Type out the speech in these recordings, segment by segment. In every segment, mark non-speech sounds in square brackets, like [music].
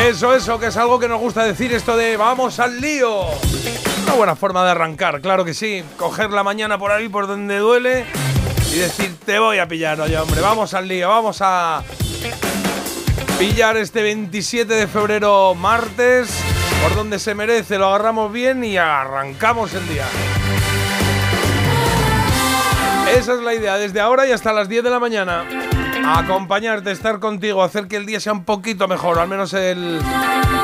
Eso, eso, que es algo que nos gusta decir, esto de vamos al lío. Una buena forma de arrancar, claro que sí. Coger la mañana por ahí, por donde duele, y decir, te voy a pillar, oye, hombre, vamos al lío, vamos a pillar este 27 de febrero, martes, por donde se merece, lo agarramos bien y arrancamos el día. Esa es la idea, desde ahora y hasta las 10 de la mañana. Acompañarte, estar contigo, hacer que el día sea un poquito mejor, al menos el,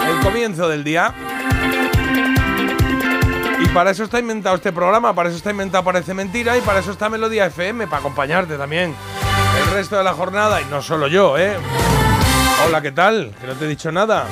el comienzo del día. Y para eso está inventado este programa, para eso está inventado Parece Mentira y para eso está Melodía FM, para acompañarte también el resto de la jornada y no solo yo, ¿eh? Hola, ¿qué tal? Que no te he dicho nada.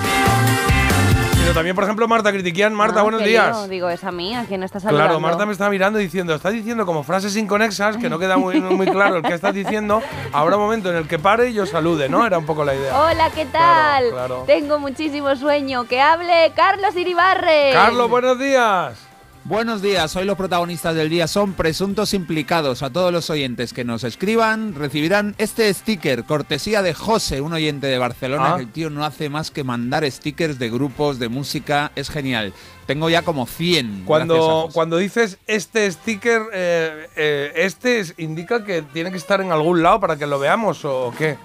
Sino también, por ejemplo, Marta Critiquian. Marta, Ah, buenos qué días. Digo, es a mí, a quién estás saludando. Claro, Marta me está mirando diciendo, está diciendo como frases inconexas, que no queda muy, muy claro el que estás diciendo. Habrá un momento en el que pare y yo salude, ¿no? Era un poco la idea. Hola, ¿qué tal? Claro, claro. Tengo muchísimo sueño. Que hable Carlos Iribarre. Carlos, buenos días. Buenos días, hoy los protagonistas del día son presuntos implicados. A todos los oyentes que nos escriban recibirán este sticker, cortesía de José, un oyente de Barcelona, Ah. que el tío no hace más que mandar stickers de grupos, de música, es genial. Tengo ya como 100. gracias a Cuando, cuando dices este sticker, eh, eh, este es- indica que tiene que estar en algún lado para que lo veamos o qué.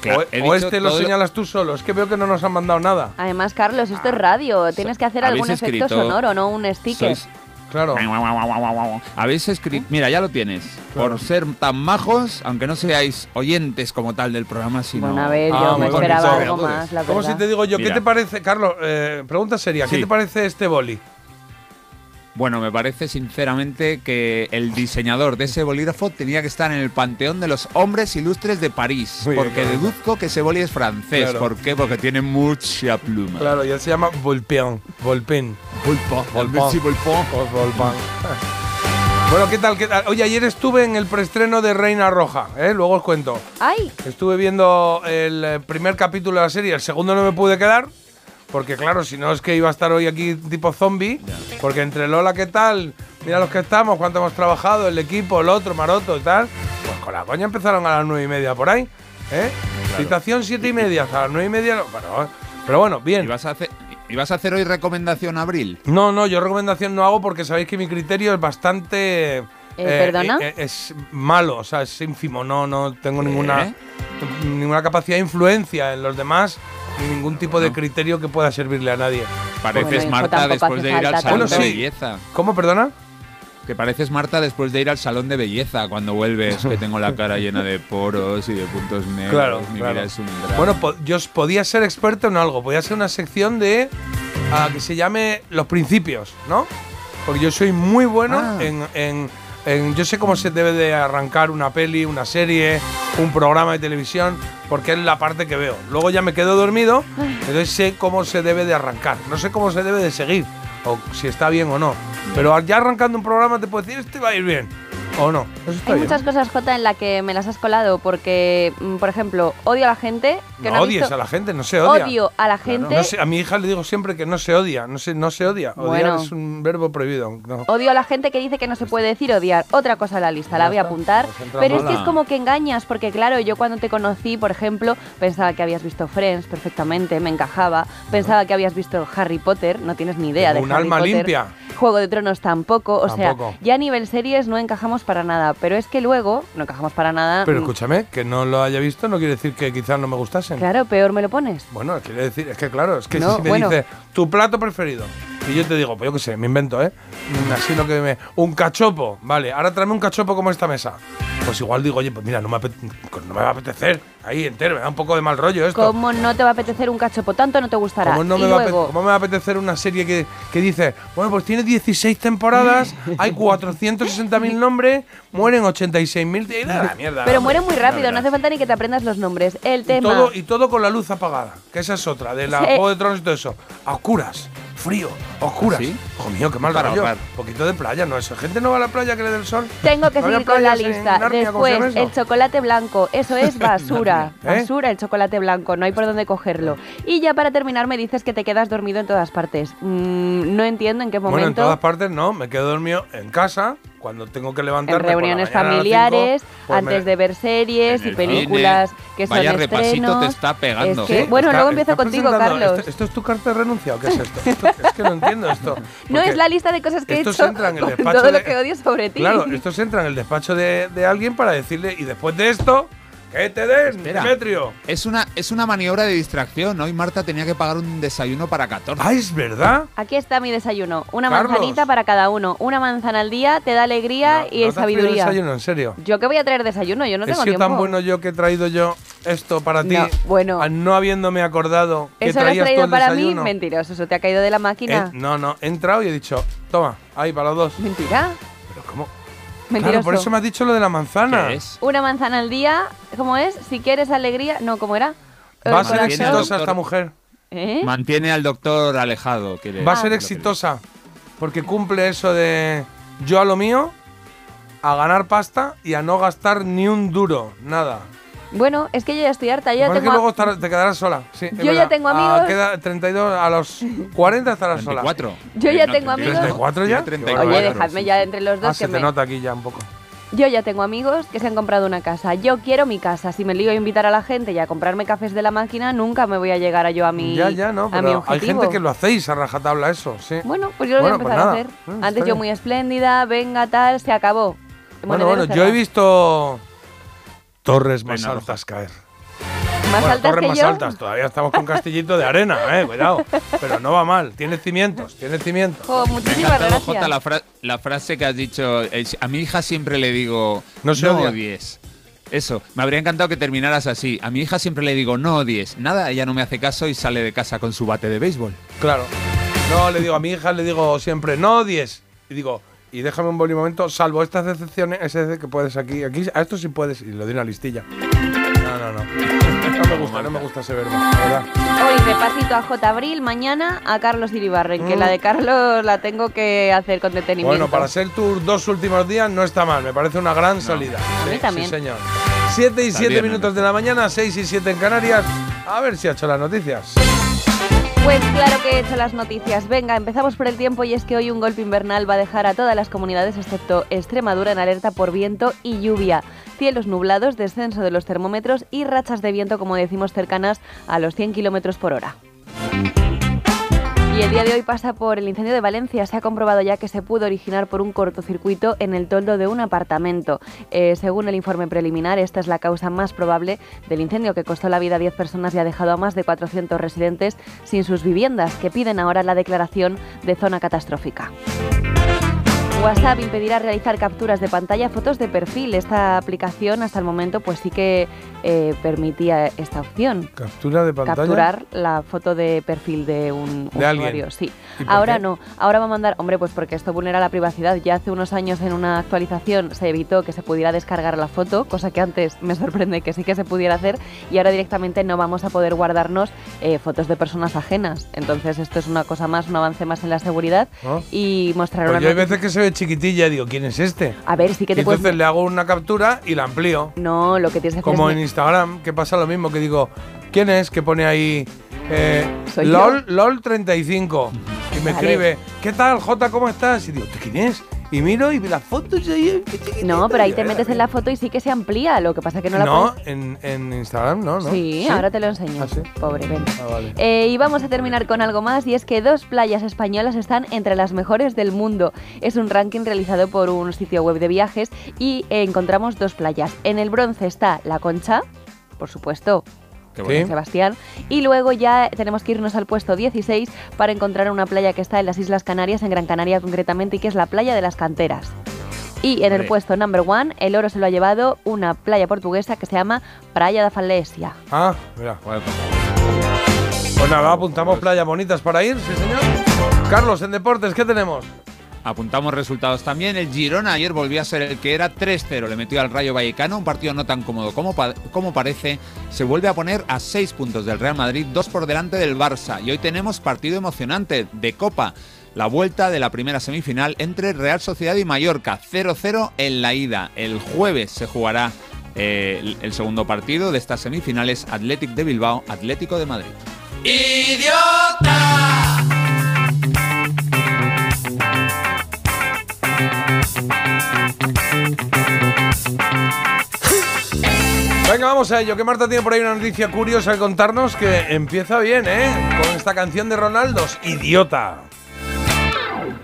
Claro, o, he o dicho este lo señalas tú solo. Es que veo que no nos han mandado nada. Además, Carlos, esto es radio. Tienes que hacer algún efecto sonoro, no un sticker. Sois- Claro. Habéis escrito, mira, ya lo tienes. Claro. Por ser tan majos, aunque no seáis oyentes como tal del programa, sino. Bueno, a ver, Ah, yo me muy esperaba bonito. algo más, la Como si te digo yo, ¿qué te parece, Carlos? eh, pregunta seria, ¿qué Sí. te parece este boli? Bueno, me parece sinceramente que el diseñador de ese bolígrafo tenía que estar en el panteón de los hombres ilustres de París. Muy bien, porque claro. deduzco que ese boli es francés. Claro. ¿Por qué? Porque tiene mucha pluma. Claro, y él se llama Volpeon. Volpen. Volpa. Os Volpan. Bueno, ¿qué tal? ¿Qué tal? Oye, ayer estuve en el preestreno de Reina Roja, ¿eh? Luego os cuento. ¡Ay! Estuve viendo el primer capítulo de la serie, el segundo no me pude quedar, porque claro, si no es que iba a estar hoy aquí tipo zombie, porque entre Lola, ¿qué tal? Mira los que estamos, cuánto hemos trabajado, el equipo, el otro, Maroto y tal. Pues con la coña empezaron a las nueve y media por ahí, ¿eh? Citación siete y media, hasta las nueve y media. Pero, bueno, bien. ¿Y vas, a hacer, ¿Y vas a hacer hoy recomendación Abril? No, no, yo recomendación no hago porque sabéis que mi criterio es bastante. Eh, ¿perdona? eh, es malo, o sea, es ínfimo, no, no tengo ninguna, ¿Eh? ninguna capacidad de influencia en los demás, ni ningún tipo de criterio que pueda servirle a nadie. Pareces Bueno, Marta después de ir al salón de sí. belleza. ¿Cómo, perdona? Que pareces Marta después de ir al salón de belleza cuando vuelves, que tengo la cara llena de poros y de puntos negros. Claro, Mi claro. vida es un drama. Bueno, po- yo podía ser experto en algo, podía ser una sección de ah, que se llame los principios, ¿no? Porque yo soy muy bueno Ah. en, en- en- Yo sé cómo se debe de arrancar una peli, una serie, un programa de televisión, porque es la parte que veo. Luego ya me quedo dormido, entonces sé cómo se debe de arrancar. No sé cómo se debe de seguir, o si está bien o no. Pero ya arrancando un programa te puedo decir, este va a ir bien, o no. Eso está Hay bien. muchas cosas, Jota, en las que me las has colado porque, mm, por ejemplo, odio a la gente que no, No ha odies visto- a la gente, no se odia. Odio a la gente. No a mi hija le digo siempre que no se odia, no se, no se odia. Odiar Bueno. es un verbo prohibido. no. Odio a la gente que dice que no se puede decir odiar. Otra cosa en la lista, la voy a apuntar. pues entra Pero es mala. que es como que engañas, porque claro, yo cuando te conocí, por ejemplo, pensaba que habías visto Friends perfectamente, me encajaba. Pensaba que habías visto Harry Potter, no tienes ni idea Tengo de un Harry alma Potter. limpia. Juego de Tronos tampoco, o Tampoco. sea, ya a nivel series no encajamos para nada. Pero es que luego no encajamos para nada. Pero mm, escúchame, que no lo haya visto no quiere decir que quizás no me gustasen. Claro, peor me lo pones. Bueno, quiere decir, es que claro, es que No, si me bueno. dice tu plato preferido y yo te digo, pues yo qué sé, me invento, ¿eh? Mm, Así lo que me. Un cachopo, vale, ahora tráeme un cachopo como esta mesa. Pues igual digo, oye, pues mira, no me, apet- no me va a apetecer ahí entero, me da un poco de mal rollo esto. ¿Cómo no te va a apetecer un cacho? Por tanto, no te gustará. ¿Cómo no y me, va a, luego, ape- cómo me va a apetecer una serie que, que dice, bueno, pues tiene 16 temporadas, [laughs] hay 460.000 nombres, mueren 86.000... y nada, mierda. pero hombre. muere muy rápido, no hace falta ni que te aprendas los nombres. El Y tema. todo, y todo con la luz apagada, que esa es otra, de la Sí. Juego de Tronos y todo eso. A oscuras, frío, oscuras. ¿Sí? Hijo mío, qué mal Para rollo. poquito de playa, ¿no? Eso. Gente no va a la playa que le dé el sol. Tengo que ¿No había seguir con la lista. Después, el chocolate blanco. Eso es [laughs] basura. ¿Eh? Basura el chocolate blanco. No hay por dónde cogerlo. Y ya para terminar, me dices que te quedas dormido en todas partes. Mm, no entiendo en qué Bueno, en momento. todas partes no, me quedo dormido en casa, cuando tengo que en levantarme. por la reuniones mañana a las familiares, cinco, pues antes me- de ver series En y el películas que son Vaya repasito estrenos. te está pegando. Es que- Sí, bueno, está- luego empiezo contigo, Carlos. ¿Esto, esto es tu carta de renuncia o qué es esto? Esto- es que no entiendo esto. [laughs] No es la lista de cosas que he hecho entran en el con despacho todo de- lo que odio sobre ti. Claro, esto se entra en el despacho de, de alguien para decirle, y después de esto, que te den, Espera. Demetrio. Es una, es una maniobra de distracción. Hoy Marta tenía que pagar un desayuno para 14. Ah, es verdad. Aquí está mi desayuno. Una Carlos. manzanita para cada uno. Una manzana al día te da alegría No, y no te has traído sabiduría. desayuno, en serio. Yo que voy a traer desayuno, yo no He tengo sido tiempo. tan bueno yo que he traído yo esto para ti, No, bueno. no habiéndome acordado que ¿Eso lo has traías tú traído el para mí? desayuno. Mentiroso, eso te ha caído de la máquina. Eh, no, no, he entrado y he dicho, toma, ahí para los dos. Mentira. Mentiroso. Claro, por eso me has dicho lo de la manzana. ¿Qué es? Una manzana al día, ¿cómo es? Si quieres alegría, no, ¿cómo era? Va a ser exitosa. esta mujer. ¿Eh? Mantiene al doctor alejado. Va a Ah. ser exitosa. Porque cumple eso de yo a lo mío, a ganar pasta y a no gastar ni un duro, nada. Bueno, es que yo ya estoy harta, yo ya tengo... que luego te quedarás sola. Sí, Yo ya verdad. tengo Ah, amigos. queda 32, a los 40 estarás sola. 34. Yo ya No, tengo amigos. 34 ya. Tiene Oye, 34, dejadme ya entre los dos Ah, que se te me... nota aquí ya un poco. Yo ya tengo amigos que se han comprado una casa. Yo quiero mi casa. Si me lío a invitar a la gente y a comprarme cafés de la máquina, nunca me voy a llegar a yo a mi ya, ya, no, a mi hay gente que lo hacéis a rajatabla eso, sí. Bueno, pues yo lo Bueno, voy a pues empezar a nada. hacer. Está Antes yo muy espléndida, venga, tal, se acabó. Bueno, bueno, yo he visto torres más Venga, altas caer. Más bueno, altas torres que más yo. altas, todavía estamos con castillito de arena, eh, cuidado. Pero no va mal, tiene cimientos, tiene cimientos. Ha muchísimas gracias. Jota, la, fra- la frase que has dicho. eh, A mi hija siempre le digo, No no, se odia". odies. Eso, me habría encantado que terminaras así. A mi hija siempre le digo, no odies. Nada, ella no me hace caso y sale de casa con su bate de béisbol. Claro. No, le digo a mi hija, le digo siempre, no odies. Y digo, y déjame un boli momento, salvo estas decepciones, ese que puedes aquí, aquí, a esto sí puedes, y le doy una listilla. No, no, no. [laughs] No me gusta, no me gusta ese verbo, la verdad. Hoy repasito a J. Abril, mañana a Carlos Iribarren, que Mm. la de Carlos la tengo que hacer con detenimiento. Bueno, para ser tus dos últimos días no está mal, me parece una gran salida. A mí Sí, también. Sí, señor. 7 y Está 7 bien, minutos de la mañana, 6 y 7 en Canarias. A ver si ha hecho las noticias. Pues claro que he hecho las noticias. Venga, empezamos por el tiempo y es que hoy un golpe invernal va a dejar a todas las comunidades excepto Extremadura en alerta por viento y lluvia. Cielos nublados, descenso de los termómetros y rachas de viento, como decimos, cercanas a los 100 kilómetros por hora. El día de hoy pasa por el incendio de Valencia. Se ha comprobado ya que se pudo originar por un cortocircuito en el toldo de un apartamento. Eh, según el informe preliminar, esta es la causa más probable del incendio que costó la vida a 10 personas y ha dejado a más de 400 residentes sin sus viviendas, que piden ahora la declaración de zona catastrófica. WhatsApp impedirá realizar capturas de pantalla, fotos de perfil. Esta aplicación hasta el momento pues sí que eh, permitía esta opción Captura de pantalla. capturar la foto de perfil de un ¿De alguien? usuario. Sí. ¿Y por Ahora qué? no. Ahora va a mandar, hombre, pues porque esto vulnera la privacidad. Ya hace unos años en una actualización se evitó que se pudiera descargar la foto, cosa que antes me [laughs] sorprende que sí que se pudiera hacer, y ahora directamente no vamos a poder guardarnos eh, fotos de personas ajenas. Entonces esto es una cosa más, un avance más en la seguridad ¿No? y mostrar Pues una hay veces que se chiquitilla y digo, ¿quién es este? A ver, sí que Y te puedes... entonces le hago una captura y la amplío. No, lo que tienes que hacer Como es en Instagram, que pasa lo mismo, que digo, ¿quién es? Que pone ahí eh, LOL, LOL35. Y me Vale. escribe, ¿qué tal, Jota? ¿Cómo estás? Y digo, ¿tú quién es? Y miro y las fotos ahí. qué chiquitita. No, pero ahí Y te metes en la foto y sí que se amplía. Lo que pasa es que no la No, puedes- en, en Instagram no, ¿no? Sí, ahora te lo enseño. ¿Ah, sí? Pobre, ven. Ah, vale. Eh, y vamos a terminar con algo más y es que dos playas españolas están entre las mejores del mundo. Es un ranking realizado por un sitio web de viajes y eh, encontramos dos playas. En el bronce está La Concha, por supuesto, Qué Sí. bueno. Sebastián. Y luego ya tenemos que irnos al puesto 16 para encontrar una playa que está en las Islas Canarias, en Gran Canaria concretamente, y que es la playa de las Canteras. Y en el puesto number one, el oro se lo ha llevado una playa portuguesa que se llama Praia da Falesia. Ah, mira. Pues nada, apuntamos playas bonitas para ir, sí señor. Carlos, en deportes, ¿qué tenemos? Apuntamos resultados también. El Girona ayer volvió a ser el que era 3-0. Le metió al Rayo Vallecano, un partido no tan cómodo como, como parece. Se vuelve a poner a 6 puntos del Real Madrid, 2 por delante del Barça. Y hoy tenemos partido emocionante de Copa. La vuelta de la primera semifinal entre Real Sociedad y Mallorca. 0-0 en la ida. El jueves se jugará eh, el, segundo partido de estas semifinales. Athletic de Bilbao, Atlético de Madrid. Venga, vamos a ello, que Marta tiene por ahí una noticia curiosa que contarnos que empieza bien, ¿eh? Con esta canción de Ronaldos, Idiota.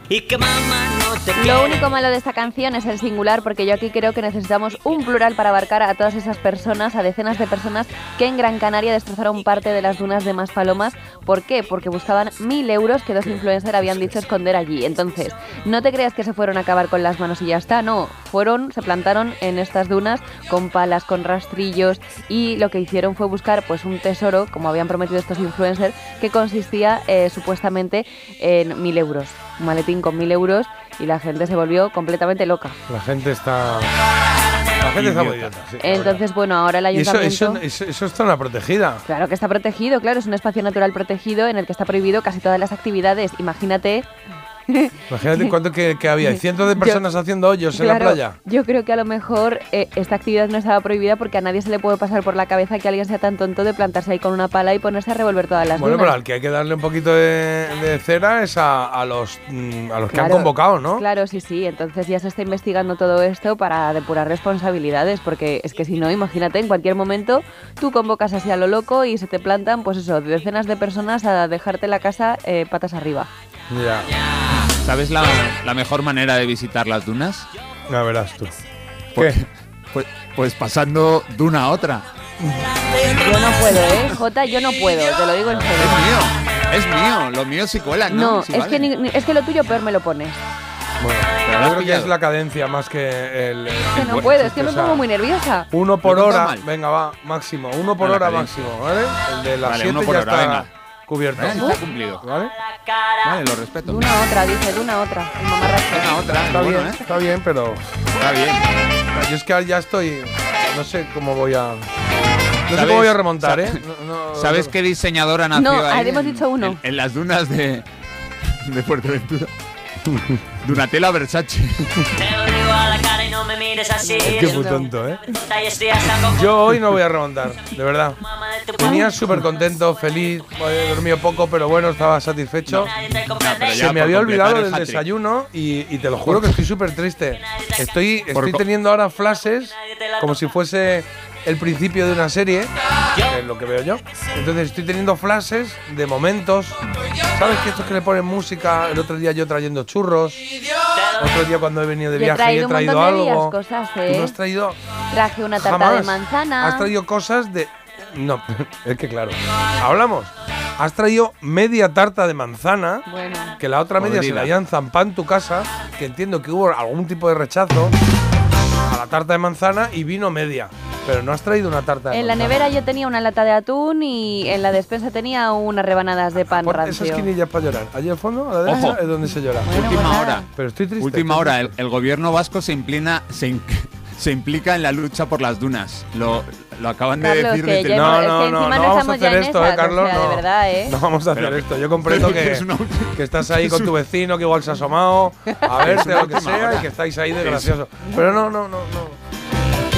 Y que mamá no te Lo único malo de esta canción es el singular, porque yo aquí creo que necesitamos un plural para abarcar a todas esas personas, a decenas de personas que en Gran Canaria destrozaron parte de las dunas de Maspalomas. ¿Por qué? Porque buscaban mil euros que dos influencers habían dicho esconder allí. Entonces, no te creas que se fueron a acabar con las manos y ya está, no. Fueron, se plantaron en estas dunas con palas, con rastrillos y lo que hicieron fue buscar pues un tesoro, como habían prometido estos influencers, que consistía eh, supuestamente en mil euros. Un maletín con mil euros y la gente se volvió completamente loca. La gente está. La gente está muy idiota. sí, la Entonces, bueno, ahora el verdad. Y eso, ayuntamiento... eso, eso, eso es zona protegida. Claro que está protegido, claro, es un espacio natural protegido en el que está prohibido casi todas las actividades. Imagínate. Imagínate cuánto que, que había. [laughs] Cientos de Yo- personas haciendo hoyos en la playa. Yo creo que a lo mejor eh, esta actividad no estaba prohibida porque a nadie se le puede pasar por la cabeza que alguien sea tan tonto de plantarse ahí con una pala y ponerse a revolver todas las Bueno, pero al que hay que darle un poquito de, de cera es a, a los, mm, a los que han convocado, ¿no? Claro, sí, sí. Entonces ya se está investigando todo esto para depurar responsabilidades, porque es que si no, imagínate, en cualquier momento tú convocas así a lo loco y se te plantan, pues eso, decenas de personas a dejarte la casa eh, patas arriba. Ya, ¿Sabes la, la mejor manera de visitar las dunas? ya verás tú. Pues, ¿Qué? pues, pues pasando duna a otra. Yo no puedo, ¿eh? Jota, yo no puedo, te lo digo en Es serio. mío, es mío, lo mío sí cuela, ¿no? No, Sí es, vale. que ni- es que lo tuyo peor me lo pones. Bueno, Pero yo creo que es la cadencia más que el. el- Que no bueno, puedo, es que me pongo muy nerviosa. Uno por hora, mal. venga, va, máximo. Uno por la hora cadencia. máximo, ¿vale? El de las Vale, 7 uno por ya hora, está venga. Cubierto. ¿Eh? Está cumplido. ¿Vale? Vale, lo respeto. De una a otra, dice, de una a otra. El mamarracho. Una otra, Está bueno, bien, ¿eh? está bien, pero. Está bien. Yo es que ya estoy. No sé cómo voy a. No sé ¿Sabes- cómo voy a remontar, ¿eh? No- no- ¿Sabes no- qué diseñadora nació No, ahí hemos en- dicho uno. En, en las dunas de, de Fuerteventura. Donatella Versace. Te digo a la cara y no me mires así. Qué muy tonto, ¿eh? Yo hoy no voy a remontar, de verdad. Venía súper contento, feliz, he dormido poco, pero bueno, estaba satisfecho. Pero ya Se me había olvidado del desayuno y, y te lo juro que estoy súper triste. Estoy, estoy teniendo ahora flashes como si fuese el principio de una serie, que es lo que veo yo. Entonces estoy teniendo flashes de momentos. ¿Sabes que estos que le ponen música? El otro día yo trayendo churros. Otro día cuando he venido de viaje y he traído de días algo. cosas, Tú ¿eh? no has traído Traje una tarta jamás. de manzana. Has traído cosas de. No, [laughs] es que claro. Hablamos. Has traído media tarta de manzana. Bueno. Que la otra media se la habían zampado en tu casa. Que entiendo que hubo algún tipo de rechazo a la tarta de manzana y vino media. Pero no has traído una tarta de En la nevera yo tenía una lata de atún y en la despensa tenía unas rebanadas de pan esas rancio. esquinillas para llorar. Allí al fondo, a la derecha, Ojo. es donde se llora. Bueno, Última pues hora. Pero estoy triste. Última hora, el, el gobierno vasco se, implina, se, in- [laughs] se implica en la lucha por las dunas. Lo, lo acaban de decir que No, es no, que no, no no vamos a hacer esto, eh, Carlos. o sea, no. de verdad, ¿eh? No vamos a hacer Pero- esto. Yo comprendo [laughs] que, Es una- que estás ahí con tu vecino, que igual se ha asomado a [laughs] verte o lo que sea hora. y que estáis ahí de gracioso. Pero no, no, no, no.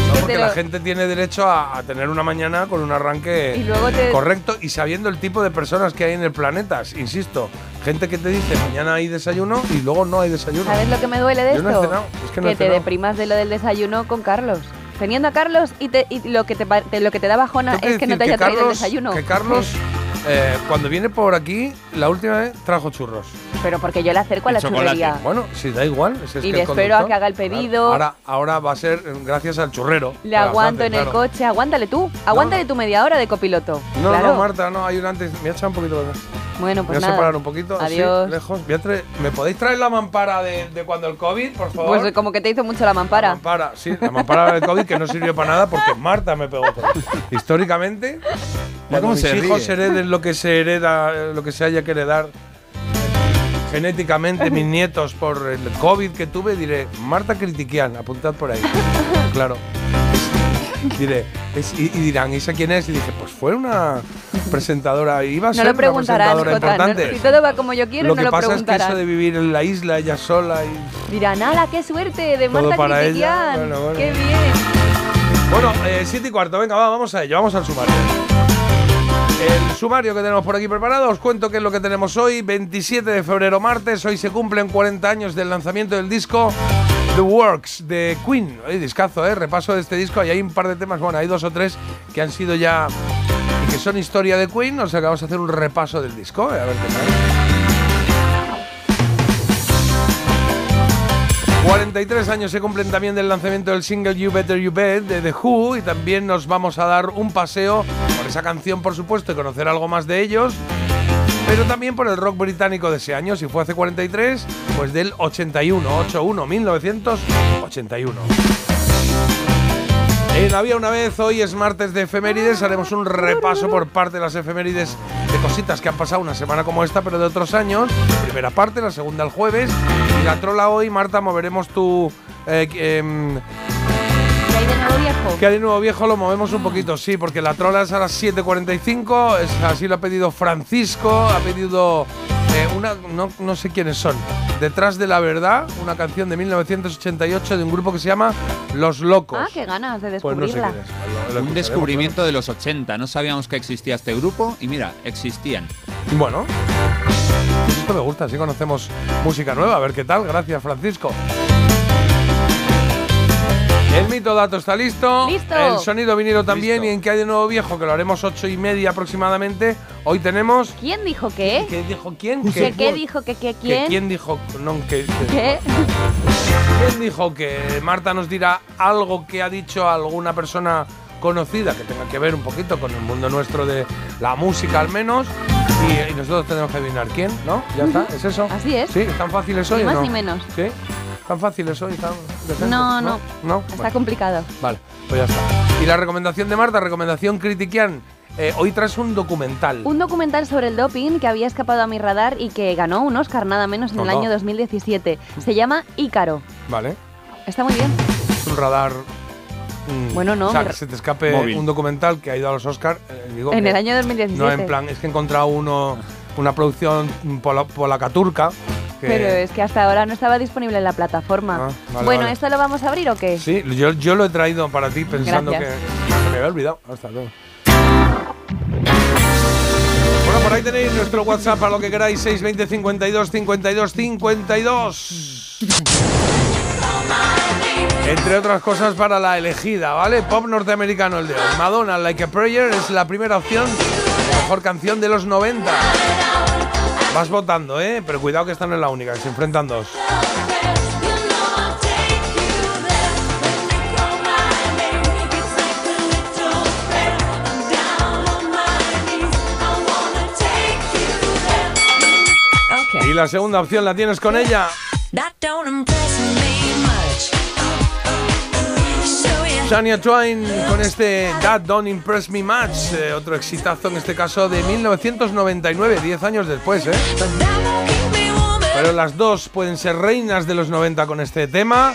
No, porque Pero- la gente tiene derecho a, a tener una mañana con un arranque Y luego te- correcto y sabiendo el tipo de personas que hay en el planeta. Insisto, gente que te dice mañana hay desayuno y luego no hay desayuno. ¿Sabes lo que me duele de Yo no he esto? cenado, es que no he te cenado. deprimas de lo del desayuno con Carlos. Teniendo a Carlos y, te- y lo, que te, lo que te da bajona es que no te haya traído el desayuno. que Carlos, eh, cuando viene por aquí, la última vez trajo churros. Pero porque yo le acerco a la chocolate. churrería. Bueno, si da igual. ese es Y que le el espero a que haga el pedido. Ahora, ahora va a ser gracias al churrero. Le aguanto hace, en el coche. Aguántale tú. Aguántale tu media hora de copiloto. No, claro. no, Marta, no, hay un antes. Me ha echado un poquito de Bueno, Me pues voy a nada. separar un poquito, así, Adiós. lejos. Voy a traer- ¿Me podéis traer la mampara de, de cuando el COVID, por favor? Pues como que te hizo mucho la La mampara. mampara, sí, la mampara del COVID que no sirvió para nada porque Marta me pegó todo. [laughs] Históricamente, cuando cómo mis se hijos ríe. hereden lo que se hereda, lo que se haya que heredar genéticamente mis [laughs] nietos por el COVID que tuve, diré, Marta Critiquian, apuntad por ahí. [laughs] Claro. Diré, es- y, y dirán, ¿y esa quién es? Y dije, pues fue una presentadora, iba a No ser lo una presentadora Jota. no- importante. si todo va como yo quiero, lo no que lo pasa es que eso de vivir en la isla ella sola y Dirán, ¡ala, qué suerte! De Marta. Critiquian. Bueno, bueno. ¡Qué bien! Bueno, eh, siete y cuarto, venga, va, vamos a ello, vamos al sumario. El sumario que tenemos por aquí preparado, os cuento qué es lo que tenemos hoy, 27 de febrero, martes, hoy se cumplen 40 años del lanzamiento del disco The Works de Queen. Oye, discazo, ¿eh? Repaso de este disco, y hay un par de temas, bueno, hay dos o tres que han sido ya, y que son historia de Queen, o sea que vamos a hacer un repaso del disco, eh, a ver qué tal. 43 años se cumplen también del lanzamiento del single You Better You Bet de The Who y también nos vamos a dar un paseo esa canción, por supuesto, y conocer algo más de ellos, pero también por el rock británico de ese año, si fue hace 43, pues del 81, 81, 1981. En Había una vez, hoy es martes de efemérides, haremos un repaso por parte de las efemérides de cositas que han pasado una semana como esta, pero de otros años. Primera parte, la segunda el jueves. Y la trola hoy, Marta, moveremos tu... eh, em, ¿Qué hay de nuevo viejo? ¿Qué hay de nuevo viejo? Lo movemos un poquito, sí, porque la trola es a las 7.45, es- así lo ha pedido Francisco, ha pedido eh, una, no, no sé quiénes son, Detrás de la Verdad, una canción de 1988 de un grupo que se llama Los Locos. Ah, qué ganas de Pues no sé descubrirla. quién es. Lo- lo Un escucharemos, descubrimiento de los 80. No sabíamos que existía este grupo y mira, existían. ¿no? Bueno, esto me gusta, así conocemos música nueva, a ver qué tal. Gracias, Francisco. El mito dato está listo. Listo. El sonido vinilo también. Listo. Y en qué hay de nuevo viejo, que lo haremos ocho y media aproximadamente. Hoy tenemos. ¿Quién dijo qué? ¿Qué dijo quién? ¿Qué, qué dijo que qué que quién? ¿Quién dijo? No, que, que- ¿Qué? [laughs] ¿Quién dijo que Marta nos dirá algo que ha dicho alguna persona conocida que tenga que ver un poquito con el mundo nuestro de la música al menos? Y, y nosotros tenemos que adivinar quién, ¿no? Ya está, ¿es eso? Así es. Sí, ¿tan fáciles hoy Ni o más no? ni menos. ¿Sí? ¿Tan fáciles hoy? ¿Tan No, no. ¿No? Está Bueno, complicado. vale, pues ya está. Y la recomendación de Marta, recomendación critiquian. Eh, hoy traes un documental. Un documental sobre el doping que había escapado a mi radar y que ganó un Oscar nada menos en el año 2017. Se llama Ícaro. Vale. Está muy bien. Es un radar. mm, Bueno, no, O sea, que se te escape Móvil. un documental que ha ido a los Oscars. eh, digo En el año 2017. No, en plan, es que he encontrado uno, una producción pola- polaca turca. Que- Pero es que hasta ahora no estaba disponible en la plataforma. Ah, vale, bueno, vale. ¿esto lo vamos a abrir o qué? Sí, yo, yo lo he traído para ti pensando Gracias. que me había olvidado. Está todo. Bueno, por ahí tenéis nuestro WhatsApp para lo que queráis, 620 52 52 52. Entre otras cosas para la elegida, ¿vale? Pop norteamericano el de hoy. Madonna, Like a Prayer, es la primera opción, mejor canción de los 90. Vas votando, ¿eh? Pero cuidado que esta no es la única, que se enfrentan dos. Y la segunda opción la tienes con ella. That don't Shania Twain con este That Don't Impress Me Much, eh, otro exitazo en este caso de 1999, 10 años después, ¿eh? Pero las dos pueden ser reinas de los 90 con este tema.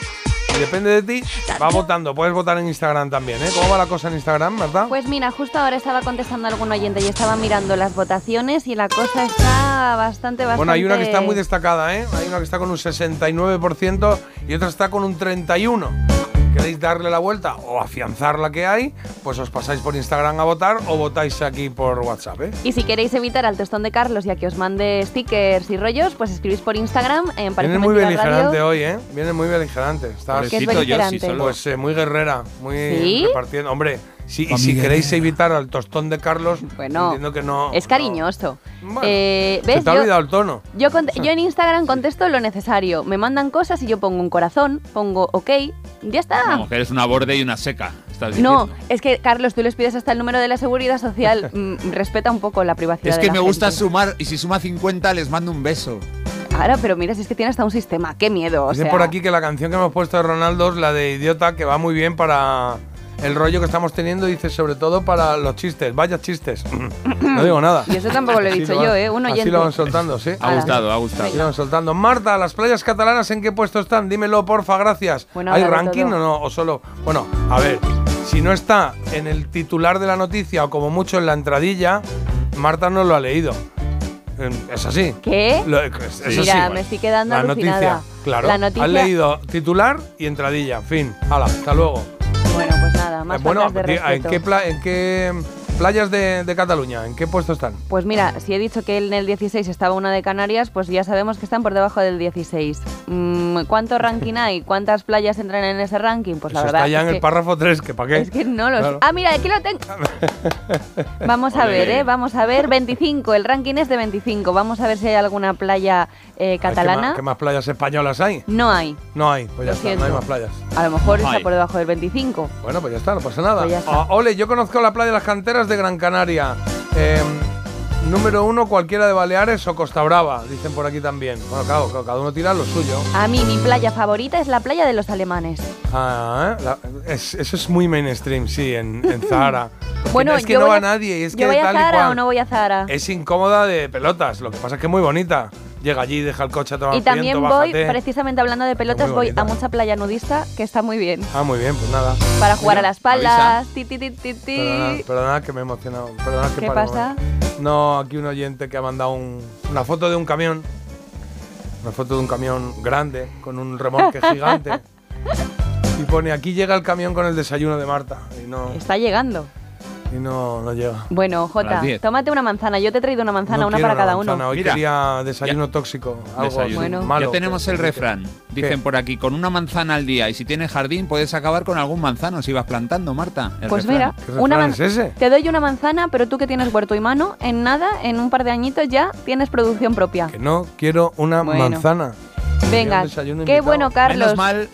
Y depende de ti, va votando. Puedes votar en Instagram también, ¿eh? ¿Cómo va la cosa en Instagram, verdad? Pues mira, justo ahora estaba contestando a algún oyente y estaba mirando las votaciones y la cosa está bastante, bastante... Bueno, hay una que está muy destacada, ¿eh? Hay una que está con un 69% y otra está con un 31%. ¿Queréis darle la vuelta o afianzar la que hay? Pues os pasáis por Instagram a votar o votáis aquí por WhatsApp, ¿eh? Y si queréis evitar al tostón de Carlos y a que os mande stickers y rollos, pues escribís por Instagram en Parece Viene muy Mentira beligerante Radio. hoy, ¿eh? Viene muy beligerante. Está ¿Qué es Pobrecito, yo sí beligerante? solo. pues eh, muy guerrera, muy ¿Sí? repartiendo. Hombre, sí, y si queréis evitar al tostón de Carlos, Bueno, entiendo que no. Es cariñoso. Bueno, Eh, Se ¿Ves? te ha Yo- olvidado el tono. Yo, yo en Instagram contesto lo necesario. Me mandan cosas y yo pongo un corazón, pongo ok, ya está. Vamos, que eres una borde y una seca. Estás No, es que Carlos, tú les pides hasta el número de la seguridad social. [laughs] Mm, respeta un poco la privacidad Es de que la me gusta gente. sumar y si suma 50 les mando un beso. Ahora, pero mira, si es que tiene hasta un sistema. Qué miedo. O Dice sea, por aquí que la canción que hemos puesto de Ronaldo es la de Idiota, que va muy bien para el rollo que estamos teniendo, dice sobre todo para los chistes. Vaya chistes. no digo nada. Y eso tampoco lo he dicho yo, ¿eh? Un Así lo van soltando, sí. Ha gustado, ha gustado. Así lo van soltando. Marta, ¿las playas catalanas en qué puesto están? Dímelo, porfa, gracias. Bueno, ¿Hay ranking todo. o no? O solo. Bueno, a ver. Si no está en el titular de la noticia o como mucho en la entradilla, Marta no lo ha leído. Es así. ¿Qué? Lo- es- es Mira, así. me estoy quedando La alucinada. noticia, claro. La noticia- Has leído titular y entradilla. Fin. Hala, hasta luego. Bueno, nada, más bueno, de ¿en qué, pla- en qué playas de, de Cataluña? ¿En qué puesto están? Pues mira, si he dicho que en el 16 estaba una de Canarias, pues ya sabemos que están por debajo del 16. Mm, ¿Cuánto ranking hay? ¿Cuántas playas entran en ese ranking? Pues la Eso verdad está ya es en el que- párrafo 3, que para qué. Es que no lo sé. Ah, mira, aquí lo tengo. [laughs] Vamos a ver, ¿eh? Vamos a ver. 25. El ranking es de 25. Vamos a ver si hay alguna playa eh, Ay, ¿qué catalana. más- ¿Qué más playas españolas hay? No hay. No hay, pues ya está, no hay más playas. A lo mejor está por debajo del 25. Bueno, pues ya está, no pasa nada. Pues ya está. Ah, ole, yo conozco la playa de las canteras de Gran Canaria. Eh, número uno, cualquiera de Baleares o Costa Brava, dicen por aquí también. Bueno, claro, cada uno tira lo suyo. A mí, mi playa favorita es la playa de los alemanes. Ah, ¿eh? La- es- eso es muy mainstream, sí, en, en Zahara. [laughs] Bueno, es que yo no voy va a- nadie. Es ¿Yo que voy a cual. o no voy a Zara? Es incómoda de pelotas. Lo que pasa es que es muy bonita. Llega allí, deja el coche a tomar Y también viento, voy, bájate. precisamente hablando de pelotas, voy a mucha playa nudista que está muy bien. Ah, muy bien, pues nada. Para jugar a las palas. Ti, ti, ti, ti, ti. Perdona, perdona que me he emocionado. Perdona que ¿Qué pare pasa? No, aquí un oyente que ha mandado un- una foto de un camión. Una foto de un camión grande, con un remolque [laughs] gigante. Y pone, aquí llega el camión con el desayuno de Marta. Y no, Está llegando. Y no, no llega. Bueno, las Jota, 10. tómate una manzana. Yo te he traído una manzana, No una quiero para cada manzana, uno. Hoy Mira, quería desayuno tóxico. Algo Desayuno. Bueno. malo. ya tenemos el refrán. Dicen por aquí, con una manzana al día y si tienes jardín puedes acabar con algún manzano si vas plantando, Marta. El Pues refrán. mira, ¿Qué una man- es ese? te doy una manzana, pero tú que tienes huerto y mano, en nada, en un par de añitos ya tienes producción propia. Que no quiero una Bueno. manzana. Venga, un desayuno qué invitado. bueno, Carlos. Menos mal,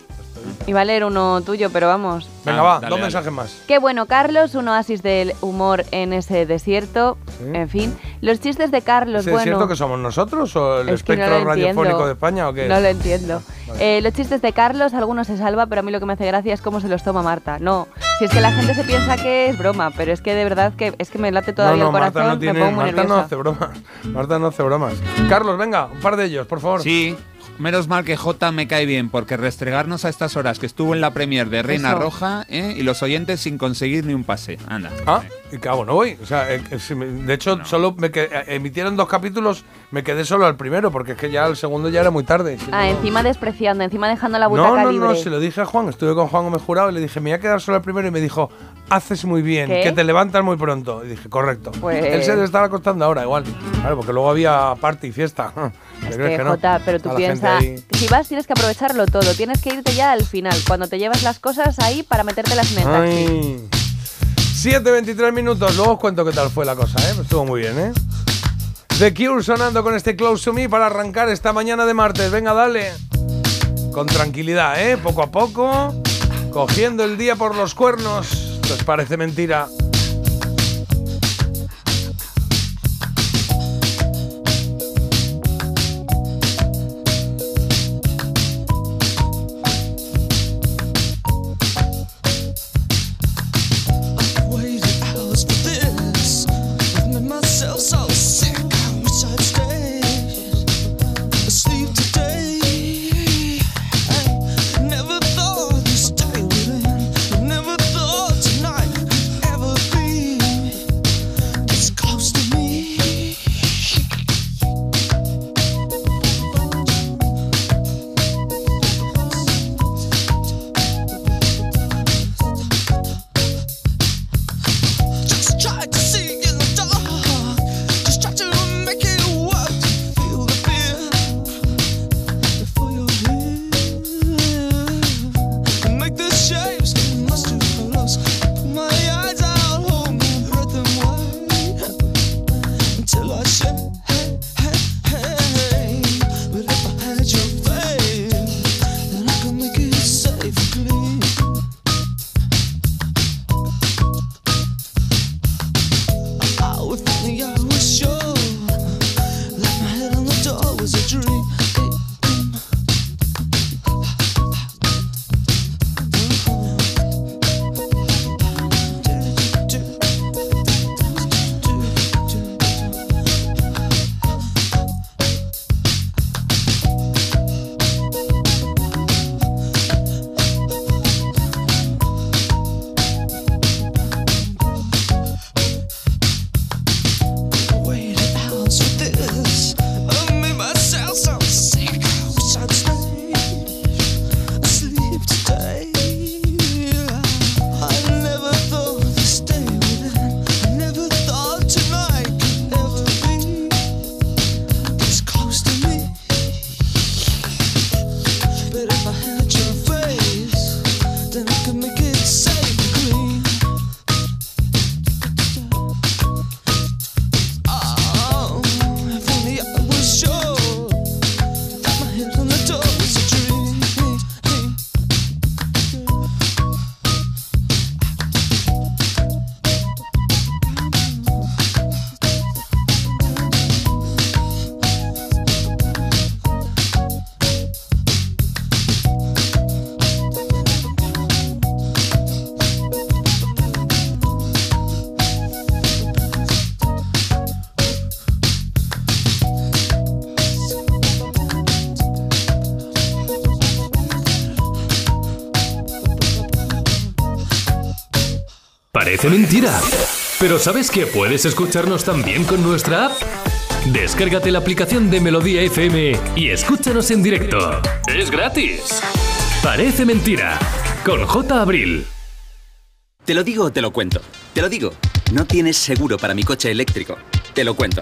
Iba a leer uno tuyo, pero vamos. Venga, Ah, va, dale, dos dale. mensajes más. Qué bueno, Carlos, un oasis del humor en ese desierto. Sí. En fin, los chistes de Carlos, ¿Ese bueno. desierto que somos nosotros o el es no espectro lo radiofónico entiendo. de España o qué? No es? lo entiendo. Vale. Eh, los chistes de Carlos, algunos se salva, pero a mí lo que me hace gracia es cómo se los toma Marta. No, si es que la gente se piensa que es broma, pero es que de verdad que es que me late todavía no, no, el corazón, Marta no tiene, me pongo muy Marta no nerviosa. hace bromas. Marta no hace bromas. Carlos, venga, un par de ellos, por favor. sí. Menos mal que J me cae bien, porque restregarnos a estas horas que estuvo en la premier de Reina Eso. Roja ¿eh? y los oyentes sin conseguir ni un pase. Anda. Ah, ¿y qué hago? No voy. O sea, eh, eh, si me- de hecho, solo me que- eh, emitieron dos capítulos, me quedé solo al primero, porque es que ya el segundo ya era muy tarde. Si Ah, no- encima despreciando, encima dejando la butaca No, no, libre. no, se lo dije a Juan, estuve con Juan Gómez Jurado y le dije, me voy a quedar solo al primero y me dijo, haces muy bien, ¿Qué? que te levantas muy pronto. Y dije, correcto. Pues- Él se debe estar acostando ahora igual. Claro, porque luego había party y fiesta. ¿Te Es crees que, no? Jota, pero tú piensas, si vas tienes que aprovecharlo todo, tienes que irte ya al final, cuando te llevas las cosas ahí para metértelas en el taxi. Ay. 7.23 minutos, luego os cuento qué tal fue la cosa, ¿eh? Estuvo muy bien, ¿eh? The Cure sonando con este Close to Me para arrancar esta mañana de martes. Venga, dale. Con tranquilidad, ¿eh? Poco a poco, cogiendo el día por los cuernos. ¿Les parece mentira? Parece mentira. Pero ¿sabes que puedes escucharnos también con nuestra app? Descárgate la aplicación de Melodía FM y escúchanos en directo. Es gratis. Parece mentira. Con J. Abril. Te lo digo o te lo cuento. Te lo digo. No tienes seguro para mi coche eléctrico. Te lo cuento.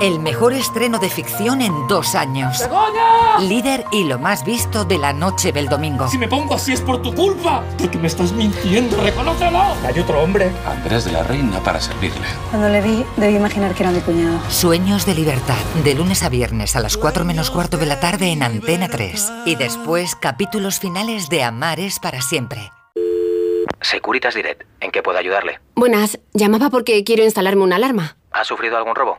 El mejor estreno de ficción en dos años. Líder y lo más visto de la noche del domingo. Si me pongo así es por tu culpa, porque me estás mintiendo, reconócelo. Hay otro hombre. Andrés de la Reina para servirle. Cuando le vi, debí imaginar que era mi cuñado. Sueños de libertad, de lunes a viernes a las 4 menos cuarto de la tarde en Antena 3. Y después capítulos finales de Amar es para siempre. Securitas Direct, ¿en qué puedo ayudarle? Buenas, llamaba porque quiero instalarme una alarma. ¿Ha sufrido algún robo?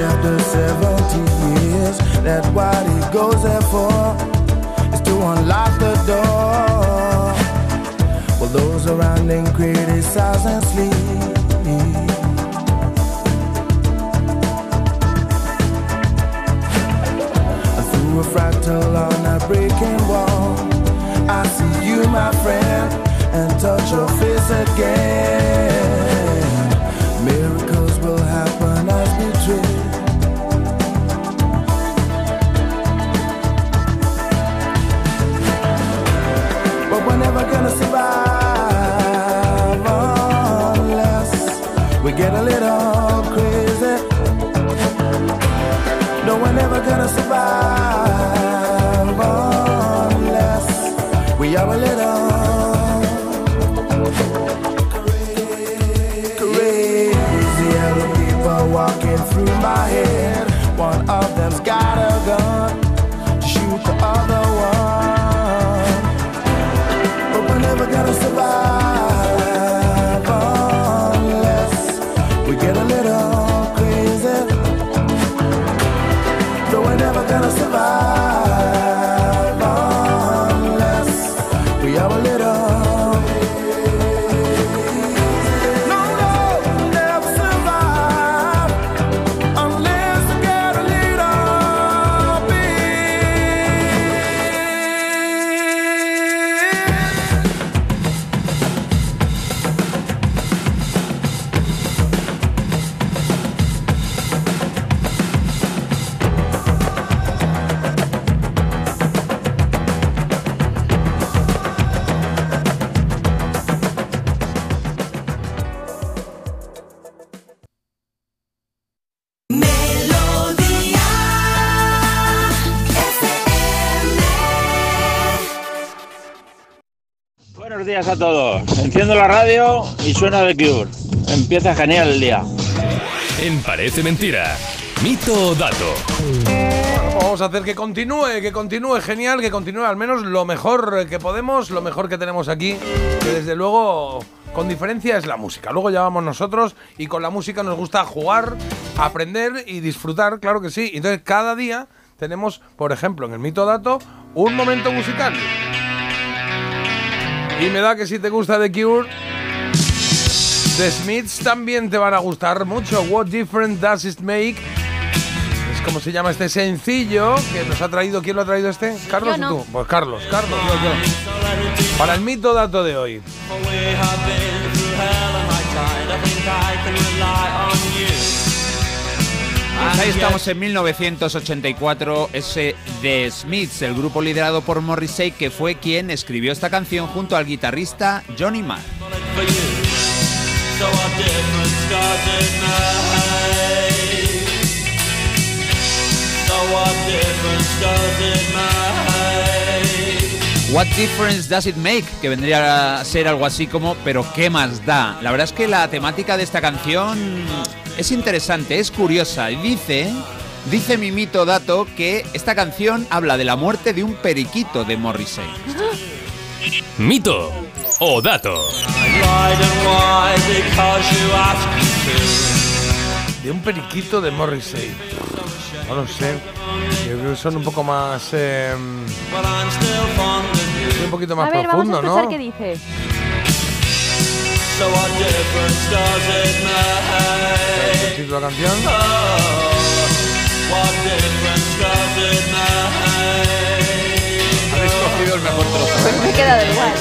After 70 years that what he goes there for is to unlock the door. While those around him criticize and sleep. Through a fractal on a breaking wall, I see you, my friend, and touch your face again. Suena The Cure. Empieza genial el día. En Parece Mentira. Mito o dato. Bueno, vamos a hacer que continúe, que continúe genial, que continúe al menos lo mejor que podemos, lo mejor que tenemos aquí, que desde luego con diferencia es la música. Luego ya vamos nosotros y con la música nos gusta jugar, aprender y disfrutar, claro que sí. Entonces cada día tenemos, por ejemplo, en el mito dato, un momento musical. Y me da que si te gusta The Cure, The Smiths también te van a gustar mucho. What difference does it make? Es como se llama este sencillo que nos ha traído. ¿Quién lo ha traído este? ¿Carlos Yo no. o tú? Pues Carlos, Carlos, yo, yo. Para el mito dato de hoy. Pues ahí estamos en 1984, ese The Smiths, el grupo liderado por Morrissey, que fue quien escribió esta canción junto al guitarrista Johnny Marr. What difference does it make? Que vendría a ser algo así como, pero ¿qué más da? La verdad es que la temática de esta canción es interesante, es curiosa. Y dice, dice mi mito dato que esta canción habla de la muerte de un periquito de Morrissey. Mito o dato. De un periquito de Morrissey. No lo sé. Yo creo que son un poco más. eh, un poquito más a ver, profundo, vamos a ¿no? qué dice. ¿El título de la canción? Habéis cogido el mejor trozo. Pues me he quedado igual.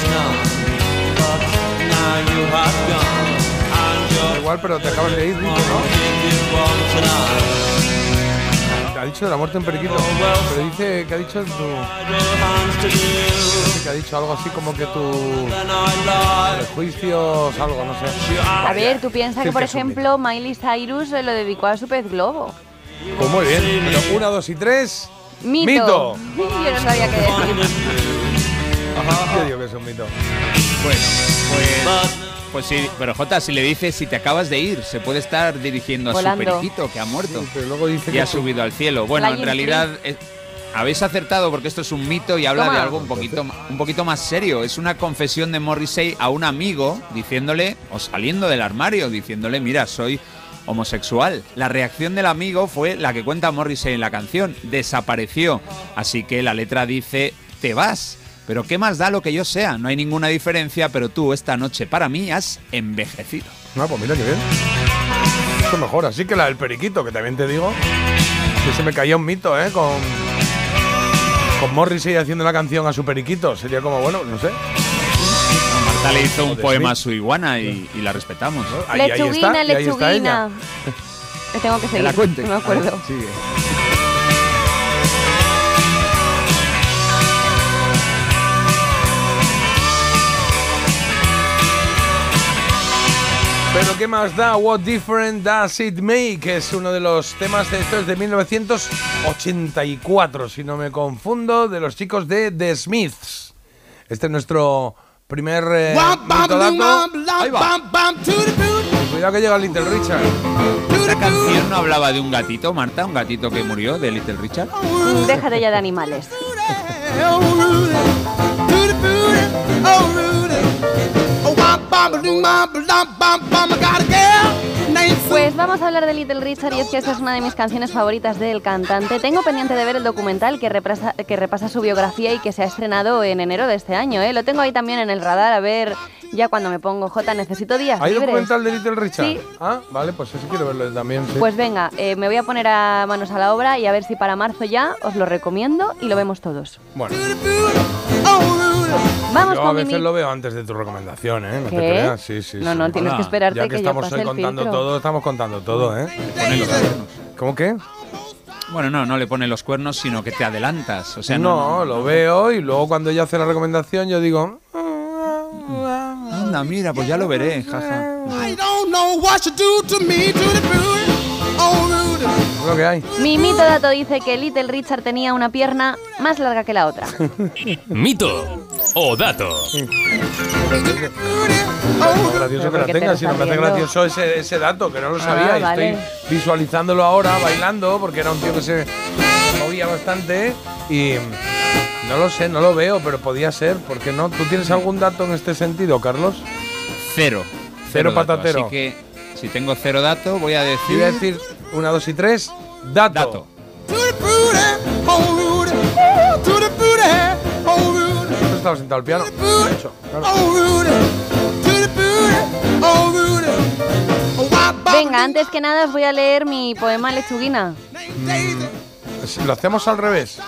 Igual, pero te acabas de ir, ¿no? Te ha dicho de la muerte de un periquito. Pero dice que ha dicho tu. Que ha dicho algo así como que tu. Prejuicios, algo, no sé. A ver, tú piensas Sí, que, por ejemplo, Miley Cyrus lo dedicó a su pez globo. Pues muy bien. Pero una, dos y tres. Mito. [laughs] Yo no sabía qué decir. Yo digo que es un mito. Bueno, pues, pues sí, pero Jota, si le dices si te acabas de ir, se puede estar dirigiendo a su periquito que ha muerto Sí, pero luego dice y que ha tú- subido al cielo. Bueno, en realidad eh, habéis acertado porque esto es un mito y habla Toma. de algo un poquito, un poquito más serio. Es una confesión de Morrissey a un amigo diciéndole, o saliendo del armario, diciéndole, mira, soy homosexual. La reacción del amigo fue la que cuenta Morrissey en la canción. Desapareció. Así que la letra dice, te vas. Pero ¿qué más da lo que yo sea? No hay ninguna diferencia, pero tú esta noche para mí has envejecido. No, pues mira qué bien. Esto mejor, así que la del periquito, que también te digo, que se me caía un mito, ¿eh? Con, con Morrissey haciendo la canción a su periquito. Sería como, bueno, no sé. Marta le hizo un poema a su iguana y, y la respetamos. Ahí- ahí está, lechuguina, ahí está ella. [laughs] tengo que Que seguir. la cuente. No me acuerdo. Ah, sigue. Pero ¿qué más da? What difference does it make? Es uno de los temas de esto es de 1984, si no me confundo, de los chicos de The Smiths. Este es nuestro primer eh. Ahí va. Cuidado que llega Little Richard. ¿Esta canción no hablaba de un gatito, Marta? ¿Un gatito que murió de Little Richard? Déjate ya de animales. Pues vamos a hablar de Little Richard y es que esta es una de mis canciones favoritas del cantante. Tengo pendiente de ver el documental que repasa, que repasa su biografía y que se ha estrenado en enero de este año. ¿eh? Lo tengo ahí también en el radar, a ver ya cuando me pongo J, necesito días ¿Hay libres. documental de Little Richard? Sí. Ah, vale, pues ese quiero verlo también. sí. Pues venga, eh, me voy a poner a manos a la obra y a ver si para marzo ya os lo recomiendo y lo vemos todos. Bueno, Vamos yo a veces mi- lo veo antes de tu recomendación, ¿eh? No te ¿Qué? creas, sí, sí. No, sí. no, tienes que esperarte ya que, que ya estamos pase hoy el contando filtro. todo, estamos contando todo, ¿eh? ¿Cómo qué? Bueno, no, no le pone los cuernos, sino que te adelantas. O sea, no, no, lo veo y luego cuando ella hace la recomendación yo digo, Anda, mira, pues ya lo veré, jaja. es lo que hay. Mi mito dato dice que Little Richard tenía una pierna más larga que la otra. [laughs] Mito o dato. Gracioso que la ¿por qué te tenga, lo si no me hace gracioso ese, ese dato, que no lo Ah, sabía. y vale. Estoy visualizándolo ahora, bailando, porque era un tío que se movía bastante y no lo sé, no lo veo, pero podía ser, ¿por qué no? ¿Tú tienes algún dato en este sentido, Carlos? Cero. Cero patatero. Así que si tengo cero dato, voy a decir. voy a decir una, dos y tres, dato. Dato. Esto está estaba sentado al piano. Hecho, claro. Venga, antes que nada os voy a leer mi poema Lechuguina. Si Lo hacemos al revés.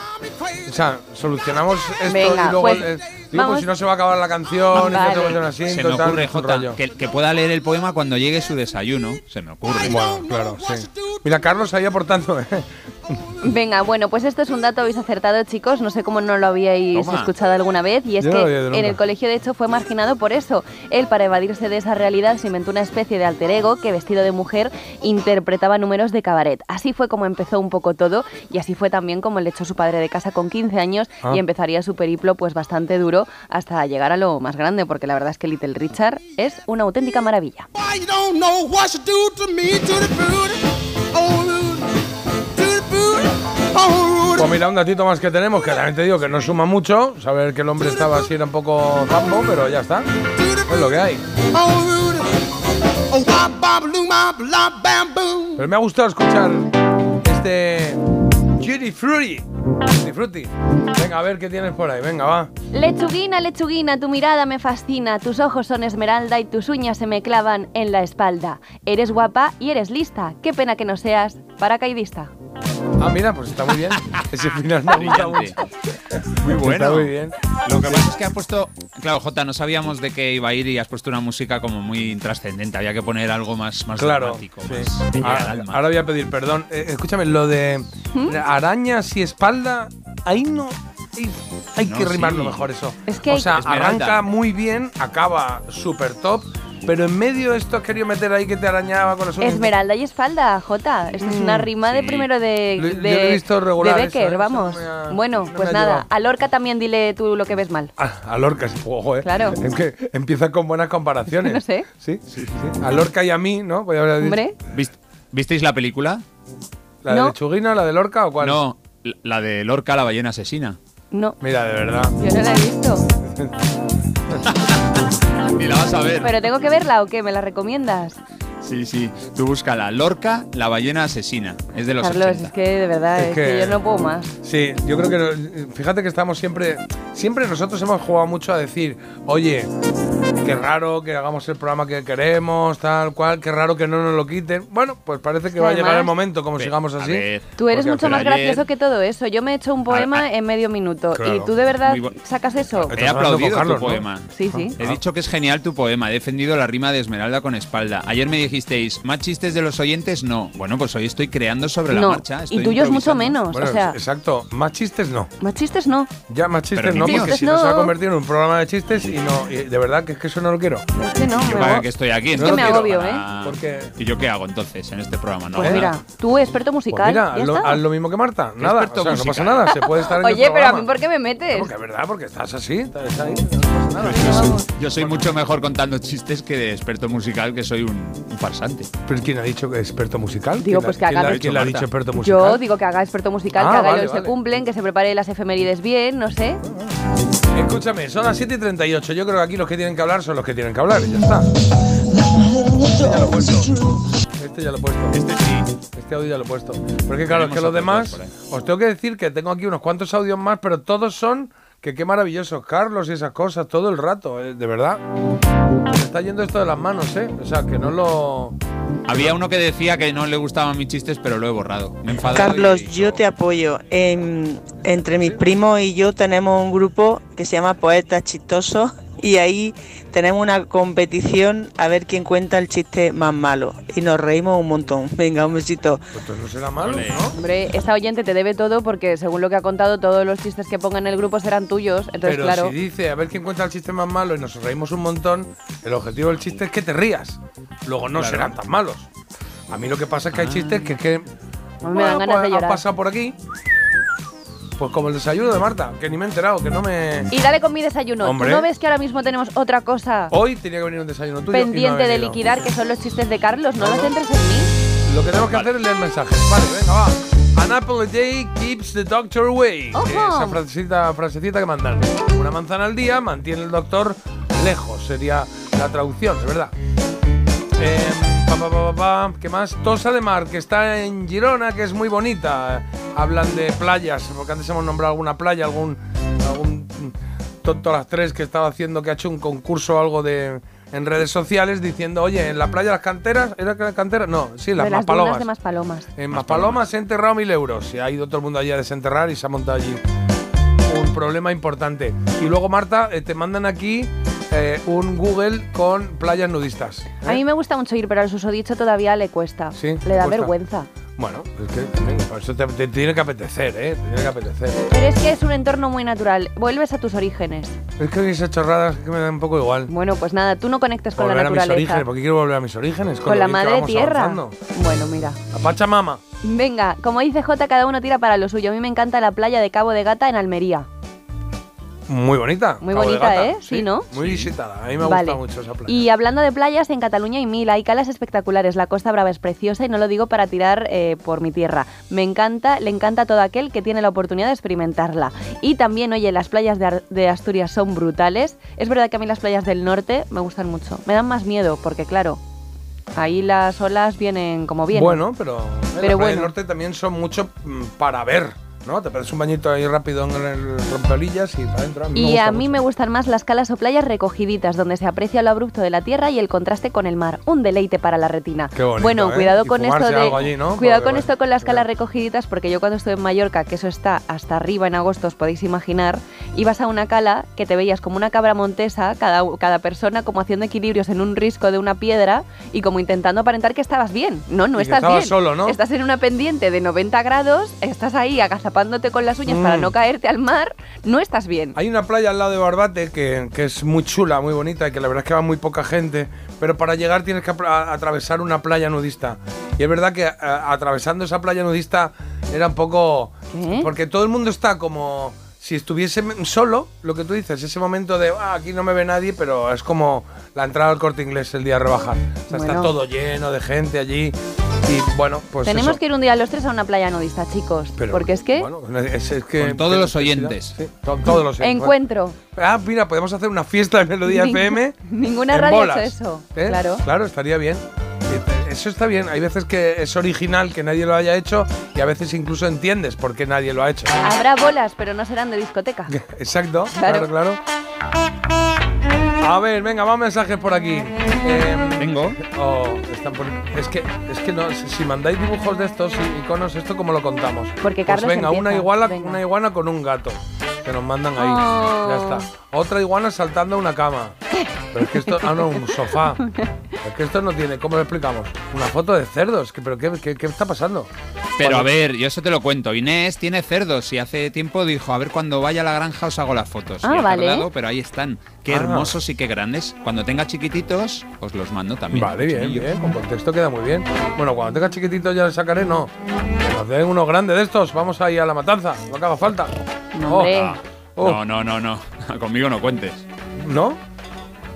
O sea, solucionamos esto Venga, y luego. pues, eh, digo, vamos. pues si no se va a acabar la canción y Vale. que se va a hacer así, Se me total, ocurre, un Jota, rollo. que, que pueda leer el poema cuando llegue su desayuno. Se me ocurre. Bueno, claro, sí. Mira, Carlos ahí aportando, ¿eh? Venga, bueno, pues esto es un dato habéis acertado, chicos. No sé cómo no lo habíais Toma. escuchado alguna vez. Y es Yo que en el colegio, de hecho, fue marginado por eso. Él, para evadirse de esa realidad, se inventó una especie de alter ego que, vestido de mujer, interpretaba números de cabaret. Así fue como empezó un poco todo. Y así fue también como le echó su padre de casa con 15 años Ah. y empezaría su periplo, pues bastante duro, hasta llegar a lo más grande. Porque la verdad es que Little Richard es una auténtica maravilla. Pues mira, un datito más que tenemos, que también te digo que no suma mucho. Saber que el hombre estaba así era un poco zambo, pero ya está. Es lo que hay. Pero me ha gustado escuchar este Judy Fruity. Judy Fruity. Venga, a ver qué tienes por ahí. Venga, va. Lechuguina, lechuguina, tu mirada me fascina, tus ojos son esmeralda y tus uñas se me clavan en la espalda. Eres guapa y eres lista, qué pena que no seas paracaidista. Ah, mira, pues está muy bien. [laughs] Ese final me mucho. Muy bueno. Está muy bien. Lo que pasa es que ha puesto. Claro, Jota, no sabíamos de qué iba a ir y has puesto una música como muy trascendente. Había que poner algo más, más Claro. dramático. sí. más al Ahora, alma. ahora voy a pedir perdón. Eh, escúchame, lo de ¿Mm? arañas y espalda, ahí no. Hay, hay No, que rimarlo sí. mejor eso. Es que o sea, arranca muy bien, acaba súper top, pero en medio esto has querido meter ahí que te arañaba con los uñas. Esmeralda y espalda, Jota. Esto es una Mm, rima de primero de, Lo- yo de, lo he visto regular de eso, Becker, ¿eh? Eso vamos. no me ha- bueno, no pues nada. llevado. A Lorca también dile tú lo que ves mal. A, a Lorca, sí, ojo, eh. Claro. Es que empieza con buenas comparaciones. [laughs] No sé. Sí, sí, sí. sí. A Lorca y a mí, ¿no? Podría haber dicho. Hombre, ¿Vist- ¿Visteis la película? ¿La de No. Lechuguina, la de Lorca o cuál? No, la- la de Lorca, la ballena asesina. no, Mira, de verdad. yo no la he visto. [laughs] Ni la vas a ver. ¿Pero tengo que verla o qué? ¿Me la recomiendas? Sí, sí. Tú búscala. Lorca, la ballena asesina. Es de los Carlos, 80. es que de verdad, Es es, que... que- yo no puedo más. Sí, yo creo que fíjate que estamos siempre, siempre nosotros hemos jugado mucho a decir, oye, qué raro que hagamos el programa que queremos, tal cual, qué raro que no nos lo quiten. Bueno, pues parece que va a llegar el momento, como Ve, sigamos así. ver. Tú eres mucho más gracioso que todo eso. Yo me he hecho un poema en medio minuto. Claro. ¿Y tú de verdad sacas eso? He aplaudido Carlos, tu ¿no? poema. Sí, sí. He dicho que es genial tu poema. He defendido la rima de Esmeralda con espalda. Ayer me dijisteis, ¿más chistes de los oyentes? No. Bueno, pues hoy estoy creando sobre la marcha. y estoy tuyo es mucho menos. Bueno, o sea, exacto, más chistes no. más chistes no. Ya más chistes Pero no, porque si no se va a No. convertir en un programa de chistes y no, y de verdad que es que eso no lo quiero. Es que no, Yo para que estoy aquí. Es que me agobio, para- Porque- ¿Y yo qué hago entonces en este programa? No Pues mira, tú experto Pues musical. mira, ya haz lo, haz lo mismo que Marta, nada, o sea, no pasa nada, se puede estar en el Oye, pero a mí ¿por qué me metes? Porque es verdad, porque estás así, estás ahí, no pasa nada. Yo soy, yo soy mucho mejor contando chistes que de experto musical, que soy un, un farsante. ¿Pero quién ha dicho que es experto musical? Digo, ¿Quién pues que haga ¿Quién le ha dicho experto musical? Yo digo que haga experto musical, Ah, que haga vale, vale. se cumplen, que se prepare las efemérides bien, no sé. Escúchame, son las 7 y 38. Yo creo que aquí los que tienen que hablar son los que tienen que hablar y ya está. Este ya lo he puesto. Este ya lo he puesto. Este sí. Este audio ya lo he puesto. Porque claro, es que los demás, os tengo que decir que tengo aquí unos cuantos audios más, pero todos son que qué maravillosos, Carlos y esas cosas, todo el rato, eh, de verdad. Me está yendo esto de las manos, ¿eh? O sea, que no lo... Había uno que decía que no le gustaban mis chistes, pero lo he borrado. Me Carlos, y yo te apoyo. En- entre mis primos y yo tenemos un grupo que se llama Poetas Chistosos y ahí tenemos una competición a ver quién cuenta el chiste más malo. Y nos reímos un montón. [laughs] Venga, un besito. Pues no será malo. ¿no? Hombre, esta oyente te debe todo porque según lo que ha contado, todos los chistes que ponga en el grupo serán tuyos. Entonces, Pero claro. si dice a ver quién cuenta el chiste más malo y nos reímos un montón, el objetivo del chiste es que te rías. Luego no Claro. serán tan malos. A mí lo que pasa es que hay Ah. chistes que, que A mí me dan ganas pues, de han llorar. pasado por aquí. Pues como el desayuno de Marta, que ni me he enterado, que no me. Y dale con mi desayuno. ¿Tú Hombre. no ves que ahora mismo tenemos otra cosa Hoy tenía que venir un desayuno tuyo. y no ha pendiente de liquidar, que son los chistes de Carlos? No, No, los centres en mí. Lo que tenemos que hacer es leer mensajes. Vale, venga, va. An apple a day keeps the doctor away. Ojo. Esa frasecita, frasecita que mandan. Una manzana al día mantiene el doctor lejos. Sería la traducción, es verdad. Eh, pa, pa, pa, pa, pa. ¿Qué más? Tosa de Mar, que está en Girona, que es muy bonita. Hablan de playas, porque antes hemos nombrado alguna playa, algún, algún tonto a las tres que estaba haciendo, que ha hecho un concurso o algo de en redes sociales diciendo, oye, en la playa de las canteras, ¿era que las canteras? No, sí, las de las Maspalomas. de Maspalomas. En Maspalomas he enterrado mil euros. Y ha ido todo el mundo allí a desenterrar y se ha montado allí un problema importante. Y luego, Marta, eh, te mandan aquí eh, un Google con playas nudistas. ¿eh? A mí me gusta mucho ir, pero al susodicho todavía le cuesta. Sí, le da cuesta. vergüenza. Bueno, es que también, por eso te, te tiene que apetecer, ¿eh? Te tiene que apetecer. Pero es que es un entorno muy natural. Vuelves a tus orígenes. Es que esas chorradas que me dan un poco igual. Bueno, pues nada, tú no conectes con volver la a mis naturaleza. orígenes, porque quiero volver a mis orígenes. Con la madre tierra. avanzando. Bueno, mira. La Pachamama. Venga, como dice J, cada uno tira para lo suyo. A mí me encanta la playa de Cabo de Gata en Almería. Muy bonita. Muy Cabo bonita, ¿eh? Sí, ¿no? Muy visitada. A mí me Vale. gusta mucho esa playa. Y hablando de playas, en Cataluña hay mil, hay calas espectaculares. La Costa Brava es preciosa y no lo digo para tirar eh, por mi tierra. Me encanta, le encanta a todo aquel que tiene la oportunidad de experimentarla. Y también, oye, las playas de, Ar- de Asturias son brutales. Es verdad que a mí las playas del norte me gustan mucho. Me dan más miedo porque, claro, ahí las olas vienen como vienen. Bueno, pero, en Pero la playa bueno. del norte también son mucho mm, para ver, ¿no? Te pegas un bañito ahí rápido en el rompelillas y para adentro. Y a mí mucho. me gustan más las calas o playas recogiditas, donde se aprecia lo abrupto de la tierra y el contraste con el mar. Un deleite para la retina. Qué bonito, bueno, ¿eh? cuidado Y con esto fumarse de algo allí, ¿no? cuidado con bueno, esto con las calas recogiditas, porque yo cuando estuve en Mallorca, que eso está hasta arriba en agosto, os podéis imaginar, ibas a una cala que te veías como una cabra montesa, cada, cada persona como haciendo equilibrios en un risco de una piedra y como intentando aparentar que estabas bien. No, no Y estás bien. solo, ¿no? Estás en una pendiente de 90 grados, estás ahí agazapándote con las uñas Mm. para no caerte al mar, no estás bien. Hay una playa al lado de Barbate que, que es muy chula, muy bonita y que la verdad es que va muy poca gente, pero para llegar tienes que atravesar una playa nudista. Y es verdad que a- atravesando esa playa nudista era un poco... ¿Qué? Porque todo el mundo está como... Si estuviese solo, lo que tú dices, ese momento de "Ah, aquí no me ve nadie, pero es como la entrada al corte inglés el día de rebajar. O sea, está todo lleno de gente allí. Y bueno, pues. Tenemos eso. que ir un día los tres a una playa nudista, chicos. Pero, porque es que Bueno, es, es que. Con todos los oyentes. sí, todos los oyentes. encuentro. Ah, mira, podemos hacer una fiesta de Melodía FM. [laughs] Ninguna en radio bolas. ha hecho eso. ¿Eh? Claro. Claro, estaría bien. Eso está bien. Hay veces que es original que nadie lo haya hecho y a veces incluso entiendes por qué nadie lo ha hecho. Habrá bolas, pero no serán de discoteca. [laughs] Exacto, Claro. claro, claro. A ver, venga, más mensajes por aquí. Vengo. es que, es que no, si, si mandáis dibujos de estos y iconos, ¿esto cómo lo contamos? Porque pues Carlos venga, una empieza, iguana, venga. una iguana con un gato. Que nos mandan ahí. Oh. Ya está. Otra iguana saltando a una cama. Pero es que esto. Ah, no, un sofá. [laughs] Es que esto no tiene. ¿Cómo lo explicamos? Una foto de cerdos. que- ¿Pero qué, qué, qué está pasando? Pero a ver, yo eso te lo cuento. Inés tiene cerdos y hace tiempo dijo, a ver, cuando vaya a la granja os hago las fotos. Ah, Y ha vale. tardado, pero ahí están. Qué Ah. hermosos y qué grandes. Cuando tenga chiquititos, os los mando también. Vale, bien, bien. Con contexto queda muy bien. Bueno, cuando tenga chiquitito ya le sacaré, no. Que nos den uno grande de estos. Vamos ahí a la matanza. No haga falta. No. Oh, oh. No, no, no, no. [laughs] Conmigo no cuentes. ¿No?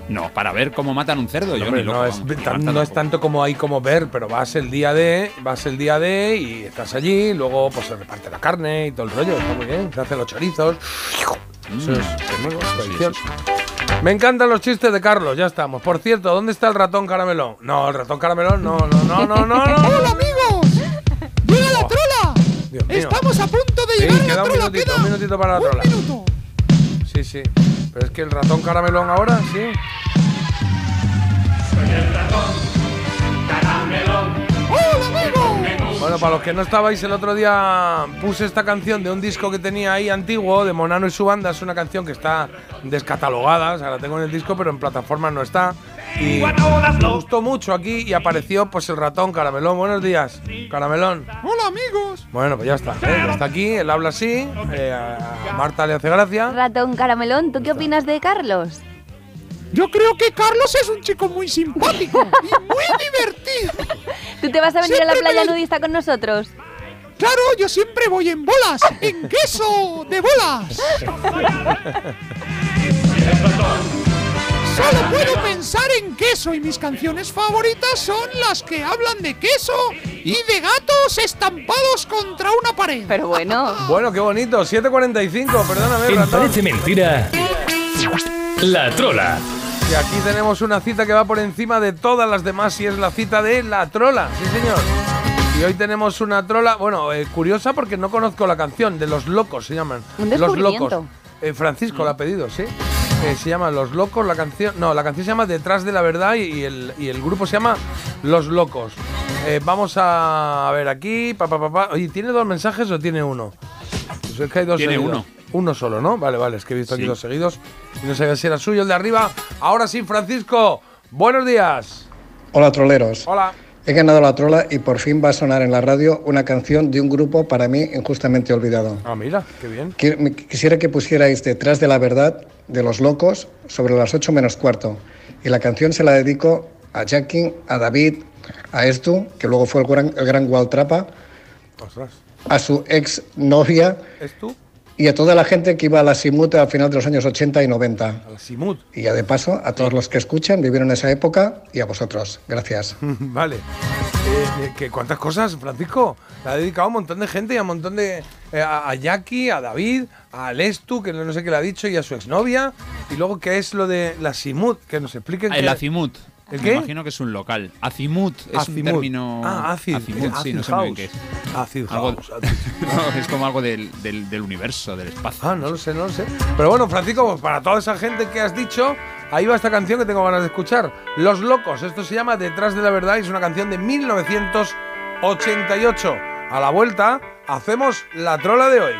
No, para ver cómo matan un cerdo. yo Hombre, ni loco, no, es, vamos, tan- no es tanto como hay como ver, pero vas el día de, vas el día de y estás allí, luego pues se reparte la carne y todo el rollo, está muy bien, se hacen los chorizos. Eso es, Mm, tradición. Me encantan los chistes de Carlos, ya estamos. Por cierto, ¿dónde está el ratón caramelón? No, el ratón caramelón, no, no, no, no, no, no. [laughs] ¡Hola, amigos! ¡Llega la trola! Dios mío. Estamos a punto de Sí, llegar a queda la un trola. minutito, queda un minutito para la un trola. minuto. Sí, sí. Pero es que el ratón caramelón ahora, sí. ¡Hola, amigos! Bueno, para los que no estabais, el otro día puse esta canción de un disco que tenía ahí antiguo, de Monano y su banda. Es una canción que está descatalogada, o sea, la tengo en el disco, pero en plataformas no está. Y me gustó mucho aquí y apareció pues el ratón Caramelón. Buenos días, Caramelón. ¡Hola, amigos! Bueno, pues ya está. ¿eh? Está aquí, él habla así, eh, a Marta le hace gracia. Ratón Caramelón, ¿tú qué opinas de Carlos? Yo creo que Carlos es un chico muy simpático y muy divertido. ¿Tú te vas a venir a la playa nudista con nosotros? Claro, yo siempre voy en bolas, en queso de bolas. Solo puedo pensar en queso y mis canciones favoritas son las que hablan de queso y de gatos estampados contra una pared. Pero bueno. [laughs] Bueno, qué bonito, 7.45, perdóname, En. Parece Mentira, La Trola. Y aquí tenemos una cita que va por encima de todas las demás y es la cita de la trola, sí señor. Y hoy tenemos una trola, bueno, eh, curiosa porque no conozco la canción, de Los Locos se llaman. Un Los. Locos. Eh, Francisco la ha pedido, sí. Eh, se llama Los Locos, la canción. No, la canción se llama Detrás de la Verdad y, y el, y el grupo se llama Los Locos. Eh, vamos a, ver aquí. Pa, pa, pa, pa. Oye, ¿tiene dos mensajes o tiene uno? Pues es que hay dos Tiene seguidos. uno. Uno solo, ¿no? Vale, vale, es que he visto aquí dos seguidos. Y no sabía si era suyo el de arriba. Ahora sí, Francisco. Buenos días. Hola troleros. Hola. He ganado la trola y por fin va a sonar en la radio una canción de un grupo para mí injustamente olvidado. Ah, mira, qué bien. Quisiera que pusierais Detrás de la Verdad de Los Locos sobre las 8 menos cuarto. Y la canción se la dedico a Jackie, a David, a Estu, que luego fue el gran, el gran Waltrapa, Ostras. a su ex novia ¿Es tú? Y a toda la gente que iba a la Simut a final de los años 80 y 90. A la Simut. Y ya de paso, a todos los que escuchan, vivieron esa época y a vosotros. Gracias. [laughs] vale. Eh, ¿qué- ¿Cuántas cosas, Francisco? La ha dedicado a un montón de gente y a un montón de. eh, a, a Jackie, a David, a Lestu, que no sé qué le ha dicho, y a su exnovia. Y luego, ¿qué es lo de la Simut? Que nos expliquen. El qué- Azimut. ¿El Me imagino que es un local. Azimut es un Azimut. término. Ah, acid. Azimut, sí, no sé muy bien house. qué es. Algo-. [laughs] No, es como algo del, del- del universo, del espacio. Ah, no lo sé, no lo sé. Pero bueno, Francisco, pues para toda esa gente que has dicho, ahí va esta canción que tengo ganas de escuchar. Los Locos. Esto se llama Detrás de la Verdad y es una canción de 1988. A la vuelta, hacemos la trola de hoy.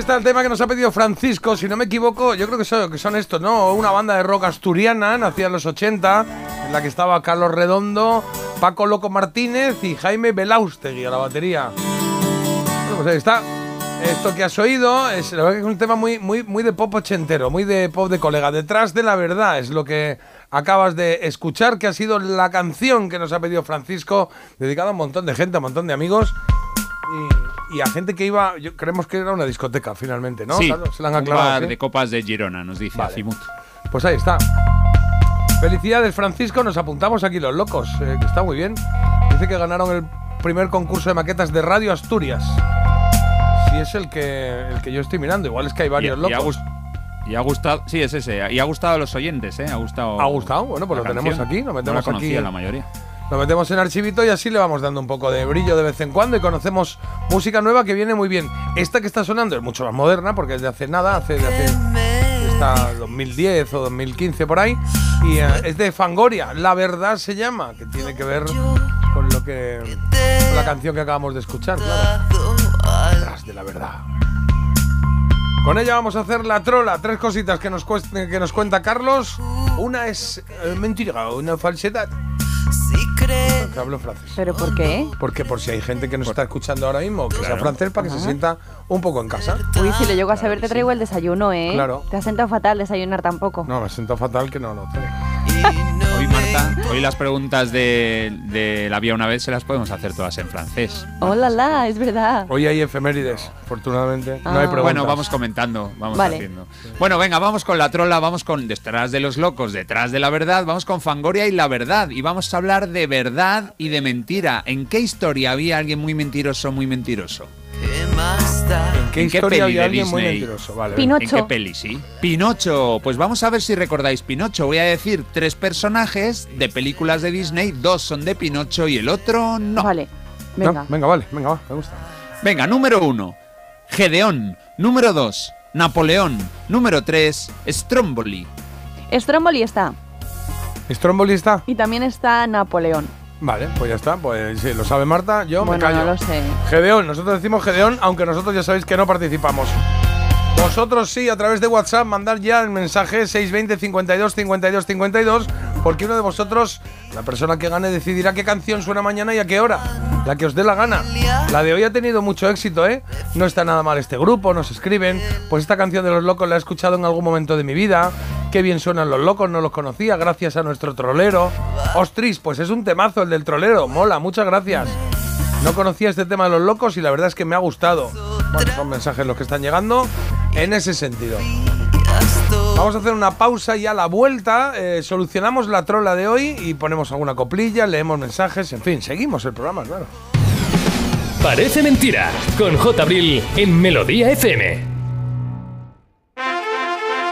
Está el tema que nos ha pedido Francisco. Si no me equivoco, yo creo que son, que estos, ¿no? Una banda de rock asturiana, nacida en los 80, en la que estaba Carlos Redondo, Paco Loco Martínez y Jaime Belaustegui a la batería. Bueno, pues ahí está. Esto que has oído es, es un tema muy, muy, muy de pop ochentero, muy de pop de colega. Detrás de la verdad es lo que acabas de escuchar, que ha sido la canción que nos ha pedido Francisco, dedicada a un montón de gente, a un montón de amigos. Y, y a gente que iba, yo, creemos que era una discoteca finalmente, ¿no? Sí, Claro, se la han un aclarado. bar ¿sí? de copas de Girona, nos dice Azimut. Pues ahí está. Felicidades, Francisco. Nos apuntamos aquí los locos, eh, que está muy bien. Dice que ganaron el primer concurso de maquetas de Radio Asturias. Si es el que, el que yo estoy mirando, igual es que hay varios y, locos. y ha gustado, sí, es ese. Y ha gustado a los oyentes, ¿eh? Ha gustado. ¿Ha gustado? Bueno, pues lo tenemos aquí, lo No la metemos aquí. la mayoría. Lo metemos en archivito y así le vamos dando un poco de brillo de vez en cuando y conocemos música nueva que viene muy bien. Esta que está sonando es mucho más moderna porque es de hace nada, hace de hace está 2010 o 2015 por ahí y eh, es de Fangoria, La verdad se llama, que tiene que ver con lo que con la canción que acabamos de escuchar, claro. Detrás de la verdad. Con ella vamos a hacer la trola, tres cositas que nos, cuest- que nos cuenta Carlos. Una es eh, mentira, una falsedad. Que hablo francés. ¿Pero por qué? Porque por si hay gente que nos está escuchando ahora mismo, que sea francés, para que se sienta un poco en casa. Uy, si le llego a saber, te traigo el desayuno, ¿eh? Claro. Te ha sentado fatal desayunar tampoco. No, me siento fatal que no lo traigo. Hoy, Marta, hoy las preguntas de, de la vía una vez se las podemos hacer todas en francés. Hola, la, es verdad. Hoy hay efemérides, afortunadamente. No hay Ah. preguntas. Bueno, vamos comentando, vamos Vale. haciendo. Bueno, venga, vamos con la trola, vamos con detrás de los locos, detrás de la verdad, vamos con Fangoria y la verdad. Y vamos a hablar de verdad y de mentira. ¿En qué historia había alguien muy mentiroso, muy mentiroso? ¿En qué historia peli de alguien muy Disney? mentiroso? Vale, Pinocho. ¿En qué peli, sí? Pinocho. Pues vamos a ver si recordáis Pinocho. Voy a decir tres personajes de películas de Disney. Dos son de Pinocho y el otro no. Vale, No, venga. venga, vale, venga, va, me gusta. Venga, número uno. Gedeón. Número dos. Napoleón. Número tres. Stromboli. Stromboli está. ¿Stromboli está? Y también está Napoleón. Vale, pues ya está. Pues si lo sabe Marta, yo bueno, me callo. no lo sé. Gedeón, nosotros decimos Gedeón, aunque nosotros ya sabéis que no participamos. Vosotros sí, a través de WhatsApp, mandar ya el mensaje 620 52 52 52, porque uno de vosotros, la persona que gane, decidirá qué canción suena mañana y a qué hora. La que os dé la gana. La de hoy ha tenido mucho éxito, ¿eh? No está nada mal este grupo, nos escriben. Pues esta canción de los locos la he escuchado en algún momento de mi vida. Qué bien suenan los locos, no los conocía, gracias a nuestro trolero. Ostris, pues es un temazo el del trolero, mola, muchas gracias. No conocía este tema de los locos y la verdad es que me ha gustado. Son mensajes los que están llegando en ese sentido. Vamos a hacer una pausa y a la vuelta eh, solucionamos la trola de hoy y ponemos alguna coplilla, leemos mensajes, en fin, seguimos el programa, claro. Parece mentira, con J. Abril en Melodía FM.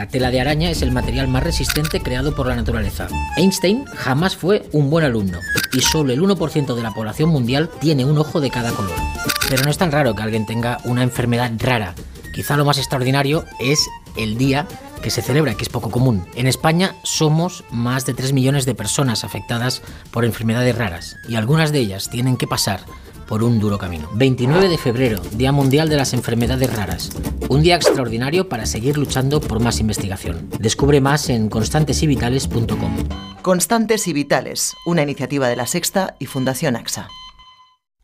La tela de araña es el material más resistente creado por la naturaleza. Einstein jamás fue un buen alumno y solo el 1% de la población mundial tiene un ojo de cada color. Pero no es tan raro que alguien tenga una enfermedad rara. Quizá lo más extraordinario es el día que se celebra, que es poco común. En España somos más de 3 millones de personas afectadas por enfermedades raras y algunas de ellas tienen que pasar por un duro camino. 29 de febrero, Día Mundial de las Enfermedades Raras. Un día extraordinario para seguir luchando por más investigación. Descubre más en constantesivitales.com. Constantes y Vitales, una iniciativa de la Sexta y Fundación AXA.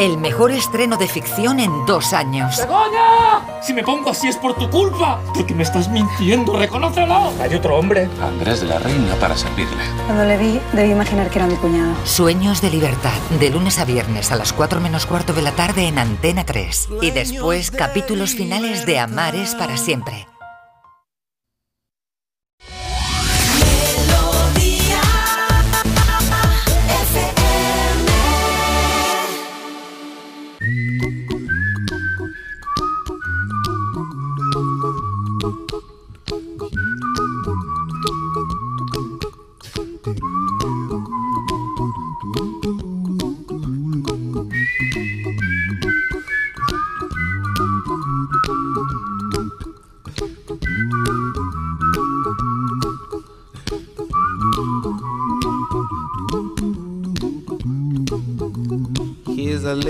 El mejor estreno de ficción en dos años. ¡Begoña! Si me pongo así es por tu culpa. Porque me estás mintiendo, reconócelo. Hay otro hombre. Andrés de la Reina para servirle. Cuando le vi, debí imaginar que era mi cuñado. Sueños de libertad, de lunes a viernes a las 4 menos cuarto de la tarde en Antena 3. Y después capítulos finales de Amar es para siempre.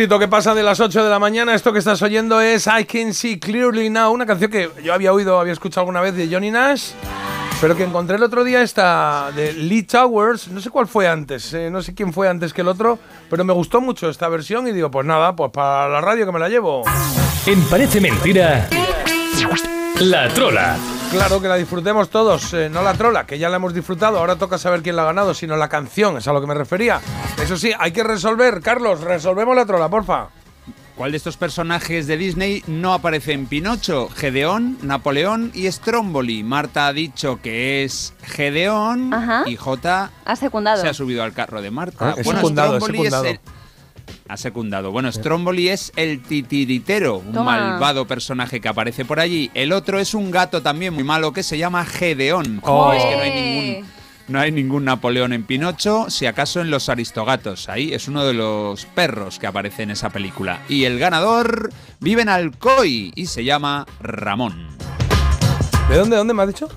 Minutito que pasa de las 8 de la mañana. Esto que estás oyendo es I Can See Clearly Now, una canción que yo había oído, había escuchado alguna vez de Johnny Nash, pero que encontré el otro día esta de Lee Towers. No sé cuál fue antes, eh, no sé quién fue antes que el otro, pero me gustó mucho esta versión y digo, pues nada, pues para la radio que me la llevo. En Parece Mentira, La Trola. Claro que la disfrutemos todos, eh, no la trola, que ya la hemos disfrutado, ahora toca saber quién la ha ganado, sino la canción, es a lo que me refería. Eso sí, hay que resolver, Carlos, resolvemos la trola, porfa. ¿Cuál de estos personajes de Disney no aparece en Pinocho? Gedeón, Napoleón y Stromboli. Marta ha dicho que es Gedeón Ajá. y J Ha secundado. se ha subido al carro de Marta. Ah, es secundado, es Stromboli secundado. el- Ha secundado. Bueno, Stromboli es el titiritero, un Toma. malvado personaje que aparece por allí. El otro es un gato también muy malo que se llama Gedeón. Oh. Es que no hay ningún no hay ningún Napoleón en Pinocho, si acaso en Los Aristogatos. Ahí es uno de los perros que aparece en esa película. Y el ganador vive en Alcoy y se llama Ramón. ¿De dónde, dónde me has dicho?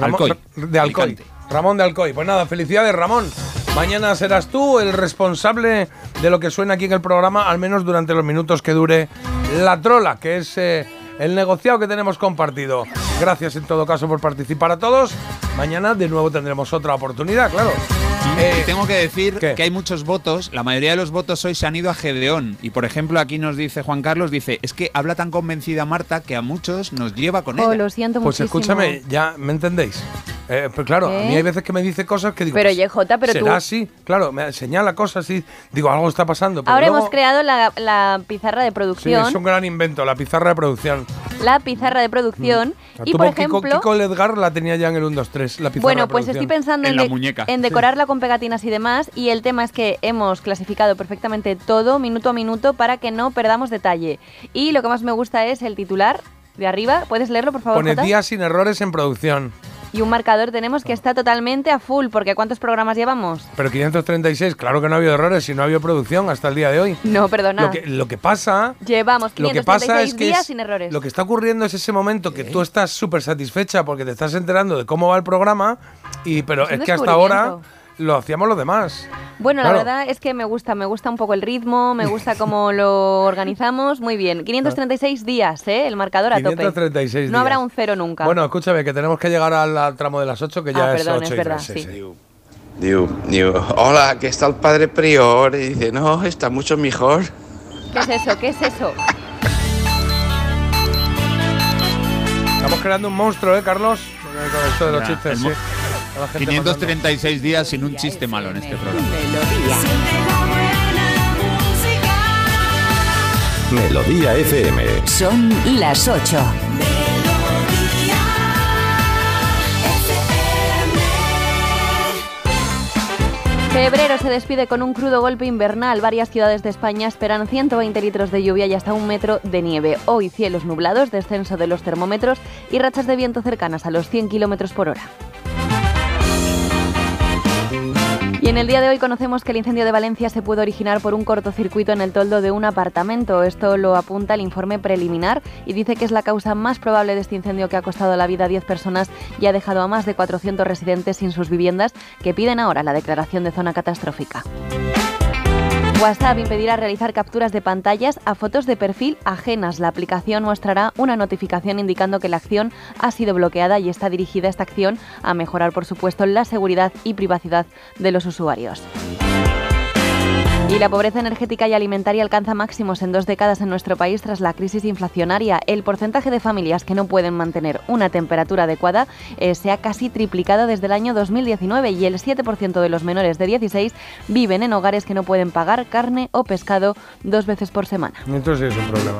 Alcoy. Ra- De Alcoy. Alicante. Ramón de Alcoy. Pues nada, felicidades, Ramón. Mañana serás tú el responsable de lo que suena aquí en el programa, al menos durante los minutos que dure la trola, que es eh, el negociado que tenemos compartido. Gracias en todo caso por participar a todos. Mañana de nuevo tendremos otra oportunidad, claro. Eh, Y tengo que decir ¿qué? que hay muchos votos, la mayoría de los votos hoy se han ido a Gedeón. Y por ejemplo, aquí nos dice Juan Carlos, dice, es que habla tan convencida Marta que a muchos nos lleva con Oh, ella. lo siento pues muchísimo. escúchame, ya me entendéis. Eh, pues claro, a ¿Eh? mí hay veces que me dice cosas que digo. Pero, pues, YJ, pero tú- será así, claro, me señala cosas y digo, algo está pasando. pero Ahora luego- hemos creado la, la pizarra de Sí, producción. es un gran invento, la pizarra de producción. La pizarra de producción. La Y tuvo por Kiko, ejemplo. Kiko Ledgar la tenía ya en el 1, 2, 3, la pizarra Bueno, pues estoy pensando en, En la de- muñeca. en decorarla con pegatinas y demás. Y el tema es que hemos clasificado perfectamente todo, minuto a minuto, para que no perdamos detalle. Y lo que más me gusta es el titular de arriba. ¿Puedes leerlo, por favor, Pone Jota? días sin errores en producción. Y un marcador tenemos que está totalmente a full, porque ¿cuántos programas llevamos? Pero 536, claro que no ha habido errores, si no ha habido producción hasta el día de hoy. No, perdona. Lo que, lo que pasa Llevamos Lo que 536 pasa es que días es- sin errores. Lo que está ocurriendo es ese momento que tú estás súper satisfecha porque te estás enterando de cómo va el programa, y pero Es que hasta ahora. Lo hacíamos los demás. Bueno, Claro. la verdad es que me gusta, me gusta un poco el ritmo, me gusta cómo [laughs] lo organizamos. Muy bien. 536 días, ¿eh? El marcador a tope. 536 No habrá días. un cero nunca. Bueno, escúchame, que tenemos que llegar al, al tramo de las 8, que ya Ah, es perdón, 8 es y verdad, 3, sí. Digo, digo, hola, que está el padre prior. Y dice, no, está mucho mejor. ¿Qué es eso? ¿Qué es eso? Estamos creando un monstruo, ¿eh, Carlos? Con esto de los chistes, sí. Mo- A la gente 536 días sin un chiste malo en este programa. Melodía FM. Son las 8. Febrero se despide con un crudo golpe invernal. Varias ciudades de España esperan 120 litros de lluvia y hasta un metro de nieve. Hoy cielos nublados, descenso de los termómetros y rachas de viento cercanas a los 100 kilómetros por hora. Y en el día de hoy conocemos que el incendio de Valencia se pudo originar por un cortocircuito en el toldo de un apartamento. Esto lo apunta el informe preliminar y dice que es la causa más probable de este incendio que ha costado la vida a 10 personas y ha dejado a más de 400 residentes sin sus viviendas que piden ahora la declaración de zona catastrófica. WhatsApp impedirá realizar capturas de pantallas a fotos de perfil ajenas. La aplicación mostrará una notificación indicando que la acción ha sido bloqueada y está dirigida esta acción a mejorar, por supuesto, la seguridad y privacidad de los usuarios. Y la pobreza energética y alimentaria alcanza máximos en dos décadas en nuestro país tras la crisis inflacionaria. El porcentaje de familias que no pueden mantener una temperatura adecuada eh, se ha casi triplicado desde el año 2019 y el 7% de los menores de 16 viven en hogares que no pueden pagar carne o pescado dos veces por semana. Entonces es un problema.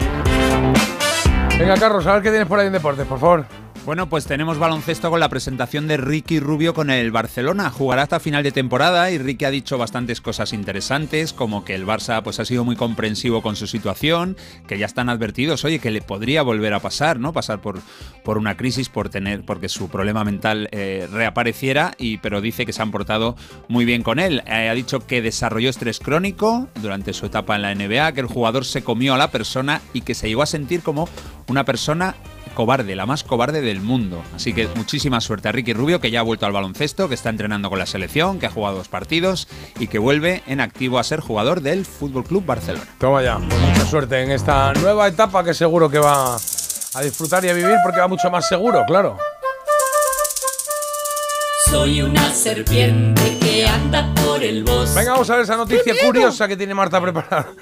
Venga, Carlos, a ver qué tienes por ahí en deportes, por favor. Bueno, pues tenemos baloncesto con la presentación de Ricky Rubio con el Barcelona. Jugará hasta final de temporada y Ricky ha dicho bastantes cosas interesantes, como que el Barça pues ha sido muy comprensivo con su situación, que ya están advertidos, oye, que le podría volver a pasar, ¿no? Pasar por, por una crisis, por tener, porque su problema mental eh, reapareciera, y, pero dice que se han portado muy bien con él. Eh, ha dicho que desarrolló estrés crónico durante su etapa en la NBA, que el jugador se comió a la persona y que se llegó a sentir como una persona cobarde, la más cobarde del mundo. Así que muchísima suerte a Ricky Rubio, que ya ha vuelto al baloncesto, que está entrenando con la selección, que ha jugado dos partidos y que vuelve en activo a ser jugador del Fútbol Club Barcelona. Toma ya, mucha suerte en esta nueva etapa que seguro que va a disfrutar y a vivir porque va mucho más seguro, claro. Soy una serpiente que anda por el bosque. Venga, vamos a ver esa noticia curiosa que tiene Marta preparada.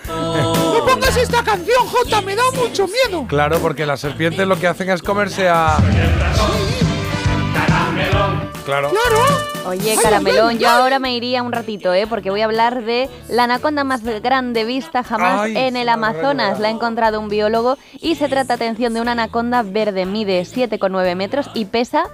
Pongas esta canción, Jota, me da mucho miedo. Claro, porque las serpientes lo que hacen es comerse a. Claro. Oye, caramelón, yo ahora me iría un ratito, ¿eh? Porque voy a hablar de la anaconda más grande vista jamás Ay, en el Amazonas. La ha encontrado un biólogo y se trata, atención, de una anaconda verde. Mide 7,9 metros y pesa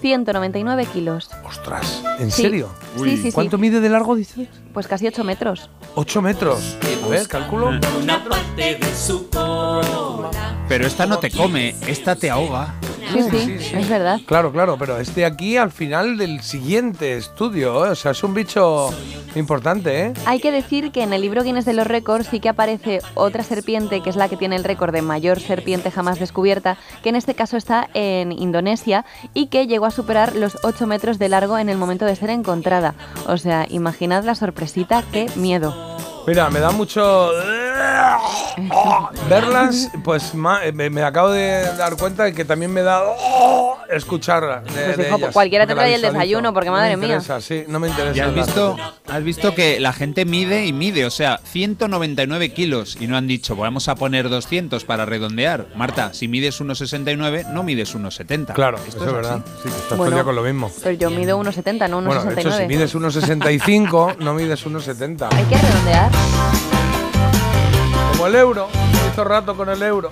199 kilos. Ostras, ¿en Sí. serio? Sí, sí, sí. ¿Cuánto mide de largo, dices? Pues casi 8 metros. 8 metros. A ver, cálculo. Una parte de su cola. Pero esta no te come, esta te ahoga. Sí, sí, es verdad. Claro, claro, pero este aquí al final del siguiente estudio, ¿eh? o sea, es un bicho importante, ¿eh? Hay que decir que en el libro Guinness de los récords sí que aparece otra serpiente, que es la que tiene el récord de mayor serpiente jamás descubierta, que en este caso está en Indonesia y que llegó a superar los 8 metros de largo en el momento de ser encontrada. O sea, imaginad la sorpresita, qué miedo. Mira, me da mucho verlas, pues ma- eh, me, me acabo de dar cuenta de que también me da escucharlas. de- Pues de hijo, ellas, cualquiera te trae el desayuno, porque No me madre mía. interesa, sí, no me interesa. Has nada. visto, has visto que la gente mide y mide, o sea, 199 kilos y no han dicho, vamos a poner 200 para redondear. Marta, si mides 1,69, no mides 1,70. Claro, Esto eso es verdad. Sí, que estás Bueno, con lo mismo. Pero yo mido 1,70, no 1,69. Bueno, de hecho, si mides 1,65, no mides 1,70. Hay que redondear. Como el euro. Hizo rato con el euro.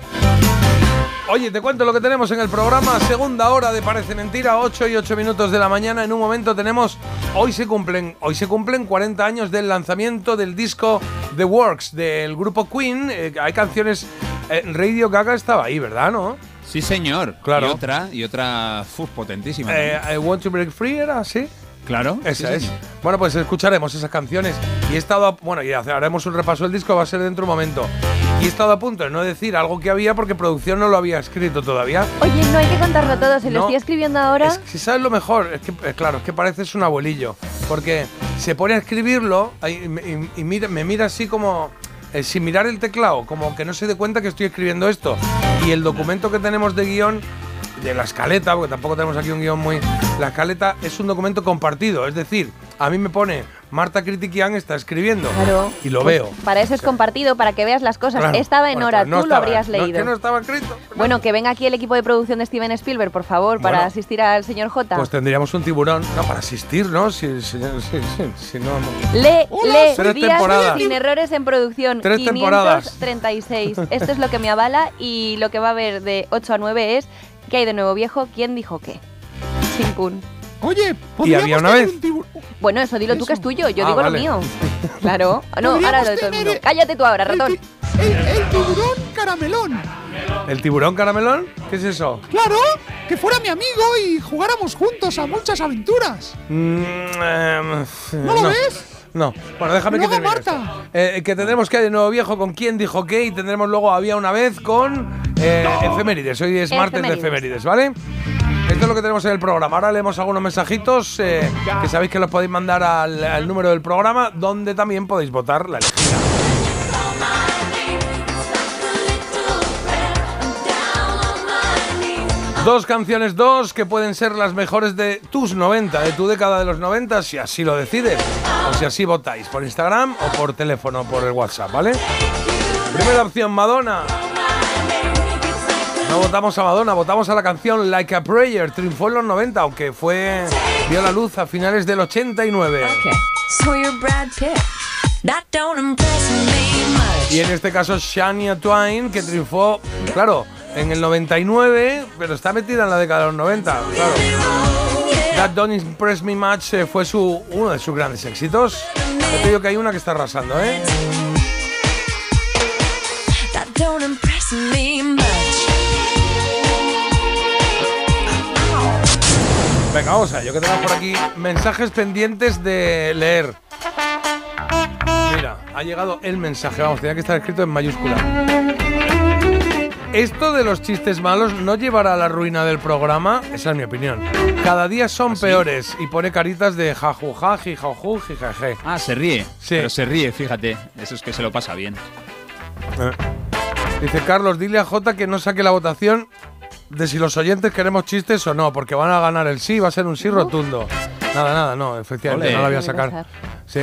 Oye, te cuento lo que tenemos en el programa. Segunda hora de Parece Mentira, 8 y 8 minutos de la mañana. En un momento tenemos. Hoy se cumplen, hoy se cumplen 40 años del lanzamiento del disco The Works del grupo Queen. Eh, hay canciones. eh, Radio Gaga estaba ahí, ¿verdad? ¿No? Sí, señor. Claro. Y otra, y otra uf, potentísima. Eh. I Want to Break Free era así. Claro. Esa sí, es. señor. Bueno, pues escucharemos esas canciones. Y he estado. A, bueno, y haremos un repaso del disco, va a ser dentro de un momento. Y he estado a punto de no decir algo que había porque producción no lo había escrito todavía. Oye, no hay que contarlo todo, se lo No. estoy escribiendo ahora. Es que, si sabes lo mejor, es que, eh, claro, es que pareces un abuelillo. Porque se pone a escribirlo y, me- y- y mira, me mira así como. eh, sin mirar el teclado, como que no se dé cuenta que estoy escribiendo esto. Y el documento que tenemos de guion, de la escaleta, porque tampoco tenemos aquí un guion muy. La escaleta es un documento compartido, es decir, a mí me pone Marta Critiquian está escribiendo. Claro. Y lo Pues veo. Para eso es compartido, para que veas las cosas. Claro. Estaba en Bueno, hora, pues no tú lo habrías no, es leído. que no estaba escrito. Bueno, que venga aquí el equipo de producción de Steven Spielberg, por favor, para Bueno. asistir al señor J. Pues tendríamos un tiburón. No, para asistir, ¿no? Si, si, si- si- si no, no. Lee, lee, Tres días temporadas. sin errores en producción. Tres temporadas. 536. Esto es lo que me avala y lo que va a haber de 8 a 9 es ¿qué hay de nuevo viejo? ¿Quién dijo qué? Chimpún. Oye, Y había una vez. Bueno, eso dilo tú que es tuyo, yo Ah, digo vale. lo mío. [laughs] Claro. No, ahora lo de todo el tener mundo. el- Cállate tú ahora, ratón. El, el tiburón caramelón. ¿El tiburón caramelón? ¿Qué es eso? Claro, que fuera mi amigo y jugáramos juntos a muchas aventuras. Mm, em, ¿No lo ves? No. Bueno, déjame que termine Marta. esto. Eh, que tendremos que hay de nuevo viejo con quién dijo qué y tendremos luego había una vez con eh, efemérides. Hoy es martes de Efemérides. efemérides, ¿vale? Esto es lo que tenemos en el programa. Ahora leemos algunos mensajitos eh, que sabéis que los podéis mandar al, al número del programa, donde también podéis votar la elegida. Dos canciones, dos que pueden ser las mejores de tus 90, de tu década de los 90, si así lo decides, o si así votáis, por Instagram o por teléfono, por el WhatsApp, ¿vale? Primera opción, Madonna. No votamos a Madonna, votamos a la canción Like a Prayer, triunfó en los 90, aunque fue vio la luz a finales del 89. So you're Brad Pitt. That don't impress me much. Y en este caso Shania Twain, que triunfó, claro, en el 99, pero está metida en la década de los 90, claro. That Don't Impress Me Much eh, fue su, uno de sus grandes éxitos. Ya te digo que hay una que está arrasando, ¿eh? That don't impress me much. Venga, vamos a ello, que tenemos por aquí mensajes pendientes de leer. Mira, ha llegado el mensaje, vamos, tenía que estar escrito en mayúscula. Esto de los chistes malos no llevará a la ruina del programa, esa es mi opinión. Cada día son peores y pone caritas de jajuja, jijaju, jijaje. Ah, se ríe. Sí. Pero se ríe, fíjate. Eso es que se lo pasa bien. Eh. Dice Carlos, dile a Jota que no saque la votación de si los oyentes queremos chistes o no, porque van a ganar el sí, va a ser un sí rotundo. Nada, nada, no, efectivamente, no la voy a sacar. Sí.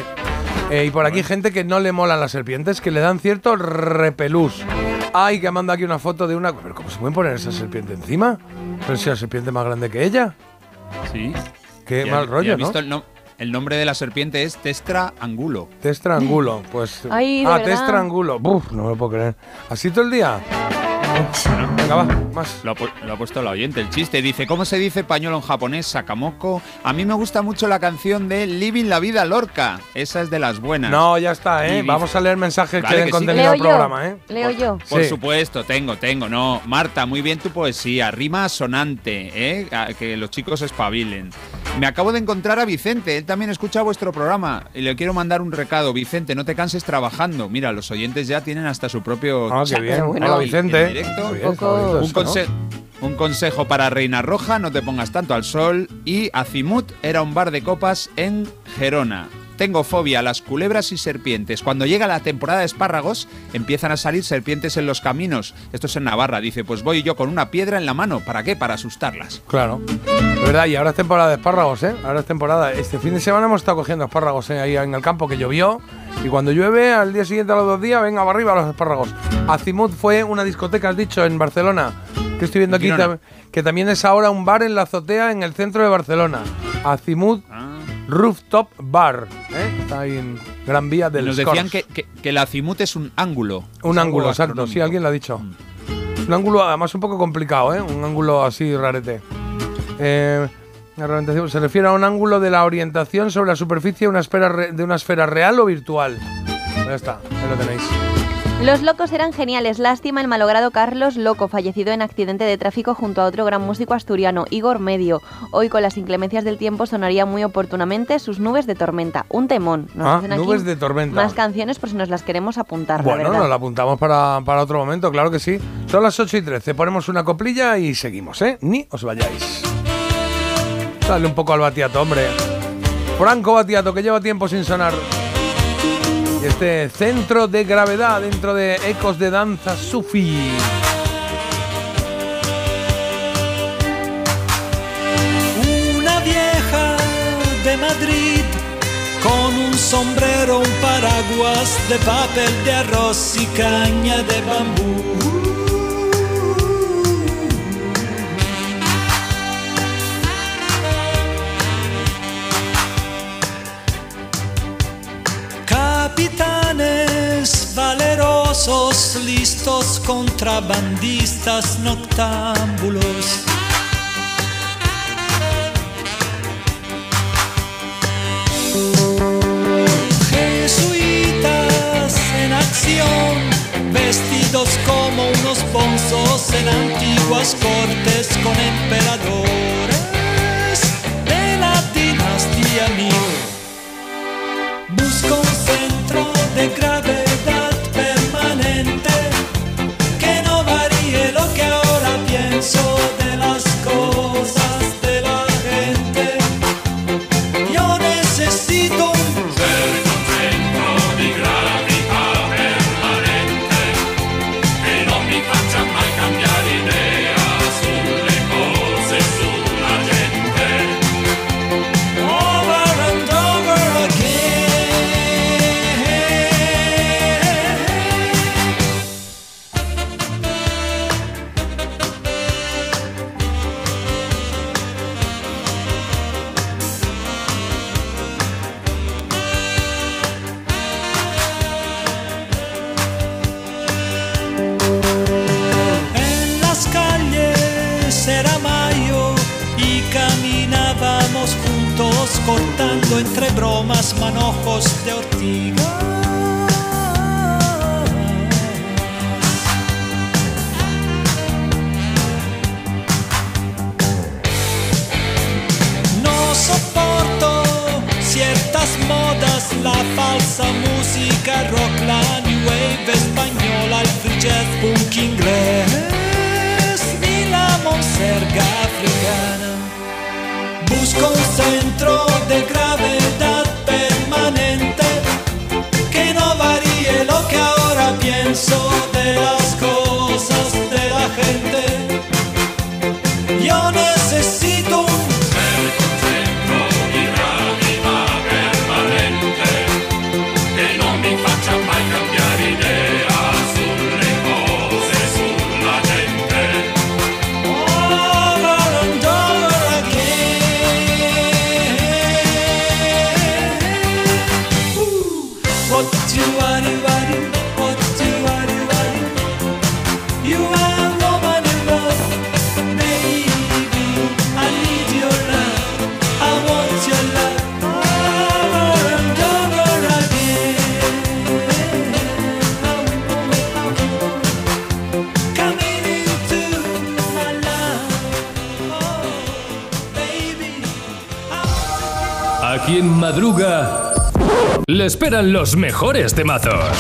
Eh, y por aquí gente que no le molan las serpientes, que le dan cierto repelús. Ay, que manda aquí una foto de una... ¿Pero cómo se pueden poner esa serpiente encima? Pero si la serpiente es más grande que ella. Sí. Qué ¿Y mal rollo, ¿no? visto el, no- el nombre de la serpiente es Testra angulo. Testrangulo, pues... Ay, ah, verdad. testrangulo. Buf, no me lo puedo creer. ¿Así todo el día? Venga, va, más. Lo ha, pu- lo ha puesto la oyente, el chiste. Dice, ¿cómo se dice pañuelo en japonés? Sakamoko. A mí me gusta mucho la canción de Living la Vida Lorca. Esa es de las buenas. No, ya está, ¿eh? Y dice- Vamos a leer mensajes Vale que den contenido al programa, ¿eh? Leo yo. Por Sí. supuesto, tengo, tengo. No, Marta, muy bien tu poesía. Rima sonante, ¿eh? A- Que los chicos espabilen. Me acabo de encontrar a Vicente. Él también escucha vuestro programa. Y le quiero mandar un recado. Vicente, no te canses trabajando. Mira, los oyentes ya tienen hasta su propio. Ah, qué bien. bueno. Hola, en Vicente. Un consejo para Reina Roja, no te pongas tanto al sol. Y Azimut era un bar de copas en Gerona. Tengo fobia a las culebras y serpientes. Cuando llega la temporada de espárragos, empiezan a salir serpientes en los caminos. Esto es en Navarra. Dice, pues voy yo con una piedra en la mano. ¿Para qué? Para asustarlas. Claro. De verdad, y ahora es temporada de espárragos, ¿eh? Ahora es temporada. Este fin de semana hemos estado cogiendo espárragos ¿eh? ahí en el campo que llovió. Y cuando llueve, al día siguiente, a los dos días, venga, arriba los espárragos. Azimut fue una discoteca, has dicho, en Barcelona. Que estoy viendo aquí, Girona. que también es ahora un bar en la azotea en el centro de Barcelona. Azimut Rooftop Bar. ¿eh? Está ahí en Gran Vía del Nos decían que, que- que el Azimut es un ángulo. Un ángulo, exacto. Sí, alguien lo ha dicho. Un ángulo, además, un poco complicado, ¿eh? Un ángulo así rarete. Eh, la se refiere a un ángulo de la orientación sobre la superficie de una esfera, de una esfera real o virtual. Ya está, ahí lo tenéis. Los locos eran geniales. Lástima el malogrado Carlos Loco, fallecido en accidente de tráfico junto a otro gran músico asturiano, Igor Medio. Hoy, con las inclemencias del tiempo, sonaría muy oportunamente sus nubes de tormenta. Un temón. Nos Ah, aquí nubes de tormenta. Más canciones por si nos las queremos apuntar. la Bueno, verdad. nos la apuntamos para, para otro momento, claro que sí. Son las 8 y 13, ponemos una coplilla y seguimos, ¿eh? Ni os vayáis. Dale un poco al batiato, hombre. Franco Batiato, que lleva tiempo sin sonar. Este centro de gravedad dentro de ecos de danza sufi. Una vieja de Madrid con un sombrero, un paraguas de papel de arroz y caña de bambú. Capitanes valerosos, listos contrabandistas noctámbulos. Jesuitas en acción, vestidos como unos bonzos en antiguas cortes con emperadores de la dinastía Ming. De música rock, la new wave española, el free jazz, punk inglés y la monserga africana. Busco un centro de gravedad permanente que no varíe lo que ahora pienso de las cosas de la gente. Madruga, le esperan los mejores temazos.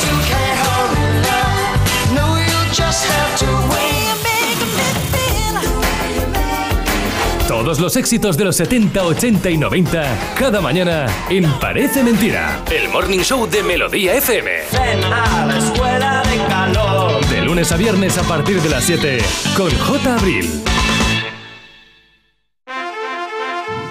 Todos los éxitos de los 70, 80 y 90, cada mañana en Parece Mentira. El Morning Show de Melodía FM. Ven a la escuela de calor. De lunes a viernes a partir de las 7, con J. Abril.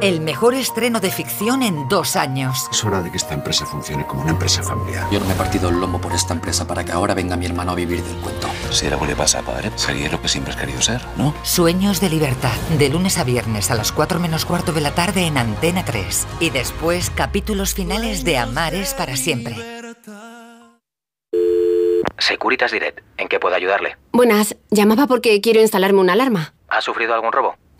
El mejor estreno de ficción en dos años. Es hora de que esta empresa funcione como una empresa familiar. Yo no me he partido el lomo por esta empresa para que ahora venga mi hermano a vivir del cuento. Si algo le pasa a padre, sería lo que siempre has querido ser, ¿no? Sueños de libertad, de lunes a viernes a las 4 menos cuarto de la tarde en Antena 3. Y después capítulos finales de Amar es para siempre. Securitas Direct, ¿en qué puedo ayudarle? Buenas, llamaba porque quiero instalarme una alarma. ¿Ha sufrido algún robo?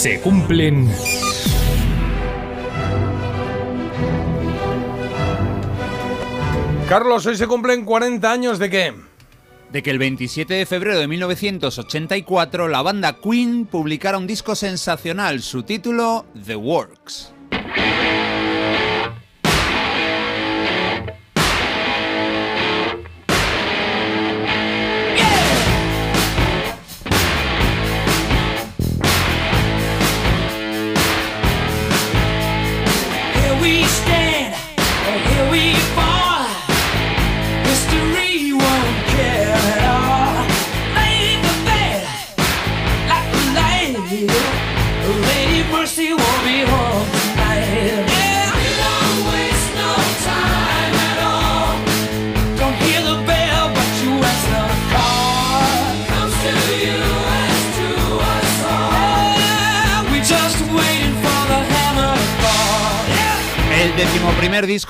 Se cumplen... Carlos, hoy se cumplen 40 años de qué? De que el 27 de febrero de 1984 la banda Queen publicara un disco sensacional, su título The Works.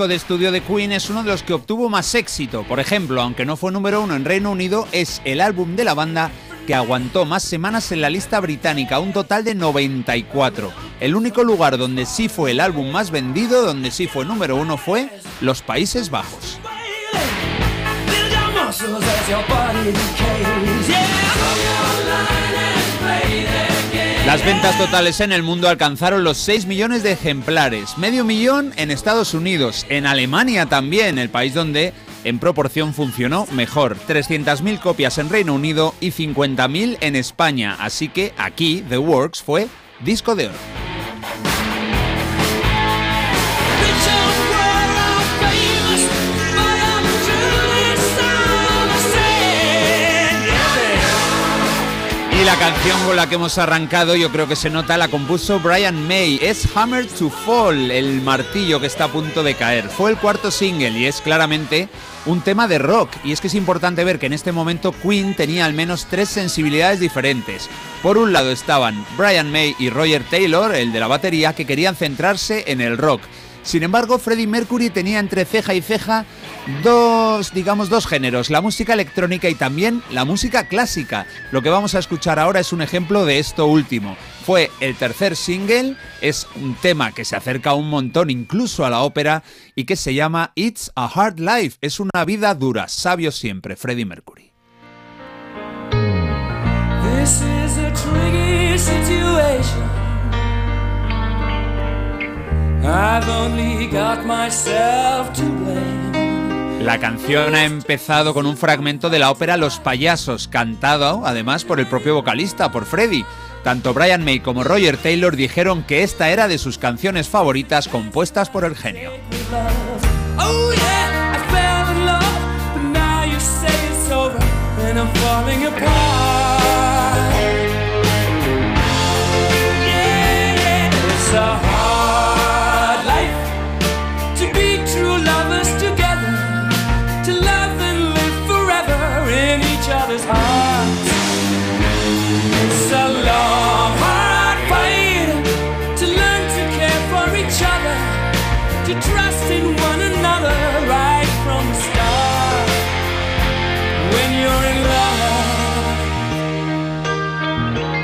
De estudio de Queen es uno de los que obtuvo más éxito. Por ejemplo, aunque no fue número uno en Reino Unido, es el álbum de la banda que aguantó más semanas en la lista británica, un total de 94. El único lugar donde sí fue el álbum más vendido, donde sí fue número uno, fue los Países Bajos. Las ventas totales en el mundo alcanzaron los 6 millones de ejemplares, medio millón en Estados Unidos, en Alemania también, el país donde en proporción funcionó mejor, 300.000 copias en Reino Unido y 50.000 en España, así que aquí The Works fue disco de oro. La canción con la que hemos arrancado, yo creo que se nota, la compuso Brian May. Es Hammer to Fall, el martillo que está a punto de caer. Fue el cuarto single y es claramente un tema de rock. Y es que es importante ver que en este momento Queen tenía al menos tres sensibilidades diferentes. Por un lado estaban Brian May y Roger Taylor, el de la batería, que querían centrarse en el rock. Sin embargo, Freddie Mercury tenía entre ceja y ceja dos, digamos, dos géneros, la música electrónica y también la música clásica. Lo que vamos a escuchar ahora es un ejemplo de esto último. Fue el tercer single, es un tema que se acerca un montón incluso a la ópera y que se llama It's a Hard Life, es una vida dura, sabio siempre, Freddie Mercury. I've only got myself to blame. La canción ha empezado con un fragmento de la ópera Los Payasos, cantado además por el propio vocalista, por Freddie. Tanto Brian May como Roger Taylor dijeron que esta era de sus canciones favoritas compuestas por el genio.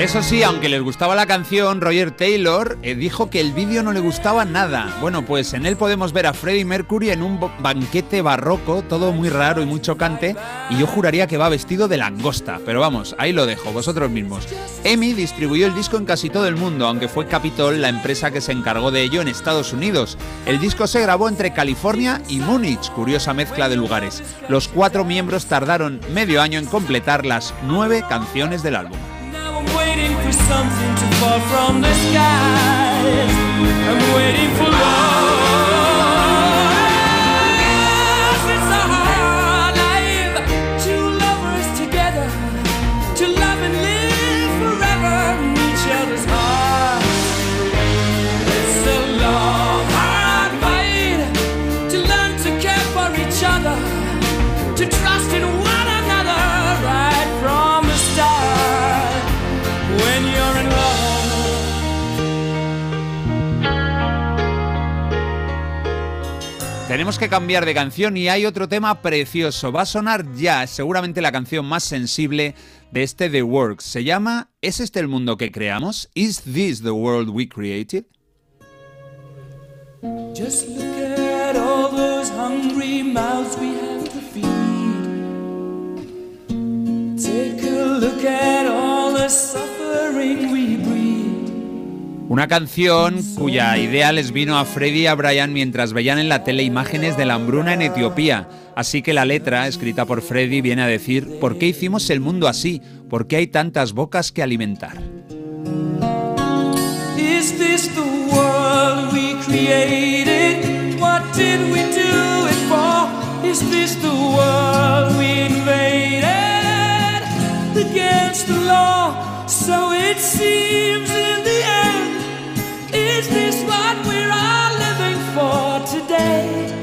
Eso sí, aunque les gustaba la canción, Roger Taylor eh, dijo que el vídeo no le gustaba nada. Bueno, pues en él podemos ver a Freddie Mercury en un banquete barroco, todo muy raro y muy chocante, y yo juraría que va vestido de langosta. Pero vamos, ahí lo dejo, vosotros mismos. EMI distribuyó el disco en casi todo el mundo, aunque fue Capitol la empresa que se encargó de ello en Estados Unidos. El disco se grabó entre California y Múnich, curiosa mezcla de lugares. Los cuatro miembros tardaron medio año en completar las nueve canciones del álbum. Waiting for something to fall from the skies. I'm waiting for love. Tenemos que cambiar de canción y hay otro tema precioso. Va a sonar ya, seguramente la canción más sensible de este The Works. Se llama ¿Es este el mundo que creamos? ¿Is this the world we created? Just look at all those hungry mouths we have to feed. Take a look at all the suffering we. Una canción cuya idea les vino a Freddy y a Brian mientras veían en la tele imágenes de la hambruna en Etiopía. Así que la letra, escrita por Freddy, viene a decir, ¿por qué hicimos el mundo así? ¿Por qué hay tantas bocas que alimentar? So it seems in the end. Is this what we're all living for today?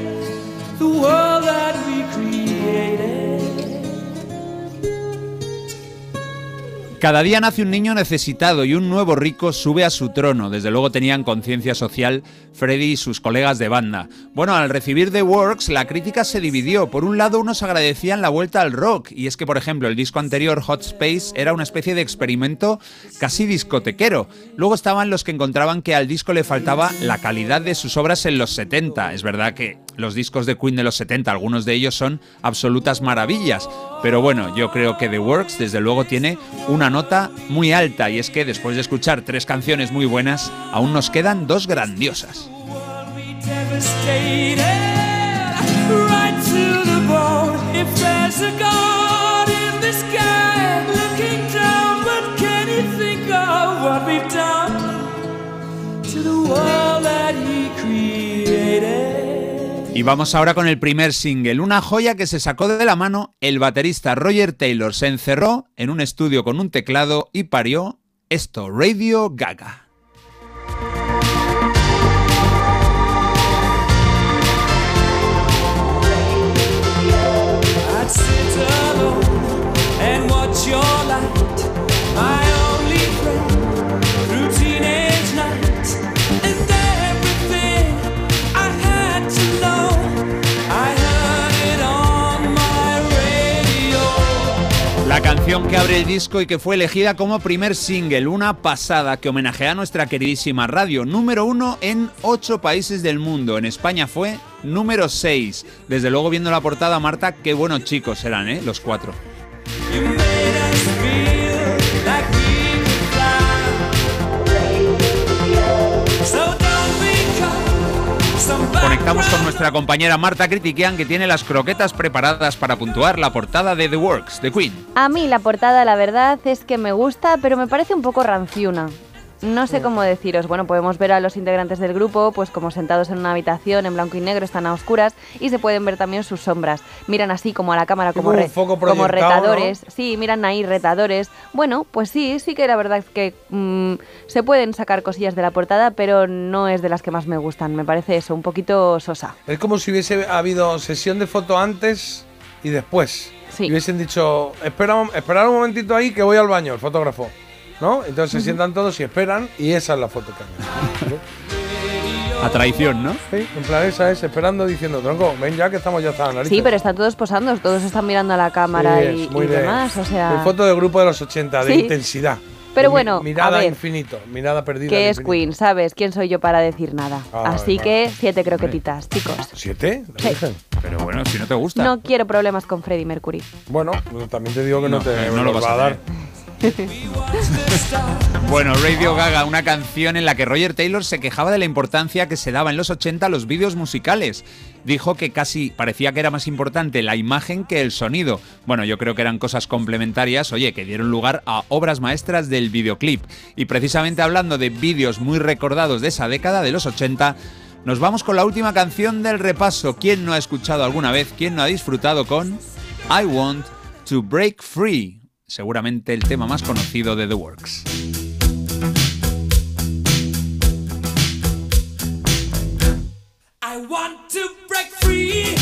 Cada día nace un niño necesitado y un nuevo rico sube a su trono. Desde luego tenían conciencia social Freddy y sus colegas de banda. Bueno, al recibir The Works, la crítica se dividió. Por un lado, unos agradecían la vuelta al rock, y es que, por ejemplo, el disco anterior, Hot Space, era una especie de experimento casi discotequero. Luego estaban los que encontraban que al disco le faltaba la calidad de sus obras en los 70. Es verdad que los discos de Queen de los 70, algunos de ellos son absolutas maravillas. Pero bueno, yo creo que The Works desde luego tiene una nota muy alta y es que después de escuchar tres canciones muy buenas, aún nos quedan dos grandiosas. to the created? Y vamos ahora con el primer single, una joya que se sacó de la mano, el baterista Roger Taylor se encerró en un estudio con un teclado y parió esto, Radio Gaga. La canción que abre el disco y que fue elegida como primer single, una pasada que homenajea a nuestra queridísima radio, número uno en ocho países del mundo. En España fue número 6. Desde luego viendo la portada, Marta, qué buenos chicos eran, ¿eh? Los cuatro. Conectamos con nuestra compañera Marta Critiquian que tiene las croquetas preparadas para puntuar la portada de The Works, de Queen. A mí la portada, la verdad, es que me gusta, pero me parece un poco ranciuna. No sé cómo deciros. Bueno, podemos ver a los integrantes del grupo, pues como sentados en una habitación en blanco y negro, están a oscuras y se pueden ver también sus sombras. Miran así como a la cámara, como, re- como retadores. Sí, miran ahí retadores. Bueno, pues sí, sí que la verdad es que mm, se pueden sacar cosillas de la portada, pero no es de las que más me gustan. Me parece eso, un poquito sosa. Es como si hubiese habido sesión de foto antes y después. Y hubiesen dicho, espera, esperar un momentito ahí que voy al baño, el fotógrafo. ¿No? Entonces se sientan todos y esperan y esa es la foto que han A traición, ¿no? Sí, en plan esa es, esperando diciendo, tronco, ven ya que estamos ya hasta la nariz. Sí, pero están todos posando, todos están mirando a la cámara Sí, y, es muy y de- demás, o sea... foto de grupo de los 80, de Sí. intensidad. Pero De mi- bueno, a Mirada ver. infinito, mirada perdida. que al es infinito. Queen, ¿sabes? ¿Quién soy yo para decir nada? Ay, Así que siete croquetitas, chicos. ¿Siete? ¿La Sí. Virgen? Pero bueno, si no te gusta. No quiero problemas con Freddie Mercury. Bueno, pues también te digo que no, No, te eh, no lo vas va a a dar. [laughs] Bueno, Radio Gaga, una canción en la que Roger Taylor se quejaba de la importancia que se daba en los 80 a los vídeos musicales. Dijo que casi parecía que era más importante la imagen que el sonido. Bueno, yo creo que eran cosas complementarias, oye, que dieron lugar a obras maestras del videoclip. Y precisamente hablando de vídeos muy recordados de esa década de los 80, nos vamos con la última canción del repaso. ¿Quién no ha escuchado alguna vez? ¿Quién no ha disfrutado con I Want to Break Free? Seguramente el tema más conocido de The Works. I want to break free.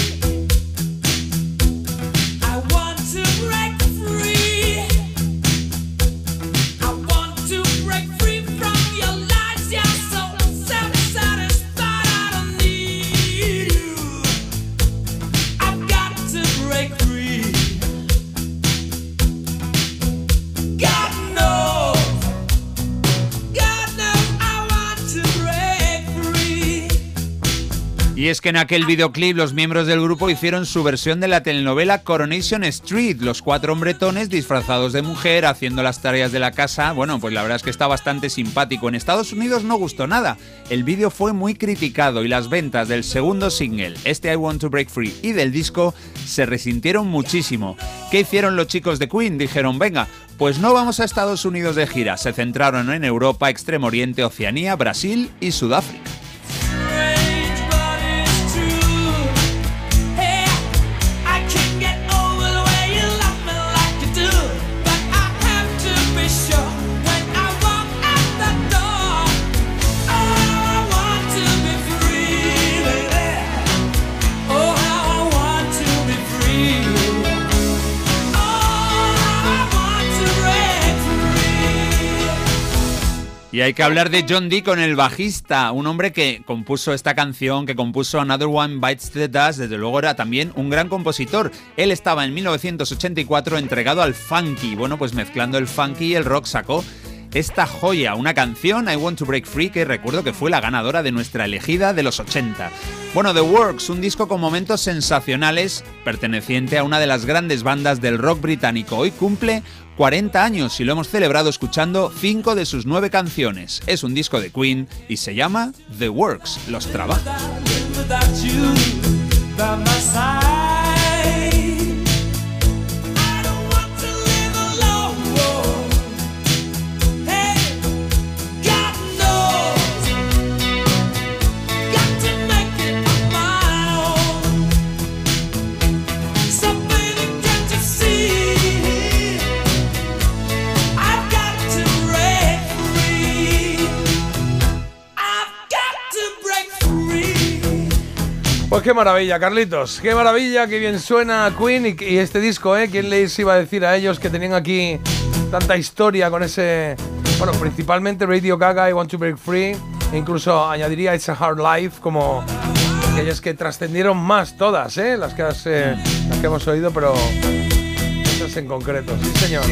Y es que en aquel videoclip los miembros del grupo hicieron su versión de la telenovela Coronation Street, los cuatro hombretones disfrazados de mujer haciendo las tareas de la casa. Bueno, pues la verdad es que está bastante simpático. En Estados Unidos no gustó nada. El vídeo fue muy criticado y las ventas del segundo single, este I Want to Break Free, y del disco se resintieron muchísimo. ¿Qué hicieron los chicos de Queen? Dijeron, venga, pues no vamos a Estados Unidos de gira. Se centraron en Europa, Extremo Oriente, Oceanía, Brasil y Sudáfrica. Y hay que hablar de John Deacon, el bajista, un hombre que compuso esta canción, que compuso Another One Bites the Dust, desde luego era también un gran compositor. Él estaba en 1984 entregado al funky, bueno, pues mezclando el funky y el rock sacó esta joya, una canción, I Want to Break Free, que recuerdo que fue la ganadora de nuestra elegida de los 80. Bueno, The Works, un disco con momentos sensacionales, perteneciente a una de las grandes bandas del rock británico. Hoy cumple 40 años y lo hemos celebrado escuchando 5 de sus 9 canciones. Es un disco de Queen y se llama The Works, los trabajos. Pues qué maravilla, Carlitos. Qué maravilla, qué bien suena Queen y, este disco, ¿eh? ¿Quién les iba a decir a ellos que tenían aquí tanta historia con ese. Bueno, principalmente Radio Gaga y Want to Break Free. Incluso añadiría It's a Hard Life como aquellas que trascendieron más todas, ¿eh? Las que, eh, las que hemos oído, pero esas en concreto. Sí, señor.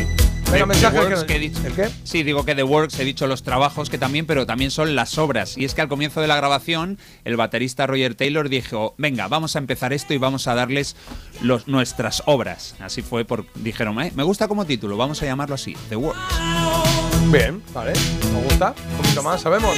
Venga, The- mensaje The que- Works que he dicho. ¿El qué? Sí, digo que The Works, he dicho los trabajos que también, pero también son las obras. Y es que al comienzo de la grabación, el baterista Roger Taylor dijo, venga, vamos a empezar esto y vamos a darles los, nuestras obras. Así fue, por, dijeron, "Eh, me gusta como título, vamos a llamarlo así, The Works. Bien, vale. Me gusta. Un poquito más, sabemos.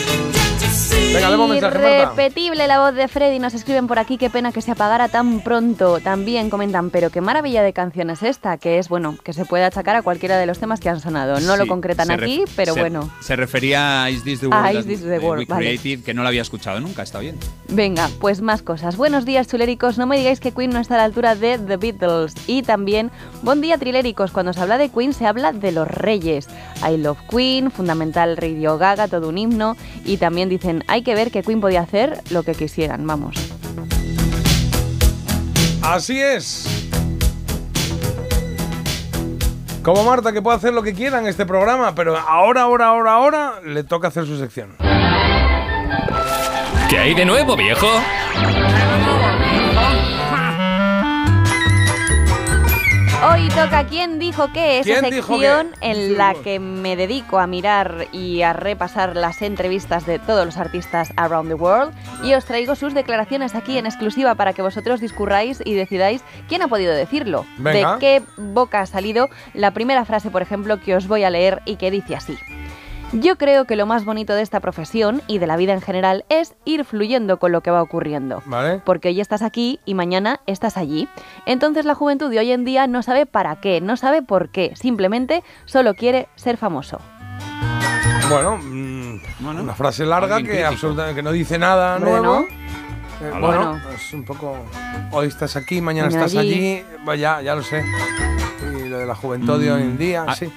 Venga, demos mensaje, Marta. Irrepetible la voz de Freddy. Nos escriben por aquí, qué pena que se apagara tan pronto. También comentan, pero qué maravilla de canción es esta, que es, bueno, que se puede achacar a cualquiera de los temas que han sonado. No lo concretan aquí, pero se- bueno. Se refería a Is This the World, Ah, that Is This the we World, vale. que no lo había escuchado nunca, está bien. Venga, pues más cosas. Buenos días, chuléricos. No me digáis que Queen no está a la altura de The Beatles. Y también, buen día, triléricos. Cuando se habla de Queen, se habla de los reyes. I Love Queen, Fundamental Radio Gaga, todo un himno. Y también dicen, hay que ver que Queen podía hacer lo que quisieran. Vamos. Así es. Como Marta, que puede hacer lo que quiera en este programa, pero ahora, ahora, ahora, ahora le toca hacer su sección. ¿Qué hay de nuevo, viejo? Hoy toca ¿Quién dijo qué? Esa ¿Quién dijo sección qué? en la que me dedico a mirar y a repasar las entrevistas de todos los artistas around the world y os traigo sus declaraciones aquí en exclusiva para que vosotros discurráis y decidáis quién ha podido decirlo. Venga. De qué boca ha salido la primera frase, por ejemplo, que os voy a leer y que dice así. Yo creo que lo más bonito de esta profesión y de la vida en general es ir fluyendo con lo que va ocurriendo. ¿Vale? Porque hoy estás aquí y mañana estás allí. Entonces la juventud de hoy en día no sabe para qué, no sabe por qué, simplemente solo quiere ser famoso. Bueno, mm, una frase larga que crítico. absolutamente que no dice nada Hombre, nuevo. ¿no? Eh, bueno, Bueno. es un poco. Hoy estás aquí, mañana, Mañana estás allí. Ya, ya lo sé. Y lo de la juventud de hoy en día, Ah, sí.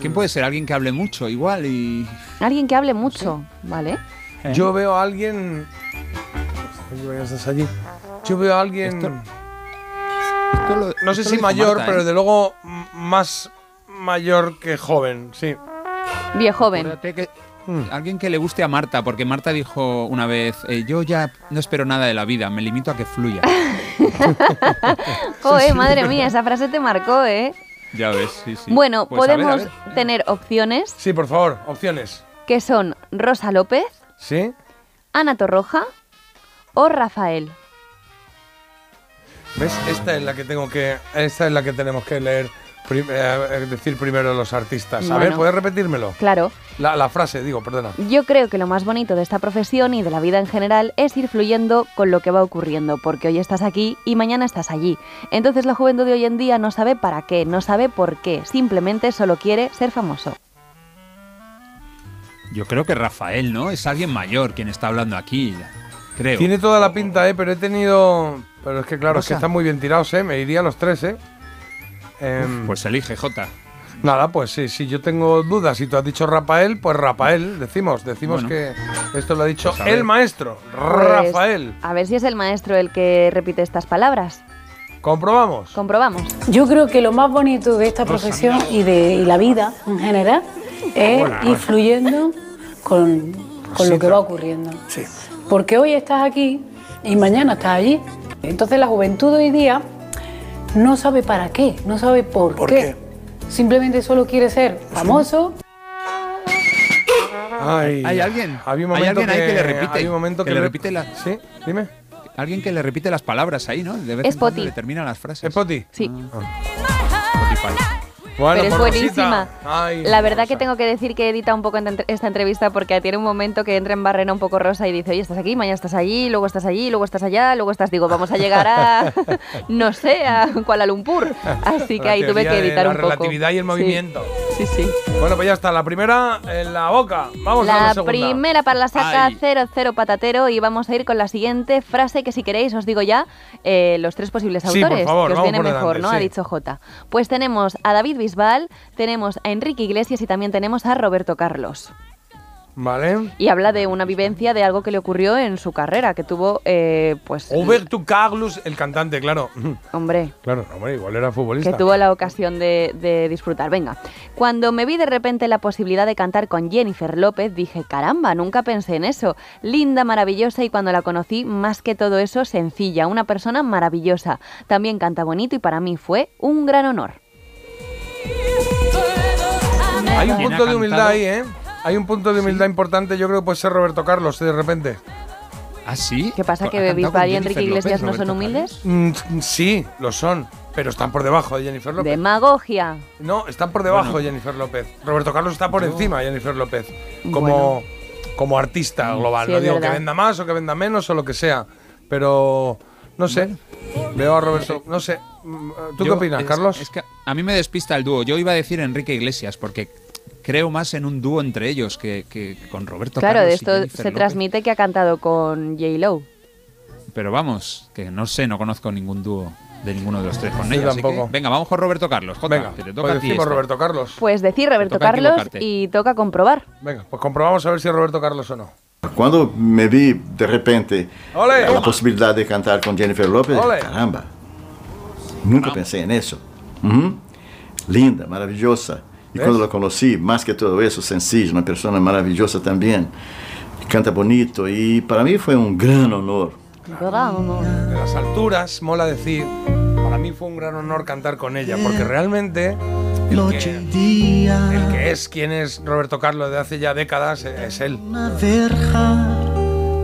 ¿Quién puede ser? Alguien que hable mucho, igual, y... Alguien que hable mucho, ¿vale? ¿Eh? Yo veo a alguien. Yo veo a alguien. no sé si mayor, Marta, pero ¿eh? desde luego más mayor que joven, sí. Viejoven. Acuérdate que- Alguien que le guste a Marta, porque Marta dijo una vez, eh, yo ya no espero nada de la vida, me limito a que fluya. [laughs] Joder, madre mía, esa frase te marcó, ¿eh? Ya ves, sí, sí. Bueno, Pues a ver, a podemos ver. tener opciones Sí, por favor, opciones. que son Rosa López, ¿Sí? Ana Torroja o Rafael. ¿Ves? Esta es la que tengo que. Esta es la que tenemos que leer. Prim- eh, decir primero los artistas. A ver, Bueno. ¿puedes repetírmelo? Claro. La, la frase, digo, perdona. Yo creo que lo más bonito de esta profesión y de la vida en general es ir fluyendo con lo que va ocurriendo, porque hoy estás aquí y mañana estás allí. Entonces la juventud de hoy en día no sabe para qué, no sabe por qué, simplemente solo quiere ser famoso. Yo creo que Rafael, ¿no? Es alguien mayor quien está hablando aquí. Creo. Tiene toda la pinta, ¿eh? Pero he tenido. Pero es que, claro, es que están muy bien tirados, ¿eh? Me iría a los tres, ¿eh? Em, Pues elige, Jota. Nada, pues sí, si yo tengo dudas y tú has dicho Rafael, pues Rafael, decimos, decimos Bueno. que esto lo ha dicho Pues el maestro, Pues, Rafael. A ver si es el maestro el que repite estas palabras. ¿Comprobamos? Comprobamos. Yo creo que lo más bonito de esta profesión y de y la vida en general es Hola. ir fluyendo con, con lo que va ocurriendo. Porque hoy estás aquí y mañana estás allí. Entonces la juventud hoy día no sabe para qué, no sabe por, qué. Simplemente solo quiere ser famoso. Ay, ¿Hay alguien? Había un ¿Hay momento ahí que le repite? había un momento Que que, le repite la- Sí, dime. Alguien que le repite las palabras ahí, ¿no? De vez Es en cuando Poti. le termina las frases. ¿Es Poti? Sí. Spotify. Bueno, Pero es buenísima. Ay, La verdad que Rosa. tengo que decir que edita un poco esta entrevista porque tiene un momento que entra en barrena un poco rosa y dice, oye, estás aquí, mañana estás allí, luego estás allí, luego estás allá, luego estás, digo, vamos a llegar a, [laughs] no sé, a Kuala Lumpur. Así que La ahí tuve que de editar la un poco. relatividad y el Sí. movimiento. Sí, sí. Bueno, pues ya está. La primera en la boca. Vamos a la La segunda. primera para la saca Ay. 00 patatero y vamos a ir con la siguiente frase que si queréis os digo ya eh, los tres posibles Sí, por autores, favor, que os vamos viene por mejor, delante, ¿no? sí. Ha dicho J. Pues tenemos a David Bisbal, tenemos a Enrique Iglesias y también tenemos a Roberto Carlos. Vale. Y habla de una vivencia de algo que le ocurrió en su carrera, que tuvo, eh, pues, Roberto Carlos, el cantante, claro. hombre, Claro, hombre, igual era futbolista. que tuvo la ocasión de, de disfrutar. Venga, cuando me vi de repente la posibilidad de cantar con Jennifer López, dije, caramba, nunca pensé en eso. Linda, maravillosa y cuando la conocí, más que todo eso, sencilla, una persona maravillosa. También canta bonito y para mí fue un gran honor. Hay un ¿Quién ha punto de humildad ahí, ¿eh? Hay un punto de humildad importante, yo creo que puede ser Roberto Carlos, de repente. ¿Ah, sí? ¿Qué pasa, ¿Ha que cantado con Bisbal y Enrique Iglesias López, no son humildes? Mm, sí, lo son, pero están por debajo de Jennifer López. Demagogia. No, están por debajo Bueno. de Jennifer López. Roberto Carlos está por Yo- encima de Jennifer López. Como, como artista global. Sí, no digo que venda más o que venda menos o lo que sea. Pero no sé. Veo a Roberto. No sé. ¿Tú qué Yo- opinas, es- Carlos? Es que a mí me despista el dúo. Yo iba a decir Enrique Iglesias porque creo más en un dúo entre ellos que, que con Roberto Claro, Carlos de y esto Jennifer se López. transmite que ha cantado con J-Lo. Pero vamos, que no sé, no conozco ningún dúo de ninguno de los tres con Yo ella. así que- tampoco. venga, vamos con Roberto Carlos. Jota, Venga, que te toca pues a ti. Roberto Carlos. Pues decir Roberto toca Carlos equivocarte. y toca comprobar. Venga, pues comprobamos a ver si es Roberto Carlos o no. Quando me vi de repente Ole. la posibilidad de cantar con Jennifer López, Ole. caramba, nunca pensé en eso. Linda, maravillosa. Y ¿Ves? cuando la conocí, más que todo eso, sencilla, una persona maravillosa también. Canta bonito y para mí fue un gran honor. De las alturas, mola decir. Para mí fue un gran honor cantar con ella, porque realmente el que, el es quien es Roberto Carlos de hace ya décadas es él. Una verja,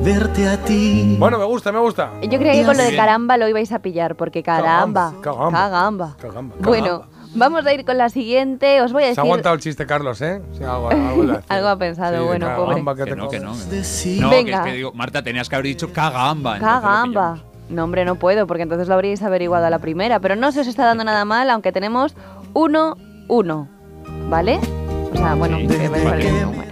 verte a ti. Bueno, me gusta, me gusta. Yo creía que con lo de caramba lo ibais a pillar, porque caramba. Caramba. Cagamba. Caramba. Bueno, vamos a ir con la siguiente. Os voy a Se decir. ha aguantado el chiste, Carlos, ¿eh? Sí, algo, [laughs] ha pensado, Sí, bueno, caramba, pobre. que Que te no, que no. que no. No, que es Venga. que digo, Marta, tenías que haber dicho cagamba. Cagamba. No, hombre, no puedo, porque entonces lo habríais averiguado a la primera. Pero no se os está dando nada mal, aunque tenemos 1-1. ¿Vale? O sea, bueno, Sí, que vais vale.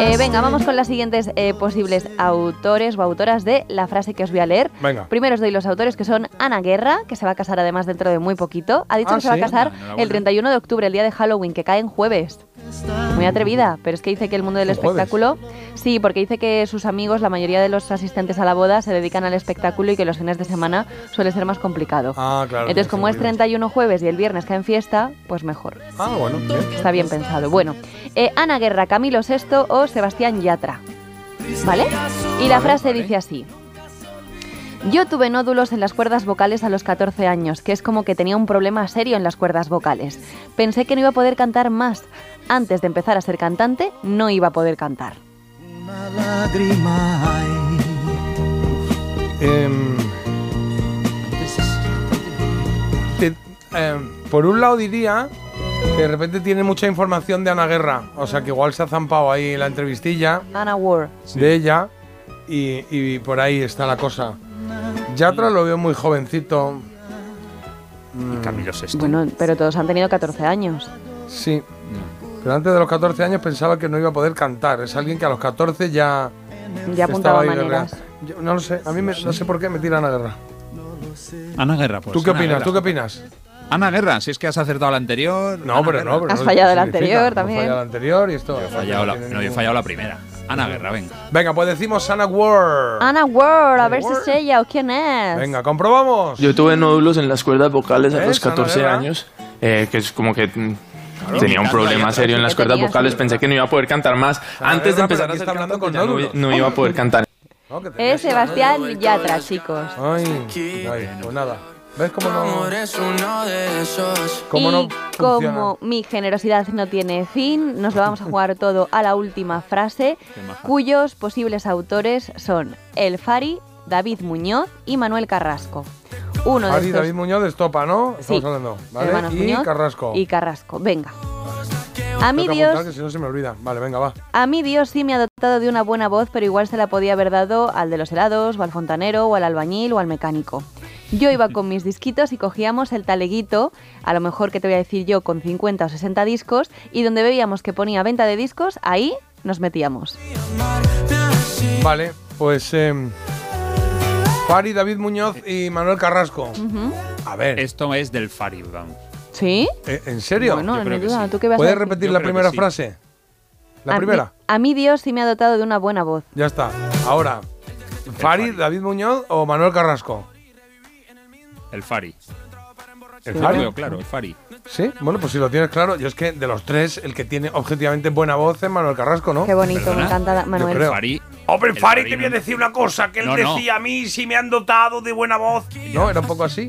Eh, venga, vamos con las siguientes eh, posibles autores o autoras de la frase que os voy a leer. Venga. Primero os doy los autores que son Ana Guerra, que se va a casar además dentro de muy poquito. Ha dicho Ah, que se va a casar Ah, enhorabuena. el 31 de octubre, el día de Halloween, que cae en jueves. Muy atrevida, pero es que dice que el mundo del espectáculo. Sí, porque dice que sus amigos, la mayoría de los asistentes a la boda, se dedican al espectáculo y que los fines de semana suele ser más complicado. Ah, claro. Entonces, como es sentido. 31 jueves y el viernes cae en fiesta, pues mejor. Ah, bueno. bien. Está bien pensado. Bueno, eh, Ana Guerra, Camilo VI o Sebastián Yatra. ¿Vale? Y la frase dice así. Yo tuve nódulos en las cuerdas vocales a los 14 años, que es como que tenía un problema serio en las cuerdas vocales. Pensé que no iba a poder cantar más. Antes de empezar a ser cantante, no iba a poder cantar. Una lágrima hay. Em, te- em, por un lado diría que de repente tiene mucha información de Ana Guerra. O sea que igual se ha zampado ahí la entrevistilla Anna Ward. de ella y, y por ahí está la cosa. Yatra lo veo muy jovencito. Mm, Camilo Sesto. Bueno, pero todos han tenido 14 años. Sí. Pero antes de los 14 años pensaba que no iba a poder cantar. Es alguien que a los 14 ya. Ya apuntaba maneras. Yo no lo sé. A mí me- no sé por qué me tira Ana Guerra. Ana Guerra, pues. ¿Tú qué Ana opinas? Guerra. ¿Tú qué opinas? Ana Guerra, si es que has acertado la anterior. No, Ana pero Guerra. no. Pero Has no fallado la anterior también. fallado la anterior y esto. Yo he fallado la, no, yo he fallado la primera. Ana Guerra, venga. Venga, pues decimos Ana Ward. Ana Ward, a ver si es ella o quién es. Venga, comprobamos. Yo tuve nódulos en las cuerdas vocales a ¿Ves, los 14 Ana Guerra? años, eh, que es como que mm, tenía un problema serio en las ¿Qué cuerdas tenías? vocales, pensé que no iba a poder cantar más. Ana Antes de empezar a hacer hablando con no, no iba a poder [laughs] cantar. Es Sebastián Yatra, chicos. Ay, ay, pues nada. ¿Ves cómo no? Eres uno de esos. ¿Cómo y no como mi generosidad no tiene fin, nos lo vamos a jugar todo a la última frase, cuyos posibles autores son El Fari, David Muñoz y Manuel Carrasco. Uno de Ari estos David Muñoz de Estopa, ¿no? Sí. Estamos hablando. ¿Vale? hermanos Y Muñoz Carrasco. y Carrasco. Venga. A mí Dios, que si no se me olvida. Vale, venga, va. a mí Dios sí me ha dotado de una buena voz, pero igual se la podía haber dado al de los helados, o al fontanero, o al albañil, o al mecánico. Yo iba con mis disquitos y cogíamos el taleguito, a lo mejor que te voy a decir yo, con 50 o 60 discos, y donde veíamos que ponía venta de discos, ahí nos metíamos. Vale, pues. Eh, Fari, David Muñoz y Manuel Carrasco. A ver. Esto es del Fari, vamos. ¿Sí? Eh, ¿En serio? Bueno, no que duda. sí. ¿Tú qué vas a ¿Puedes decir? repetir Yo la primera sí. frase? ¿La A primera? a mí Dios sí me ha dotado de una buena voz. Ya está. Ahora, Fari, David Muñoz o Manuel Carrasco. El Fari. ¿El Yo Fari? lo veo claro, el Fari. Sí, bueno, pues si lo tienes claro, yo es que de los tres, el que tiene objetivamente buena voz es Manuel Carrasco, ¿no? Qué bonito, me ¿Perdona? encanta da- Yo Manuel. creo. Fari. Hombre, el Fari, Fari te voy a decir una cosa, que él No, no. decía a mí si me han dotado de buena voz. No, era un poco así.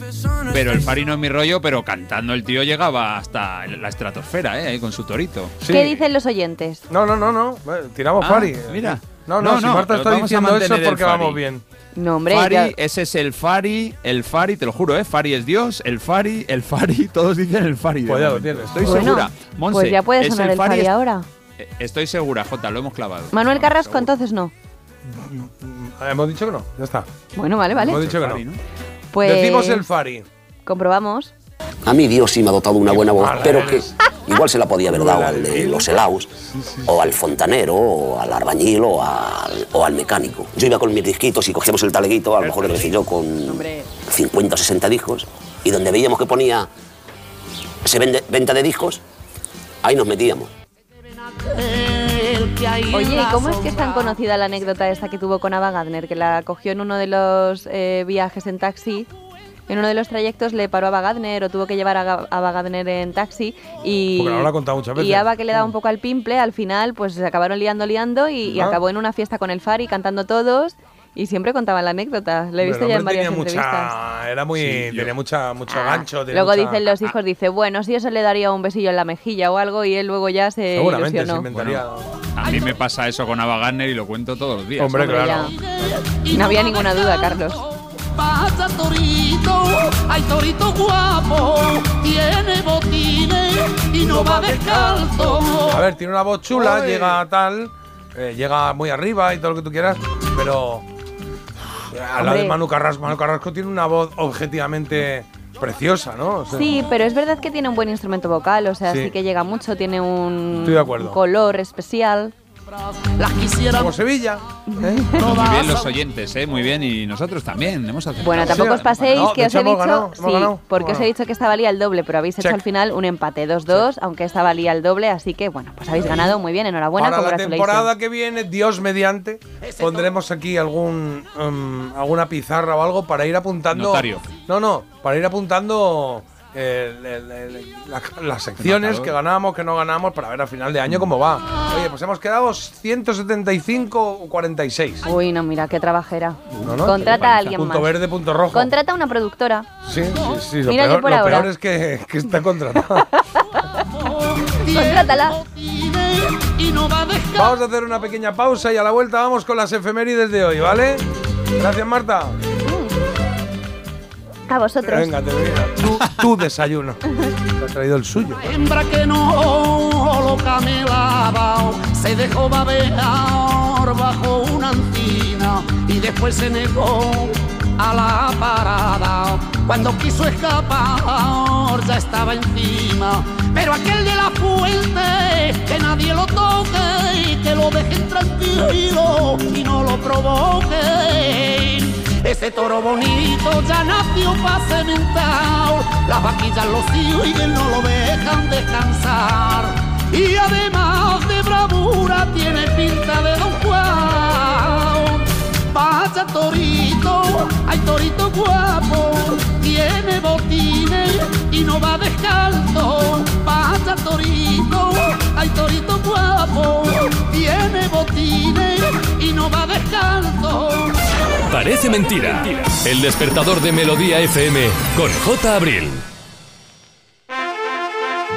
Pero el Fari no es mi rollo, pero cantando el tío llegaba hasta la estratosfera, ¿eh? Ahí Con su torito. Sí. ¿Qué dicen los oyentes? No, no, no, no. Tiramos Ah, Fari. mira. No, no, No, si no, Marta está diciendo eso es porque vamos bien. No, hombre, Fari, ya- ese es el Fari, el Fari, te lo juro, ¿eh? Fari es Dios, el Fari, el Fari, [laughs] todos dicen el Fari. Pues ya lo tienes. Estoy Bueno, segura. Monse, pues ya puede sonar el Fari es- ahora. Eh, Estoy segura, Jota, lo hemos clavado. Manuel Carrasco, entonces no. Ah, Hemos dicho que no, ya está. Bueno, vale, vale. Hemos dicho que. ¿no? Pues Decimos el Fari. comprobamos. A mí Dios sí me ha dotado una buena voz, pero que igual se la podía haber dado al de los helados, o al fontanero, o al albañil, o al, o al mecánico. Yo iba con mis disquitos y cogíamos el taleguito, a lo mejor le decía yo, con 50 o 60 discos, y donde veíamos que ponía se vende, venta de discos, ahí nos metíamos. Oye, ¿y cómo es que es tan conocida la anécdota esta que tuvo con Ava Gardner? Que la cogió en uno de los eh, viajes en taxi. En uno de los trayectos le paró a Ava Gardner o tuvo que llevar a a Ava Gardner en taxi y... Porque ahora lo ha contado muchas veces. Y Ava que le daba un poco al pimple, al final pues se acabaron liando, liando y, y Ah. acabó en una fiesta con el Fari cantando todos y siempre contaban la anécdota. Le he visto ya en varias tenía entrevistas. mucha, era muy, Sí, yo- tenía mucha, mucho Ah, gancho. tenía Luego mucha- dicen los hijos, dice, bueno, si eso le daría un besillo en la mejilla o algo y él luego ya se Seguramente se inventaría. A mí me pasa eso con Ava Gardner y lo cuento todos los días. Hombre, Hombre, claro. ya. No había ninguna duda, Carlos. Pasa torito, ay torito guapo, tiene botines y no va descalzo. A ver, tiene una voz chula, Oye. llega tal, eh, llega muy arriba y todo lo que tú quieras, pero a la de. Manu Carrasco, Manu Carrasco tiene una voz objetivamente preciosa, ¿no? O sea, Sí, pero es verdad que tiene un buen instrumento vocal, o sea, Sí. sí, que llega mucho, tiene un, Estoy de acuerdo. un color especial. Como Sevilla. ¿eh? Muy bien los oyentes, ¿eh? Muy bien. Y nosotros también hemos. Bueno, tampoco os paséis, no, que os he dicho, ganado, hemos sí, ganado, porque os he dicho que esta valía el doble, pero habéis hecho al final un empate 2-2, aunque esta valía el doble, así que bueno, pues habéis ganado muy bien, enhorabuena, Para la temporada que viene, Dios mediante, pondremos aquí algún um, alguna pizarra o algo para ir apuntando. Notario. No, no, para ir apuntando el- el- el- la- las secciones que ganamos, que no ganamos, para ver a final de año cómo va. Oye, pues hemos quedado 175 o 46. Uy, no, mira, qué trabajera. No, no, Contrata a alguien punto más. verde, punto rojo. Contrata a una productora. sí, sí, sí. Lo, Mira peor, por lo ahora. peor es que, que está contratada. [laughs] Contrátala. vamos a hacer una pequeña pausa y a la vuelta vamos con las efemérides de hoy, ¿vale? Gracias, Marta. Para vosotros. Venga, te venga. Tu, tu desayuno. Te ha traído el suyo. hembra que no lo camelaba se dejó babear bajo una encina y después se negó a la parada. Cuando quiso escapar ya estaba encima, pero aquel de la fuente que nadie lo toque y que lo dejen tranquilo y no lo provoquen. Ese toro bonito ya nació para cementar, las vaquillas lo siguen, no lo dejan descansar. Y además de bravura tiene pinta de Don Juan. Vaya torito, hay torito guapo, tiene botines y no va descalzo. Vaya torito, hay torito guapo, tiene botines y no va descalzo. Parece mentira. El despertador de Melodía FM con J. Abril.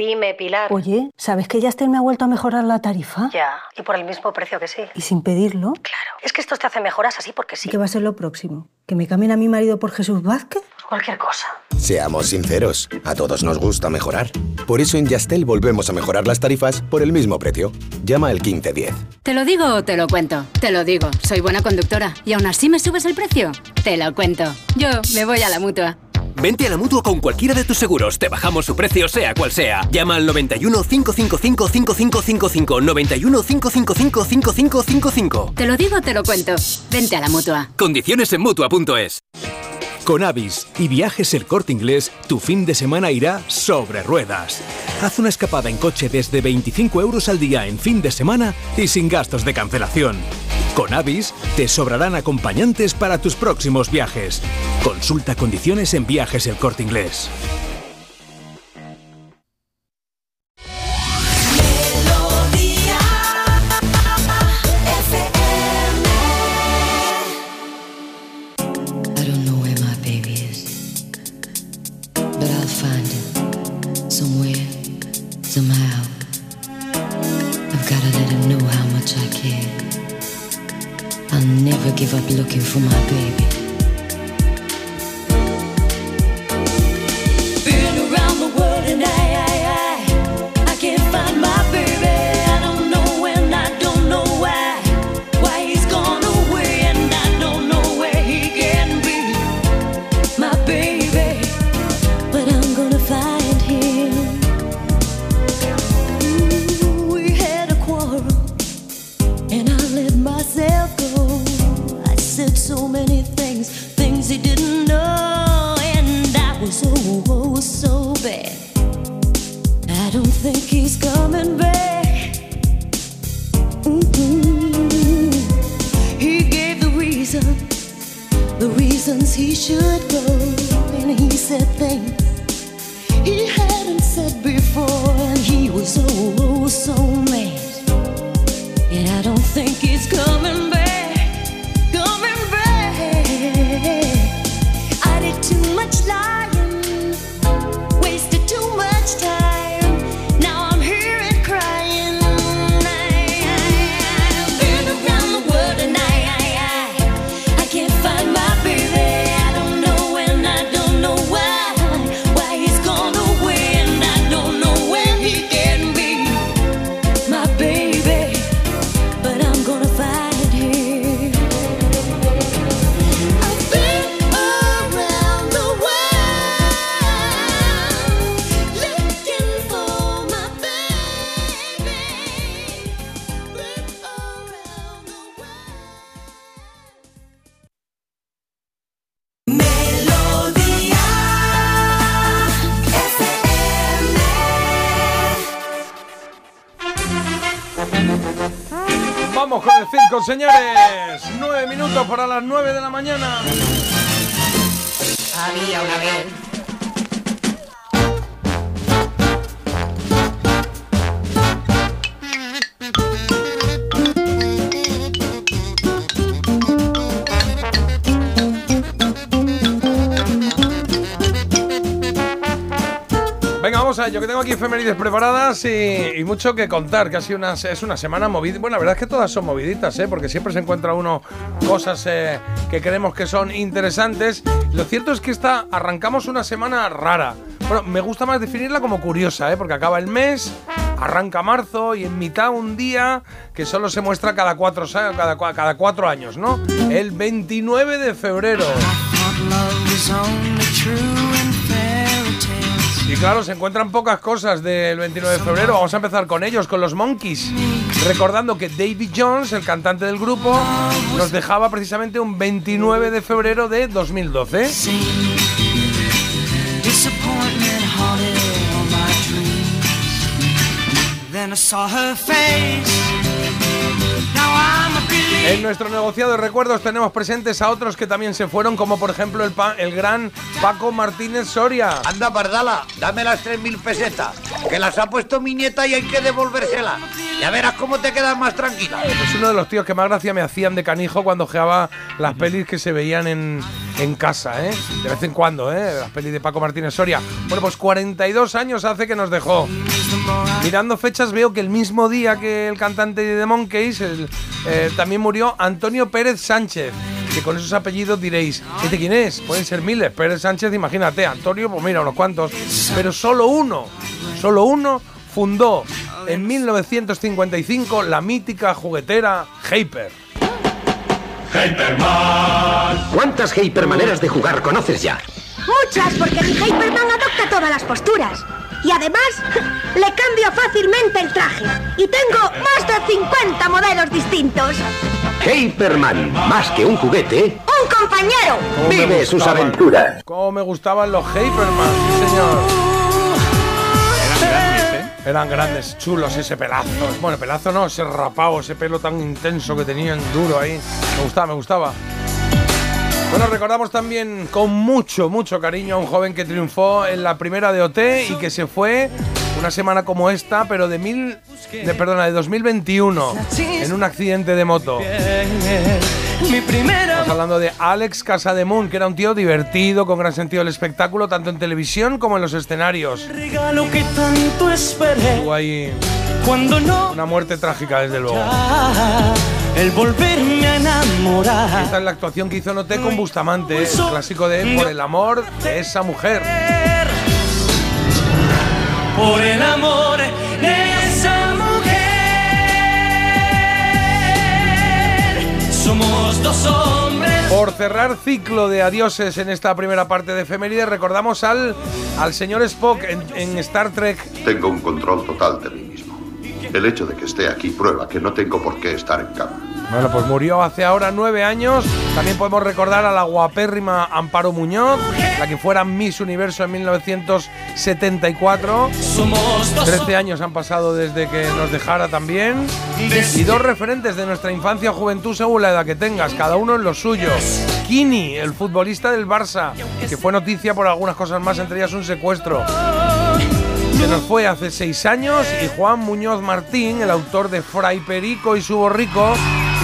Dime, Pilar. Oye, ¿sabes que Yastel me ha vuelto a mejorar la tarifa? Ya, y por el mismo precio que sí. ¿Y sin pedirlo? Claro. Es que esto te hace mejoras así porque sí. ¿Y qué va a ser lo próximo? ¿Que me cambien a mi marido por Jesús Vázquez? Cualquier cosa. Seamos sinceros, a todos nos gusta mejorar. Por eso en Yastel volvemos a mejorar las tarifas por el mismo precio. Llama al 1510. ¿Te lo digo o te lo cuento? Te lo digo, soy buena conductora. ¿Y aún así me subes el precio? Te lo cuento. Yo me voy a la mutua. Vente a la mutua con cualquiera de tus seguros. Te bajamos su precio, sea cual sea. Llama al 91 555 5555. 91 555 5555. Te lo digo o te lo cuento. Vente a la mutua. Condiciones en mutua.es. Con Avis y Viajes El Corte Inglés, tu fin de semana irá sobre ruedas. Haz una escapada en coche desde 25 euros al día en fin de semana y sin gastos de cancelación. Con Avis te sobrarán acompañantes para tus próximos viajes. Consulta condiciones en Viajes El Corte Inglés. Give up looking for my baby. He should go, and he said things he hadn't said before, and he was oh, oh so mad. And I don't think he's coming back, coming back. I did too much lying, señores. Nueve minutos para las nueve de la mañana. Había una vez que tengo aquí efemérides preparadas y, y mucho que contar, que ha sido una, es una semana movida. Bueno, la verdad es que todas son moviditas, ¿eh? porque siempre se encuentra uno cosas eh, que creemos que son interesantes. Lo cierto es que esta arrancamos una semana rara. Bueno, me gusta más definirla como curiosa, ¿eh? porque acaba el mes, arranca marzo y en mitad un día que solo se muestra cada cuatro, cada, cada cuatro años, ¿no? El 29 de febrero. Y claro, se encuentran pocas cosas del 29 de febrero. Vamos a empezar con ellos, con los Monkeys. Recordando que David Jones, el cantante del grupo, nos dejaba precisamente un 29 de febrero de 2012. Disappointment haunted all my dreams. Then I saw her face. Now I'm. En nuestro negociado de recuerdos tenemos presentes a otros que también se fueron, como por ejemplo el, pa- el gran Paco Martínez Soria. Anda, Pardala, dame las 3.000 pesetas, que las ha puesto mi nieta y hay que devolvérselas. Ya verás cómo te quedas más tranquila. Es uno de los tíos que más gracia me hacían de canijo cuando geaba las pelis que se veían en, en casa, ¿eh? De vez en cuando, ¿eh? Las pelis de Paco Martínez Soria. Bueno, pues 42 años hace que nos dejó. Mirando fechas veo que el mismo día que el cantante de The Monkeys el- eh, también murió Antonio Pérez Sánchez. Que con esos apellidos diréis, ¿este quién es? Pueden ser miles. Pérez Sánchez, imagínate. Antonio, pues mira, unos cuantos. Pero solo uno, solo uno fundó en 1955 la mítica juguetera Hyper. ¿Cuántas Hypermaneras de jugar conoces ya? Muchas, porque mi Hyperman adopta todas las posturas. Y además, le cambio fácilmente el traje. Y tengo más de 50 modelos distintos. Hyperman, más que un juguete, ¡Un compañero! Vive sus aventuras. Cómo me gustaban los Hyperman, sí, señor. Eran grandes, chulos ese pelazo. Bueno, pelazo no, ese rapado, ese pelo tan intenso que tenían, duro ahí. Me gustaba, me gustaba. Bueno, recordamos también con mucho, mucho cariño a un joven que triunfó en la primera de OT y que se fue una semana como esta, pero de mil, de, perdona, de 2021, en un accidente de moto. Estamos hablando de Alex Casademun, que era un tío divertido, con gran sentido del espectáculo, tanto en televisión como en los escenarios. regalo que tanto esperé. Tuvo ahí Cuando no una muerte trágica, desde luego. el volverme a enamorar. Esta es la actuación que hizo Noté con Bustamante, el clásico de Por el amor de esa mujer. Por el amor de esa mujer. Somos dos hombres. Por cerrar ciclo de adioses en esta primera parte de efeméride, recordamos al, al señor Spock en, en Star Trek. Tengo un control total de mí. El hecho de que esté aquí prueba que no tengo por qué estar en cama. Bueno, pues murió hace ahora nueve años. También podemos recordar a la guapérrima Amparo Muñoz, la que fuera Miss Universo en 1974. Somos dos 13 años han pasado desde que nos dejara también. Y dos referentes de nuestra infancia o juventud según la edad que tengas, cada uno en lo suyo. Kini, el futbolista del Barça, que fue noticia por algunas cosas más, entre ellas un secuestro. Se nos fue hace seis años y Juan Muñoz Martín, el autor de Fray Perico y su borrico,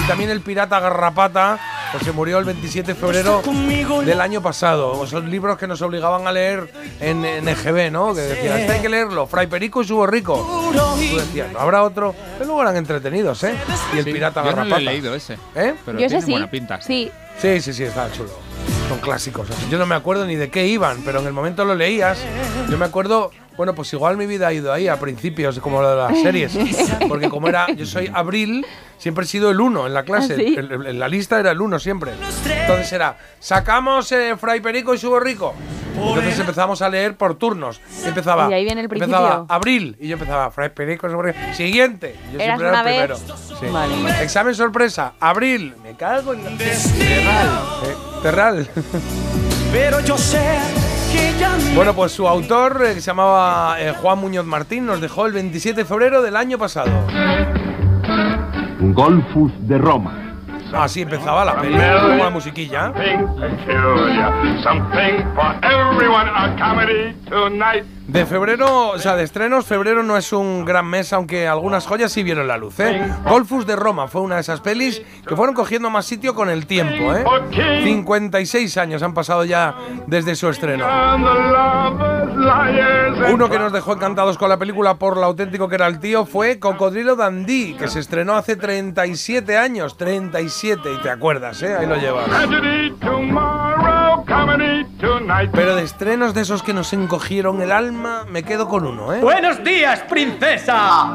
y también el pirata Garrapata, pues se murió el 27 de febrero del año pasado. Esos libros que nos obligaban a leer en, en EGB, ¿no? Que decían, "Este hay que leerlo, Fray Perico y su borrico. Tú decías, ¿no habrá otro? Pero luego eran entretenidos, ¿eh? Y el Sí, pirata yo no Garrapata. lo he leído ese. ¿Eh? Pero Yo tiene sí. buena pinta. Sí. Sí, sí, sí, estaba chulo. Son clásicos. Yo no me acuerdo ni de qué iban, pero en el momento lo leías. Yo me acuerdo, bueno, pues igual mi vida ha ido ahí a principios, como lo de las series. [laughs] Porque como era, yo soy Abril, siempre he sido el uno en la clase. ¿Ah, sí? El- el- en la lista era el uno siempre. Entonces era, sacamos eh, Fray Perico y su borrico. Entonces empezamos a leer por turnos. Y empezaba, Y ahí viene el empezaba. Abril y yo empezaba Fray Perico y su borrico. Siguiente. Yo Eras siempre era una el vez. primero. Sí. Vale. Examen sorpresa, Abril. Me cago en la... Terral. Eh, Terral. Pero yo sé Bueno, pues su autor, eh, que se llamaba eh, Juan Muñoz Martín, nos dejó el 27 de febrero del año pasado. Golfus de Roma. Así empezaba la peli, con la musiquilla. De febrero, o sea, de estrenos, febrero no es un gran mes, aunque algunas joyas sí vieron la luz, ¿eh? Golfus de Roma fue una de esas pelis que fueron cogiendo más sitio con el tiempo, ¿eh? 56 años han pasado ya desde su estreno. Uno que nos dejó encantados con la película por lo auténtico que era el tío fue Cocodrilo Dandy, que se estrenó hace 37 años, 37, y te acuerdas, ¿eh? Ahí lo llevas. Pero de estrenos de esos que nos encogieron el alma, me quedo con uno, ¿eh? Buenos días, princesa.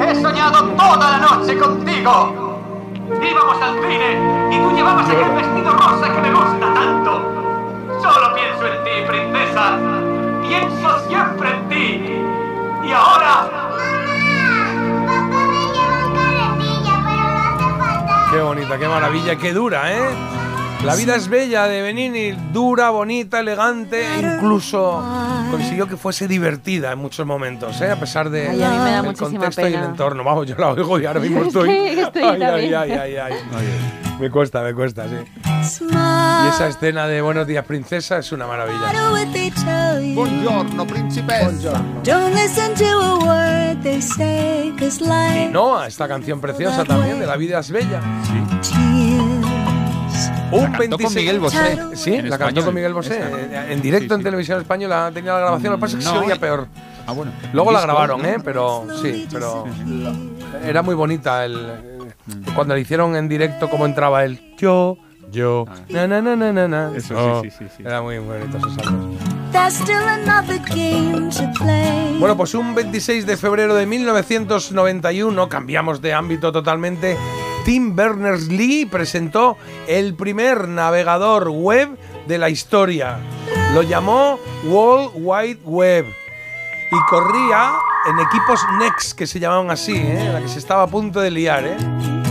He soñado toda la noche contigo. Íbamos al cine y tú llevabas aquel vestido rosa que me gusta tanto. Solo pienso en ti, princesa. Pienso siempre en ti. Y ahora... Qué bonita, qué maravilla, qué dura, ¿eh? La vida es bella de Benini, dura, bonita, elegante, e incluso consiguió que fuese divertida en muchos momentos, ¿eh? a pesar de Ay, a mí me da el contexto y el entorno. Vamos, yo la oigo y ahora mismo Es estoy. estoy ay, ay, también. ay, ay, ay. Me cuesta, me cuesta, sí. Y esa escena de Buenos días, princesa, es una maravilla. Buongiorno, cause Y Noah, esta canción preciosa también de La vida es bella. Un La cantó con 26 Miguel Bosé. Sí, En la cantó con Miguel Bosé. Esa. En directo en televisión española tenía la grabación, lo que pasa es que se oía peor. Ah, bueno. Luego la grabaron, ¿no? ¿eh? Pero sí, pero era muy bonita el cuando le hicieron en directo cómo entraba él. Yo, yo, na na na na na na. Eso sí, Oh, sí, sí, sí. Era muy bonito esos play. Bueno, pues un 26 de febrero de 1991, cambiamos de ámbito totalmente, Tim Berners-Lee presentó el primer navegador web de la historia. Lo llamó World Wide Web y corría en equipos Next, que se llamaban así, ¿eh? la que se estaba a punto de liar. ¿eh?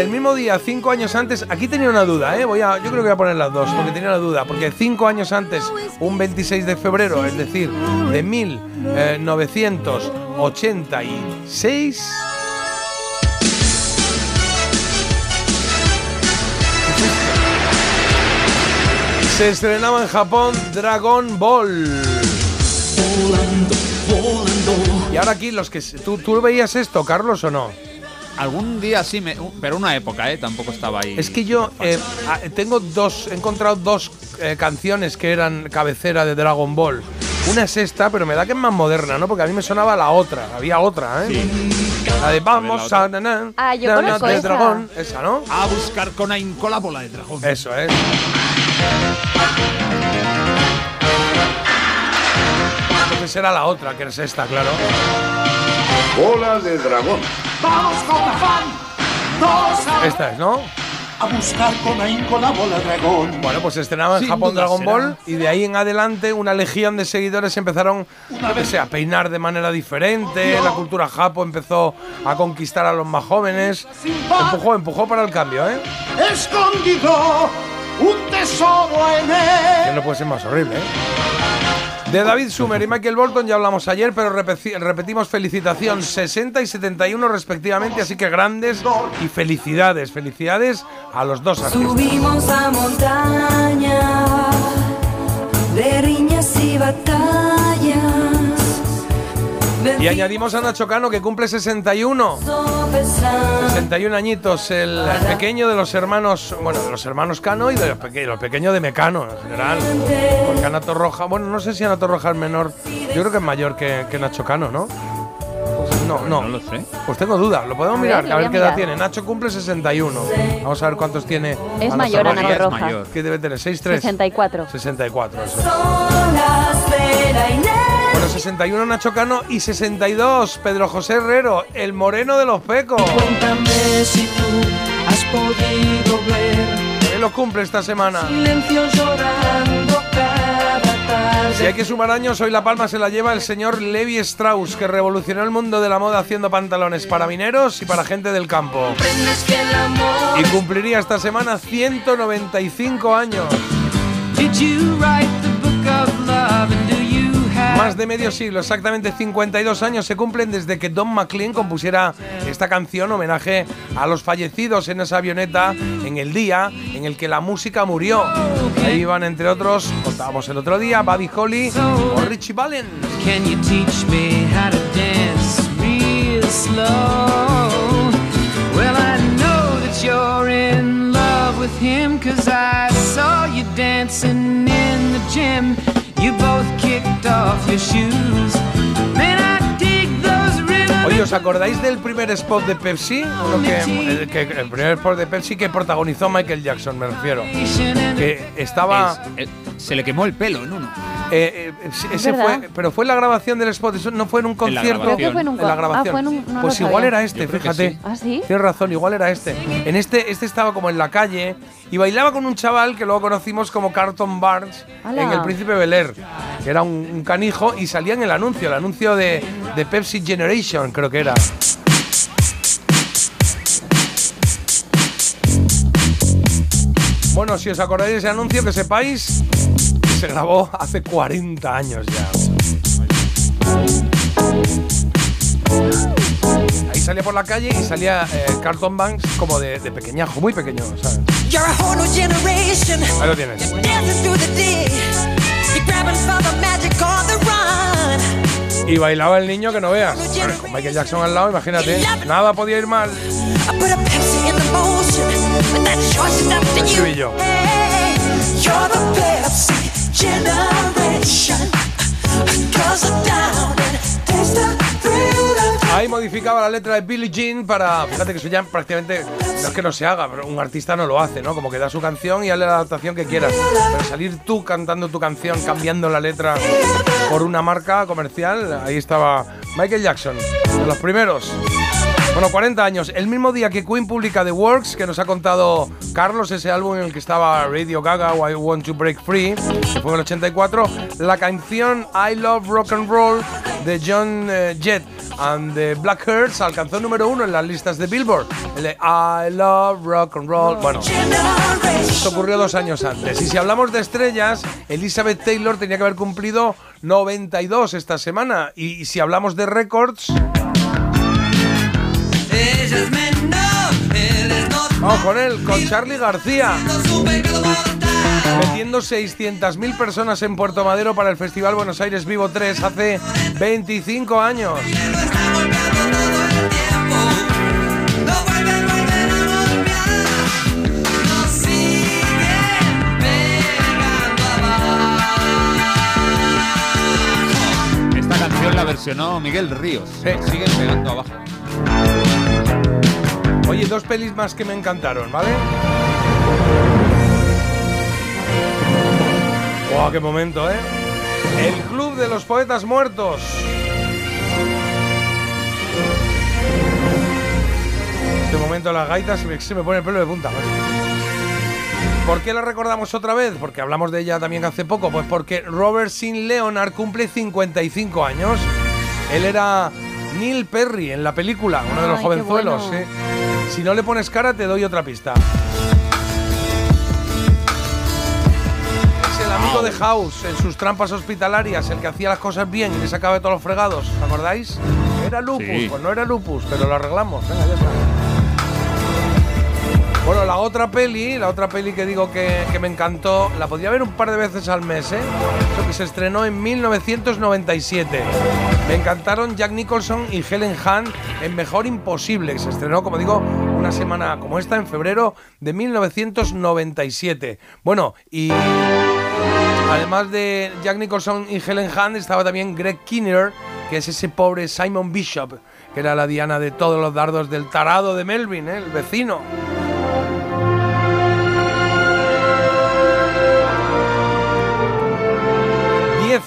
El mismo día, cinco años antes, aquí tenía una duda, ¿eh? Voy a, yo creo que voy a poner las dos, porque tenía una duda, porque cinco años antes, un 26 de febrero, es decir, de 1986, se estrenaba en Japón Dragon Ball. Y ahora aquí los que... ¿Tú, tú veías esto, Carlos, o no? Algún día sí, me, pero una época, ¿eh? Tampoco estaba ahí. Es que yo eh, ah, tengo dos, he encontrado dos eh, canciones que eran cabecera de Dragon Ball. Una es esta, pero me da que es más moderna, ¿no? Porque a mí me sonaba la otra, había otra, ¿eh? La de Vamos a... na, na, Ah, yo na, de esa. dragón, esa, ¿no? A buscar con ahínco la bola de dragón. Eso es. Entonces era la otra, que es esta, claro. Bola de dragón. Vamos con afán, todos a, Esta es, ¿no? a buscar con ahínco la bola dragón. Bueno, pues se estrenaba en Sin Japón Dragon será. Ball y de ahí en adelante una legión de seguidores empezaron a peinar de manera diferente, la cultura japo empezó a conquistar a los más jóvenes. Empujó, empujó para el cambio, ¿eh? Escondido, un tesoro en Que él. no puede ser más horrible, ¿eh? De David Sumer y Michael Bolton ya hablamos ayer, pero repetimos felicitación 60 y 71 respectivamente, así que grandes y felicidades, felicidades a los dos artistas. Subimos a montaña de riñas y batallas. Y añadimos a Nacho Cano que cumple 61. 61 añitos, el pequeño de los hermanos, bueno, de los hermanos Cano y de los, peque- los pequeños de Mecano en general. Porque Ana Torroja, bueno, no sé si Ana Torroja es menor, yo creo que es mayor que, que Nacho Cano, ¿no? No, no. No lo sé. Pues tengo dudas, lo podemos A ver, mirar, lo a ver a qué edad tiene. Nacho cumple 61. Vamos a ver cuántos tiene. Es mayor, Ana mayor. ¿Qué debe tener? ¿6'3? 64. 64, eso. 61 Nacho Cano y 62 Pedro José Herrero, el moreno de los pecos. Cuéntame si tú has podido ver Él lo cumple esta semana. silencio llorando cada tarde. Si hay que sumar años, hoy la palma se la lleva el señor Levi Strauss, que revolucionó el mundo de la moda haciendo pantalones para mineros y para gente del campo. Y cumpliría esta semana 195 años. Did you write the book of love and do you have Más de medio siglo, exactamente 52 años se cumplen desde que Don McLean compusiera esta canción homenaje a los fallecidos en esa avioneta en el día en el que la música murió. Ahí iban entre otros, contábamos el otro día, Buddy Holly o Richie Valens. Him, cause I saw you dancing in the gym. You both kicked off your shoes. Man, I dig those rhythms. Oye, ¿os acordáis del primer spot de Pepsi? Uno que, el, que- el primer spot de Pepsi que protagonizó Michael Jackson, me refiero. Que estaba... Es- eh, se le quemó el pelo en uno. Eh, eh, ese fue, pero fue la grabación del spot, eso no fue en un concierto. grabación. Creo que fue en un En la ah, grabación. fue en un- no pues igual era este, fíjate. sí. ¿Ah, sí? Tienes razón, igual era este. En este, este estaba como en la calle y bailaba con un chaval que luego conocimos como Carlton Barnes ¡Hala! en El Príncipe Bel Air, que era un, un canijo y salía en el anuncio, el anuncio de, de Pepsi Generation, creo que era. Bueno, si os acordáis de ese anuncio, que sepáis se grabó hace 40 años ya. Ahí salía por la calle y salía eh, Carlton Banks como de, de pequeñajo, muy pequeño, ¿sabes? Ahí lo tienes. Y bailaba el niño que no veas. Con Michael Jackson al lado, imagínate. Nada podía ir mal. Ahí modificaba la letra de Billie Jean para. Fíjate que eso ya prácticamente. No es que no se haga, pero un artista no lo hace, ¿no? Como que da su canción y hazle la adaptación que quieras. Pero salir tú cantando tu canción, cambiando la letra por una marca comercial, ahí estaba Michael Jackson, de los primeros. Bueno, 40 años. El mismo día que Queen publica The Works, que nos ha contado Carlos, ese álbum en el que estaba Radio Gaga o I Want to Break Free, que fue en el 84, la canción I Love Rock and Roll de John eh, Jett and the Blackhearts alcanzó el número uno en las listas de Billboard. El de I Love Rock and Roll. Bueno, esto ocurrió dos años antes. Y si hablamos de estrellas, Elizabeth Taylor tenía que haber cumplido 92 esta semana. Y si hablamos de récords, vamos con él, con Charlie García. Metiendo 600.000 personas en Puerto Madero para el Festival Buenos Aires Vivo 3 hace 25 años. Esta canción la versionó Miguel Ríos. Siguen pegando abajo. Oye, dos pelis más que me encantaron, ¿vale? ¡Wow, qué momento, eh! El Club de los Poetas Muertos. Este momento las gaitas se me, me pone el pelo de punta. macho. ¿Por qué la recordamos otra vez? Porque hablamos de ella también hace poco. Pues porque Robert Sin Leonard cumple 55 años. Él era Neil Perry en la película, uno de los Ay, jovenzuelos. bueno. sí. Si no le pones cara, te doy otra pista. Es el amigo de House en sus trampas hospitalarias, el que hacía las cosas bien y le sacaba de todos los fregados. ¿Os acordáis? Era lupus, Sí. pues no era lupus, pero lo arreglamos. Venga, ya está. Bueno, la otra peli, la otra peli que digo que, me encantó, la podía ver un par de veces al mes, ¿eh? Eso que se estrenó en 1997. Me encantaron Jack Nicholson y Helen Hunt en Mejor Imposible, que se estrenó, como digo, una semana como esta, en febrero de 1997. Bueno, y además de Jack Nicholson y Helen Hunt, estaba también Greg Kinnear, que es ese pobre Simon Bishop, que era la diana de todos los dardos del tarado de Melvin, ¿eh? el vecino.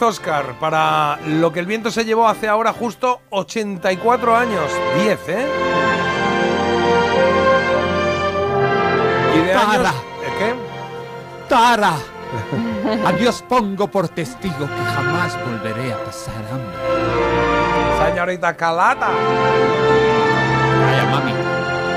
Oscar para lo que el viento se llevó hace ahora justo 84 años. 10, ¿eh? Y de años-. ¿Eh, ¿Qué? ¡Tara! [laughs] A Dios pongo por testigo que jamás volveré a pasar hambre. Señorita Calata. Vaya mami.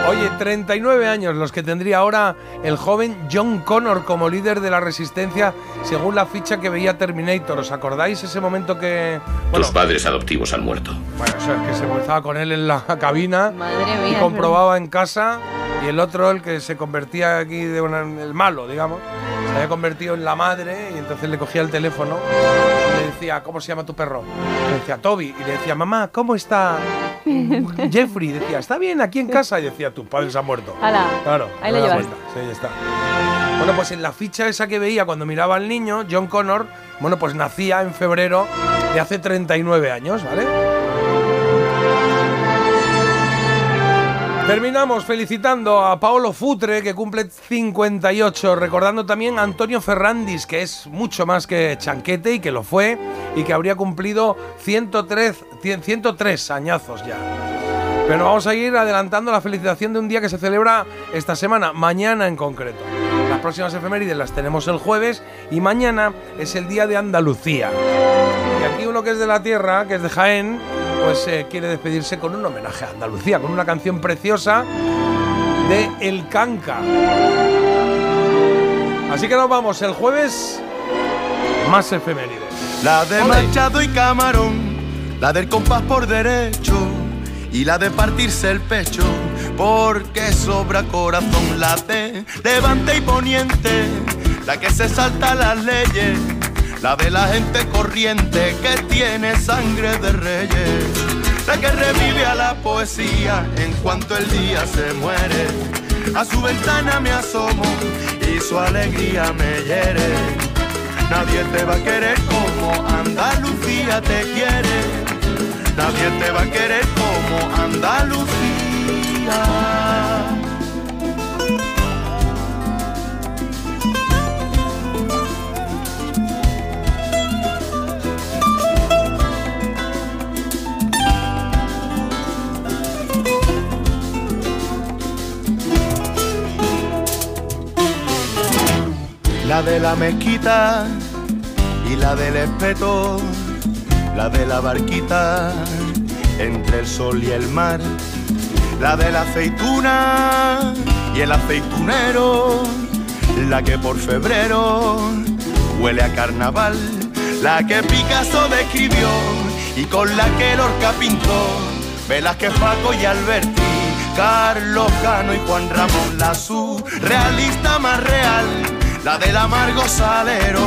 Oye, 39 años los que tendría ahora el joven John Connor como líder de la resistencia según la ficha que veía Terminator. ¿Os acordáis ese momento que... Tus padres adoptivos han muerto. Bueno, eso es que se estaba con él en la [laughs] cabina Madre y mía. comprobaba en casa y el otro, el que se convertía aquí de una- el malo, digamos, se había convertido en la madre y entonces le cogía el teléfono y le decía, ¿cómo se llama tu perro? Le decía, Toby. Y le decía, mamá, ¿cómo está [laughs] Jeffrey? Y decía, está bien aquí en casa. Y decía, tus padres han muerto. Claro. ahí no da llevas. Sí, ya está. Bueno, pues en la ficha esa que veía cuando miraba al niño, John Connor, bueno, pues nacía en febrero de hace 39 años, ¿vale? Terminamos felicitando a Paolo Futre, que cumple 58, recordando también a Antonio Ferrandis, que es mucho más que chanquete y que lo fue, y que habría cumplido 103, 103 añazos ya. Pero vamos a ir adelantando la felicitación de un día que se celebra esta semana, mañana en concreto. Las próximas efemérides las tenemos el jueves y mañana es el día de Andalucía. Y aquí uno que es de la tierra, que es de Jaén, pues eh, quiere despedirse con un homenaje a Andalucía, con una canción preciosa de El Canca. Así que nos vamos el jueves, más efemérides. La de Machado y Camarón, la del compás por derecho y la de partirse el pecho, porque sobra corazón la de levante y poniente, la que se salta las leyes, la de la gente corriente que tiene sangre de reyes, la que revive a la poesía en cuanto el día se muere. A su ventana me asomo y su alegría me hiere. Nadie te va a querer como Andalucía te quiere. Nadie te va a querer como Andalucía. La de la mezquita y la del espeto, la de la barquita entre el sol y el mar, la de la aceituna y el aceitunero, la que por febrero huele a carnaval, la que Picasso describió y con la que Lorca pintó, Velázquez, Paco y Alberti, Carlos Cano y Juan Ramón, la surrealista más real, la del amargo salero,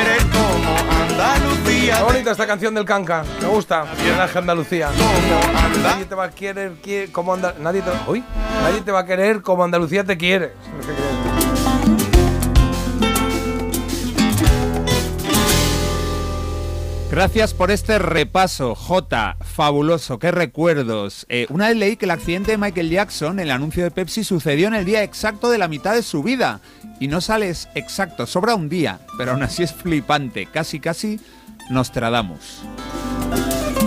Andalucía. Qué bonita esta canción del Canca, me gusta. Homenaje a Andalucía. Nadie te va a querer como Anda- nadie te, uy, nadie te va a querer como Andalucía te quiere. Gracias por este repaso, J. Fabuloso, qué recuerdos. Eh, una vez leí que el accidente de Michael Jackson, el anuncio de Pepsi, sucedió en el día exacto de la mitad de su vida. Y no sales exacto, sobra un día, pero aún así es flipante. Casi, casi nos tradamos.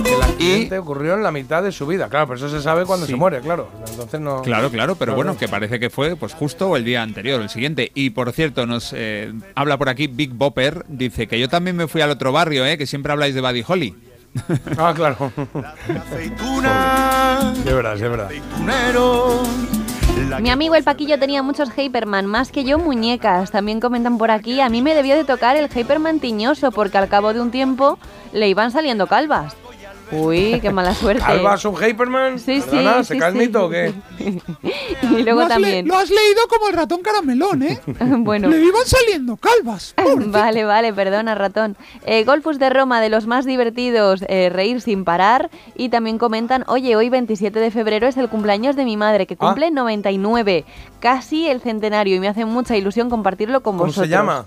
El accidente ocurrió en la mitad de su vida, claro, pero eso se sabe cuando Sí. se muere, claro. Entonces no. Claro, claro, pero No, bueno, no. que parece que fue pues justo el día anterior, el siguiente. Y por cierto, nos eh, habla por aquí Big Bopper, dice que yo también me fui al otro barrio, eh, que siempre habláis de Buddy Holly. Ah, claro. Aceituna, Es verdad, es verdad. Mi amigo el Paquillo tenía muchos Hyperman, más que yo muñecas. También comentan por aquí, a mí me debió de tocar el Hyperman tiñoso porque al cabo de un tiempo le iban saliendo calvas. Uy, qué mala [laughs] suerte. ¿Albas un Hyperman? Sí, sí, Perdona, sí, ¿Se cae el sí. mito o qué? [laughs] Y luego también. has leído como el ratón caramelón, ¿eh? [laughs] bueno. Le iban saliendo calvas. Vale, vale, perdona, ratón. Eh, Golfus de Roma, de los más divertidos, eh, reír sin parar. Y también comentan, oye, hoy 27 de febrero es el cumpleaños de mi madre, que Ah. cumple 99, casi el centenario, y me hace mucha ilusión compartirlo con ¿Cómo vosotros. se llama?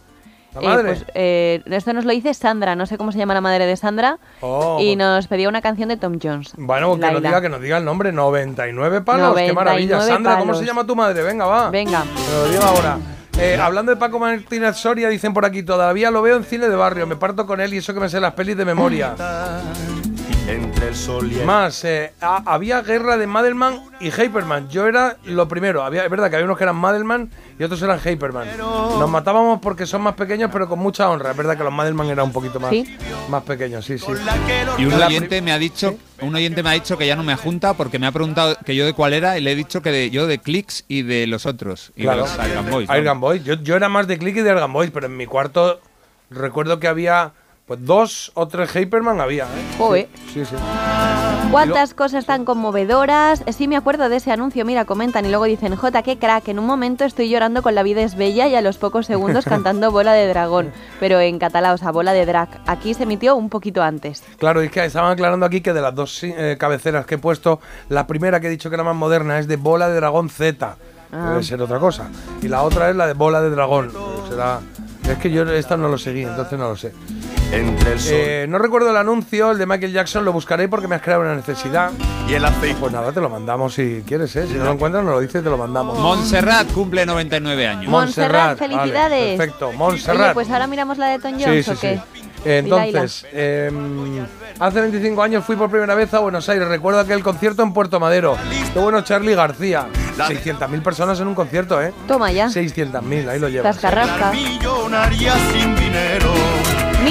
¿La Eh, madre? pues, eh, esto nos lo dice Sandra, no sé cómo se llama la madre de Sandra, Oh, y pues- nos pedía una canción de Tom Jones. Bueno, que nos diga, que nos diga el nombre. 99 palos, qué maravilla. 99 Sandra, ¿cómo se llama tu madre? Venga, va. Venga. Lo ahora. Eh, hablando de Paco Martínez Soria, dicen por aquí, todavía lo veo en cine de barrio, me parto con él y eso que me sé las pelis de memoria. Entre el sol y el Más, eh, ha- había guerra de Madelman y Hyperman. Yo era lo primero. Había, es verdad que había unos que eran Madelman y otros eran Hyperman. Nos matábamos porque son más pequeños, pero con mucha honra. Es verdad que los Madelman eran un poquito más, Sí. más pequeños, sí, sí. Y un oyente me ha dicho, un oyente me ha dicho que ya no me junta porque me ha preguntado que yo de cuál era y le he dicho que de, yo de Clicks y de los otros. Y Claro. los Iron Boys. ¿no? Boys. Yo, yo era más de Click y de Argan Boys, pero en mi cuarto recuerdo que había pues dos o tres Hyperman había. ¿eh? Joder. Sí, sí. ¿Cuántas cosas tan conmovedoras? Sí, me acuerdo de ese anuncio. Mira, comentan y luego dicen, J, qué crack. En un momento estoy llorando con La vida es bella y a los pocos segundos [laughs] cantando Bola de Dragón. Pero en catalán, o sea, Bola de Drag. Aquí se emitió un poquito antes. Claro, es que estaban aclarando aquí que de las dos eh, cabeceras que he puesto, la primera que he dicho que era más moderna es de Bola de Dragón Z. Ah. Debe ser otra cosa. Y la otra es la de Bola de Dragón. Será. Es que yo esta no lo seguí, entonces no lo sé. Entre el sol Eh, no recuerdo el anuncio, el de Michael Jackson, lo buscaré porque me has creado una necesidad. y el aceite. Pues nada, te lo mandamos si quieres, ¿eh? Si no lo encuentras, nos lo dices, te lo mandamos. Montserrat cumple 99 años. Montserrat, vale, felicidades. perfecto, Oye, Montserrat. pues ahora miramos la de Tom Jones, sí, ¿o qué? sí. Entonces, em, hace 25 años fui por primera vez a Buenos Aires. Recuerdo aquel concierto en Puerto Madero. Qué bueno, Charlie García. 600.000 personas en un concierto, ¿eh? Toma ya. 600.000, ahí lo llevas. Tascarrasca. millonaria sin dinero.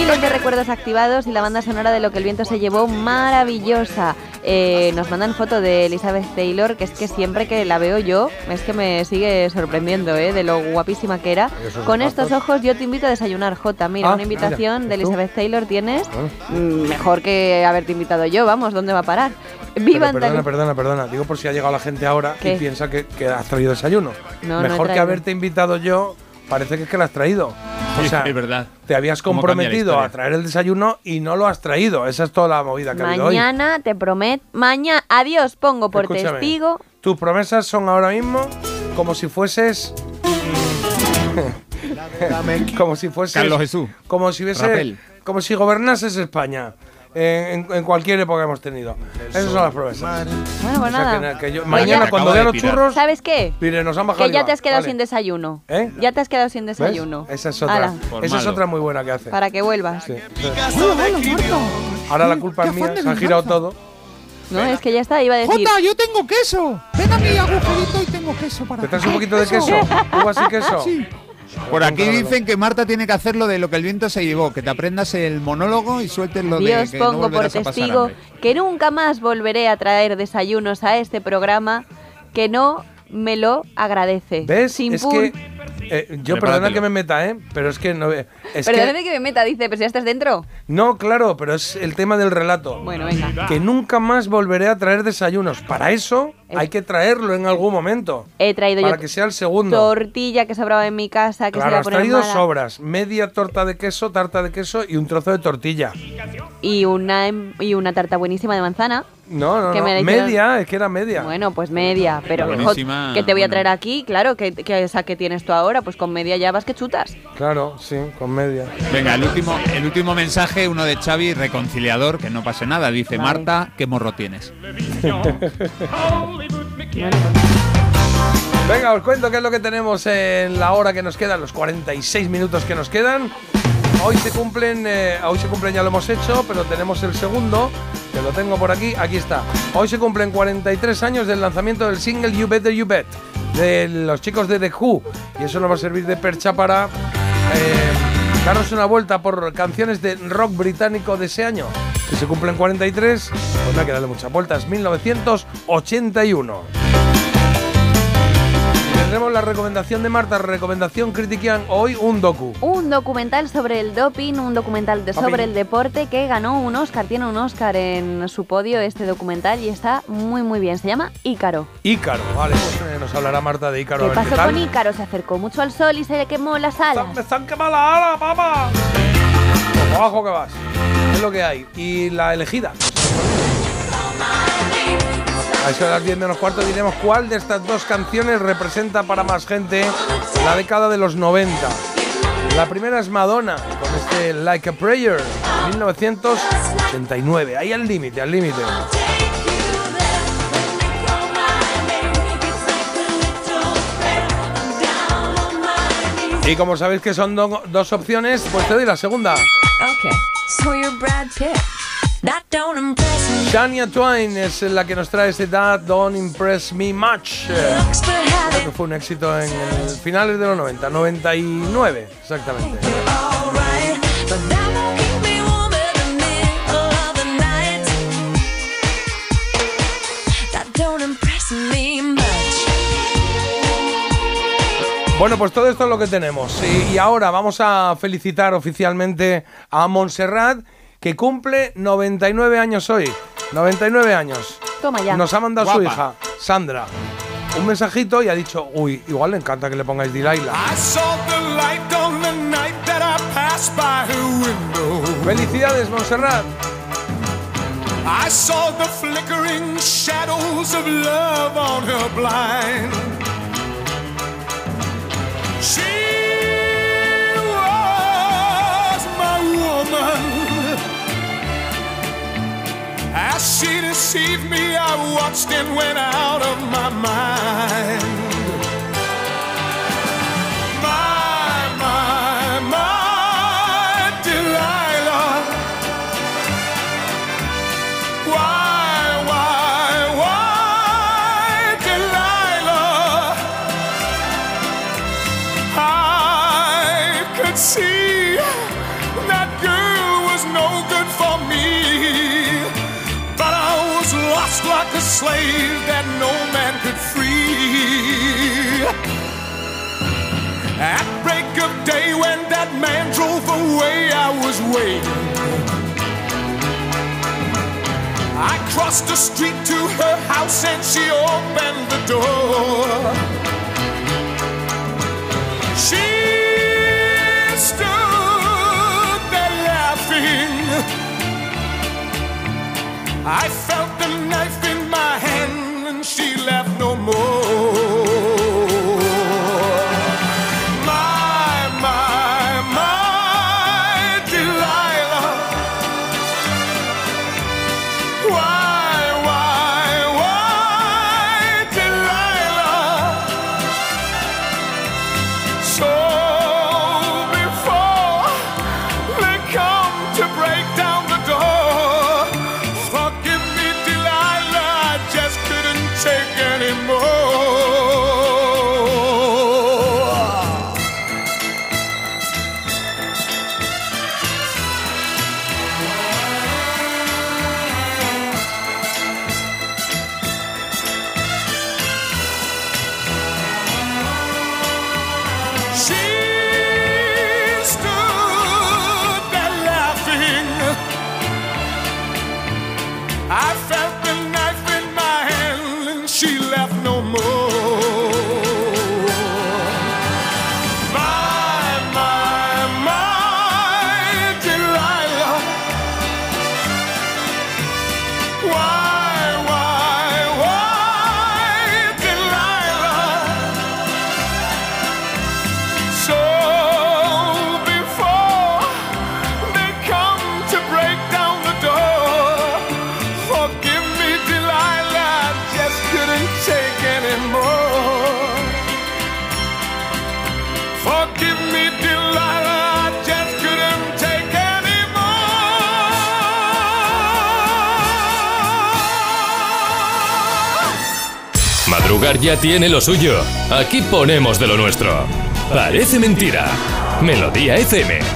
De recuerdos activados y la banda sonora de Lo que el viento se llevó maravillosa. Eh, nos mandan foto de Elizabeth Taylor, que es que siempre que la veo yo, es que me sigue sorprendiendo, ¿eh? De lo guapísima que era. Con estos ojos yo te invito a desayunar, Jota. Mira, Ah, una invitación mira, de. Elizabeth Taylor tienes. Ah. Mm, Mejor que haberte invitado yo, vamos, ¿dónde va a parar? Pero Viva perdona, Andalucía. perdona, perdona. Digo por si ha llegado la gente ahora ¿Qué? y piensa que, que has traído desayuno. No, no Mejor que haberte invitado yo, parece que es que lo has traído. O Sí, sea, es verdad. te habías ¿Cómo cambia la comprometido a traer el desayuno y no lo has traído. Esa es toda la movida que ha habido hoy. Mañana te prometo. Mañana, adiós, pongo por Escúchame, testigo. Tus promesas son ahora mismo como si fueses. [laughs] como si fueses. Carlos Jesús. Como si hubiese. Rapel. Como si gobernases España. En, en- cualquier época que hemos tenido. Esas son las promesas. Bueno, pues O sea, nada. que que yo- mañana, ya- cuando vea los churros, ¿Sabes qué? diré, nos han bajado Que el ya te has quedado Vale. sin desayuno. ¿Eh? Ya te has quedado sin ¿Ves? desayuno. Esa es otra. Esa es otra muy buena que hace. para que vuelvas. Sí, sí. Ahora la culpa es mía, se ha girado todo. No, es que ya está, iba a decir. ¡Jota, yo tengo queso! Ven a mi agujerito y tengo queso para ¿Te traes un poquito de [laughs] queso? ¿Uvas y queso? Sí. Por aquí dicen que Marta tiene que hacer lo de lo que el viento se llevó, que te aprendas el monólogo y sueltes lo Dios de que no pongo por testigo que nunca más volveré a traer desayunos a este programa que no me lo agradece. ¿Ves? Sin es que. Eh, yo perdona que me meta, ¿eh? Pero es que no. Es Perdóname que, que me meta, dice, pero si ya estás dentro. no, claro, pero es el tema del relato. Bueno, venga. Que nunca más volveré a traer desayunos. Para eso Eh. hay que traerlo en algún momento. He traído Para yo que sea el segundo. tortilla que sobraba en mi casa, que se Claro, la has traído mala, sobras. Media torta de queso, tarta de queso y un trozo de tortilla. y una em- y una tarta buenísima de manzana. No, no, Que no. me Media, es que era media. Bueno, pues media, pero que te voy a bueno. traer aquí, claro, que, que esa que tienes tú ahora, pues con media ya vas que chutas. Claro, sí, con media. Venga, el último, el último mensaje, uno de Xavi, reconciliador, que no pase nada. Dice, Vale. Marta, ¿qué morro tienes? [laughs] Venga, os cuento qué es lo que tenemos en la hora que nos queda, los 46 minutos que nos quedan. Hoy se cumplen, eh, hoy se cumplen, ya lo hemos hecho, pero tenemos el segundo, que lo tengo por aquí, aquí está. Hoy se cumplen 43 años del lanzamiento del single You Better You Bet de los chicos de The Who. Y eso nos va a servir de percha para eh, darnos una vuelta por canciones de rock británico de ese año. Que se cumplen 43, pues no hay que darle muchas vueltas, 1981. Tendremos la recomendación de Marta, recomendación critiquian hoy un docu. Un documental sobre el doping, un documental de- sobre el deporte que ganó un Oscar, tiene un Oscar en su podio este documental y está muy muy bien. Se llama Ícaro. Ícaro, vale, pues eh, nos hablará Marta de Ícaro. ¿Qué a ver pasó tal. con Ícaro? Se acercó mucho al sol y se le quemó las alas. ¡Me están quemando la ala, papá! Abajo que vas. Es lo que hay. Y la elegida. A eso de las 10 menos cuarto diremos cuál de estas dos canciones representa para más gente la década de los 90. La primera es Madonna, con este Like a Prayer, 1989. Ahí al límite, al límite. Y como sabéis que son do- dos opciones, pues te doy la segunda. Okay, so you're Brad Pitt. That don't impress me. Shania Twain es la que nos trae este That Don't Impress Me Much. Creo que fue un éxito en finales de los 90, 99 exactamente. Bueno, pues todo esto es lo que tenemos. Y, y ahora vamos a felicitar oficialmente a Montserrat, que cumple 99 años hoy. 99 años. Toma ya. Nos ha mandado su Guapa. hija, Sandra, un mensajito y ha dicho, uy, igual le encanta que le pongáis Delilah. I saw the light on the night that I passed by her window. Felicidades, Montserrat. I saw the flickering shadows of love on her blind. She she deceived me, I watched and went out of my mind. Lost like a slave that no man could free. At break of day, when that man drove away, I was waiting. I crossed the street to her house and she opened the door. She I felt the knife ya tiene lo suyo. Aquí ponemos de lo nuestro. Parece mentira. Melodía FM.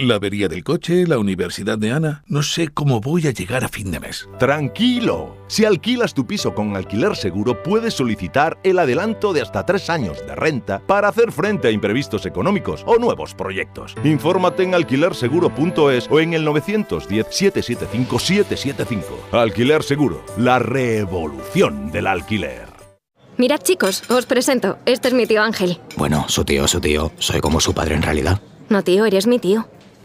La avería del coche, la universidad de Ana. No sé cómo voy a llegar a fin de mes. Tranquilo. Si alquilas tu piso con alquiler seguro, puedes solicitar el adelanto de hasta tres años de renta para hacer frente a imprevistos económicos o nuevos proyectos. Infórmate en alquilerseguro.es o en el 910-775-775. Alquiler Seguro, la revolución del alquiler. Mirad chicos, os presento. Este es mi tío Ángel. Bueno, su tío, su tío. Soy como su padre en realidad. No tío, eres mi tío.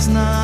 Un pez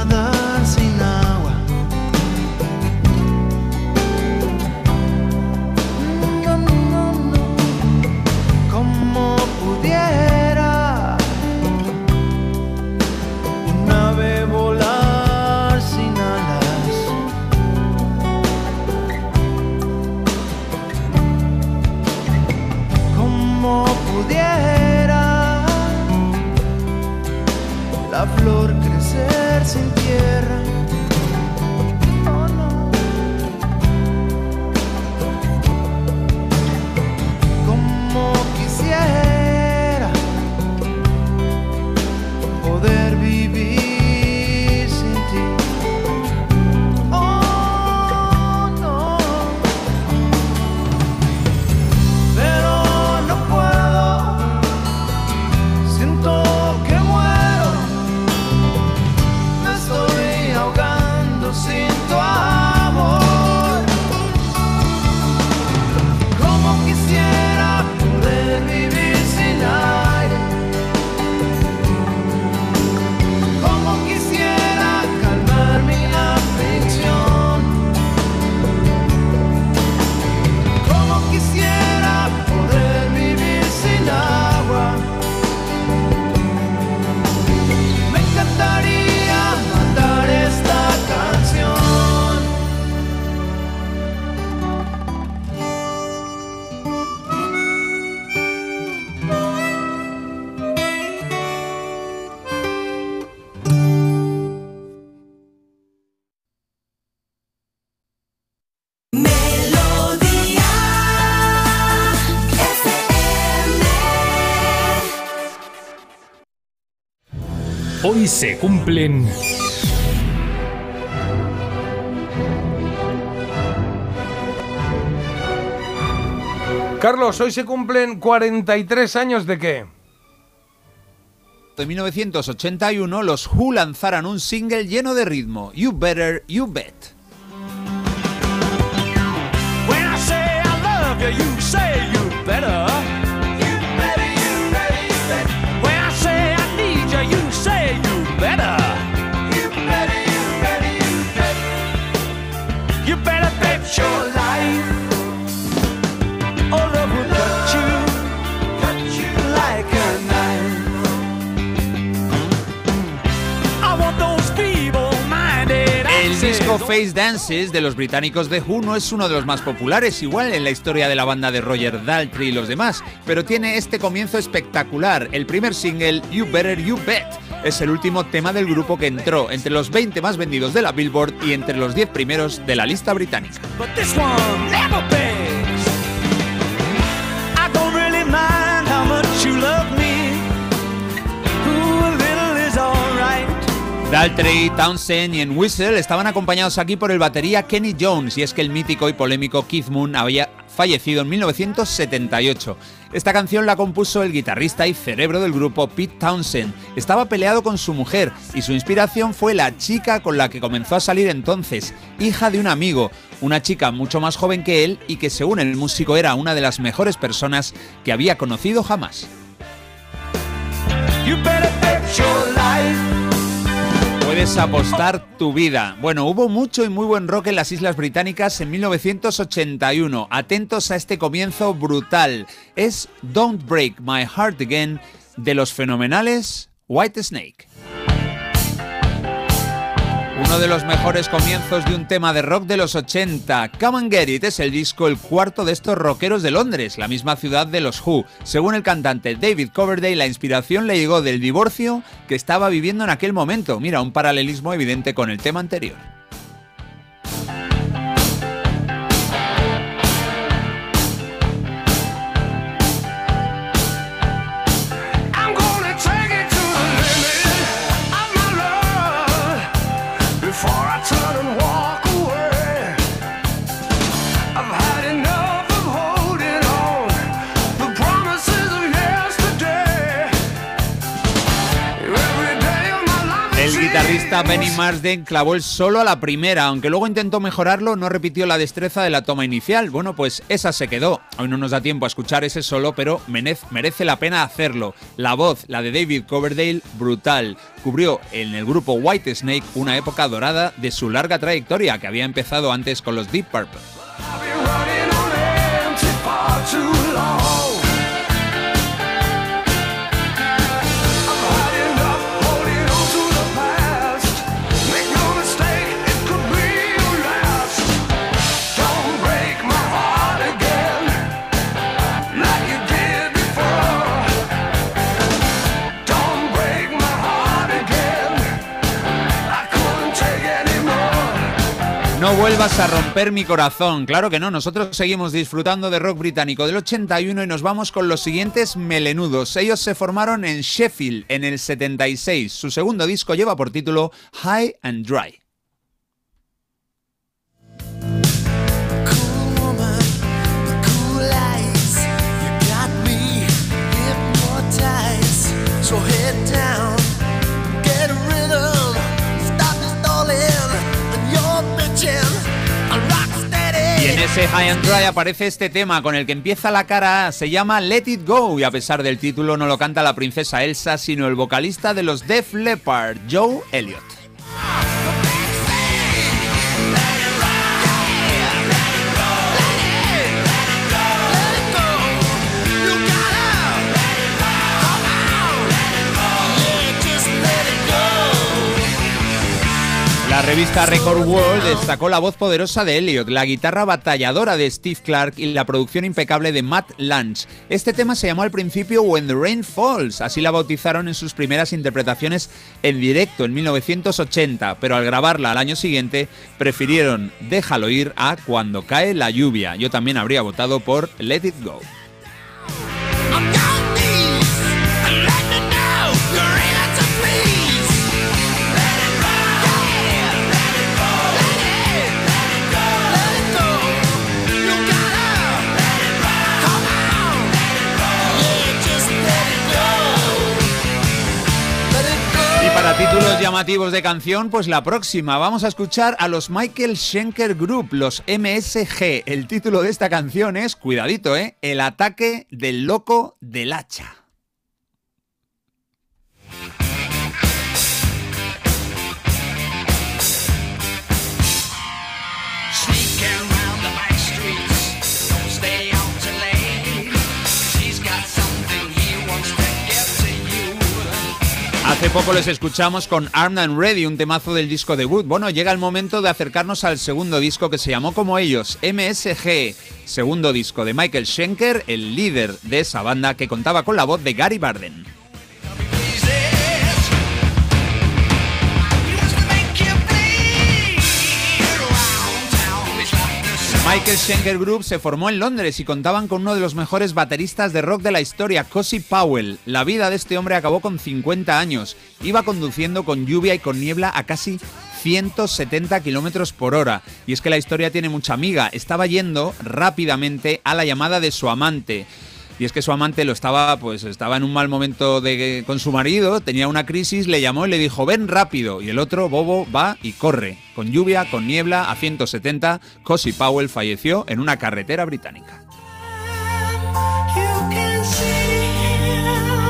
Hoy se cumplen... Carlos, hoy se cumplen 43 años de qué? En 1981 los Who lanzaron un single lleno de ritmo, You Better, You Bet. When I say I love you, you say you better. Face Dances de los británicos de Who no es uno de los más populares, igual en la historia de la banda de Roger Daltrey y los demás, pero tiene este comienzo espectacular. El primer single, You Better You Bet, es el último tema del grupo que entró entre los 20 más vendidos de la Billboard y entre los 10 primeros de la lista británica. but this Daltrey, Townsend y en Whistle estaban acompañados aquí por el batería Kenny Jones, y es que el mítico y polémico Keith Moon había fallecido en 1978. Esta canción la compuso el guitarrista y cerebro del grupo Pete Townsend. Estaba peleado con su mujer y su inspiración fue la chica con la que comenzó a salir entonces, hija de un amigo, una chica mucho más joven que él y que según el músico era una de las mejores personas que había conocido jamás. Puedes apostar tu vida. Bueno, hubo mucho y muy buen rock en las Islas Británicas en 1981. Atentos a este comienzo brutal. Es Don't Break My Heart Again de los fenomenales White Snake. Uno de los mejores comienzos de un tema de rock de los 80. Come and Get It es el disco el cuarto de estos rockeros de Londres, la misma ciudad de los Who. Según el cantante David Coverdale, la inspiración le llegó del divorcio que estaba viviendo en aquel momento. Mira, un paralelismo evidente con el tema anterior. Bajista Benny Marsden clavó el solo a la primera, aunque luego intentó mejorarlo, no repitió la destreza de la toma inicial. Bueno, pues esa se quedó. Hoy no nos da tiempo a escuchar ese solo, pero menez- merece la pena hacerlo. La voz, la de David Coverdale, brutal. Cubrió en el grupo White Snake una época dorada de su larga trayectoria, que había empezado antes con los Deep Purple. No vuelvas a romper mi corazón. Claro que no, nosotros seguimos disfrutando de rock británico del 81 y nos vamos con los siguientes melenudos. Ellos se formaron en Sheffield en el 76. Su segundo disco lleva por título High and Dry. Ese High and Dry aparece este tema con el que empieza la cara A. Se llama Let It Go y a pesar del título no lo canta la princesa Elsa, sino el vocalista de los Def Leppard, Joe Elliott. La revista Record World destacó la voz poderosa de Elliot, la guitarra batalladora de Steve Clark y la producción impecable de Matt Lange. Este tema se llamó al principio When the Rain Falls, así la bautizaron en sus primeras interpretaciones en directo en 1980, pero al grabarla al año siguiente prefirieron Déjalo ir a Cuando cae la lluvia. Yo también habría votado por Let It Go. Títulos llamativos de canción, pues la próxima vamos a escuchar a los Michael Schenker Group, los MSG. El título de esta canción es, cuidadito, ¿eh? El ataque del loco del hacha. Hace poco les escuchamos con Armed and Ready, un temazo del disco debut. Bueno, llega el momento de acercarnos al segundo disco que se llamó como ellos, MSG. Segundo disco de Michael Schenker, el líder de esa banda que contaba con la voz de Gary Barden. Michael Schenker Group se formó en Londres y contaban con uno de los mejores bateristas de rock de la historia, Cosi Powell. La vida de este hombre acabó con 50 años. Iba conduciendo con lluvia y con niebla a casi 170 kilómetros por hora. Y es que la historia tiene mucha amiga. Estaba yendo rápidamente a la llamada de su amante. Y es que su amante lo estaba, pues estaba en un mal momento con su marido, tenía una crisis, le llamó y le dijo, ven rápido. Y el otro, Bobo, va y corre. Con lluvia, con niebla, a 170, Cosi Powell falleció en una carretera británica.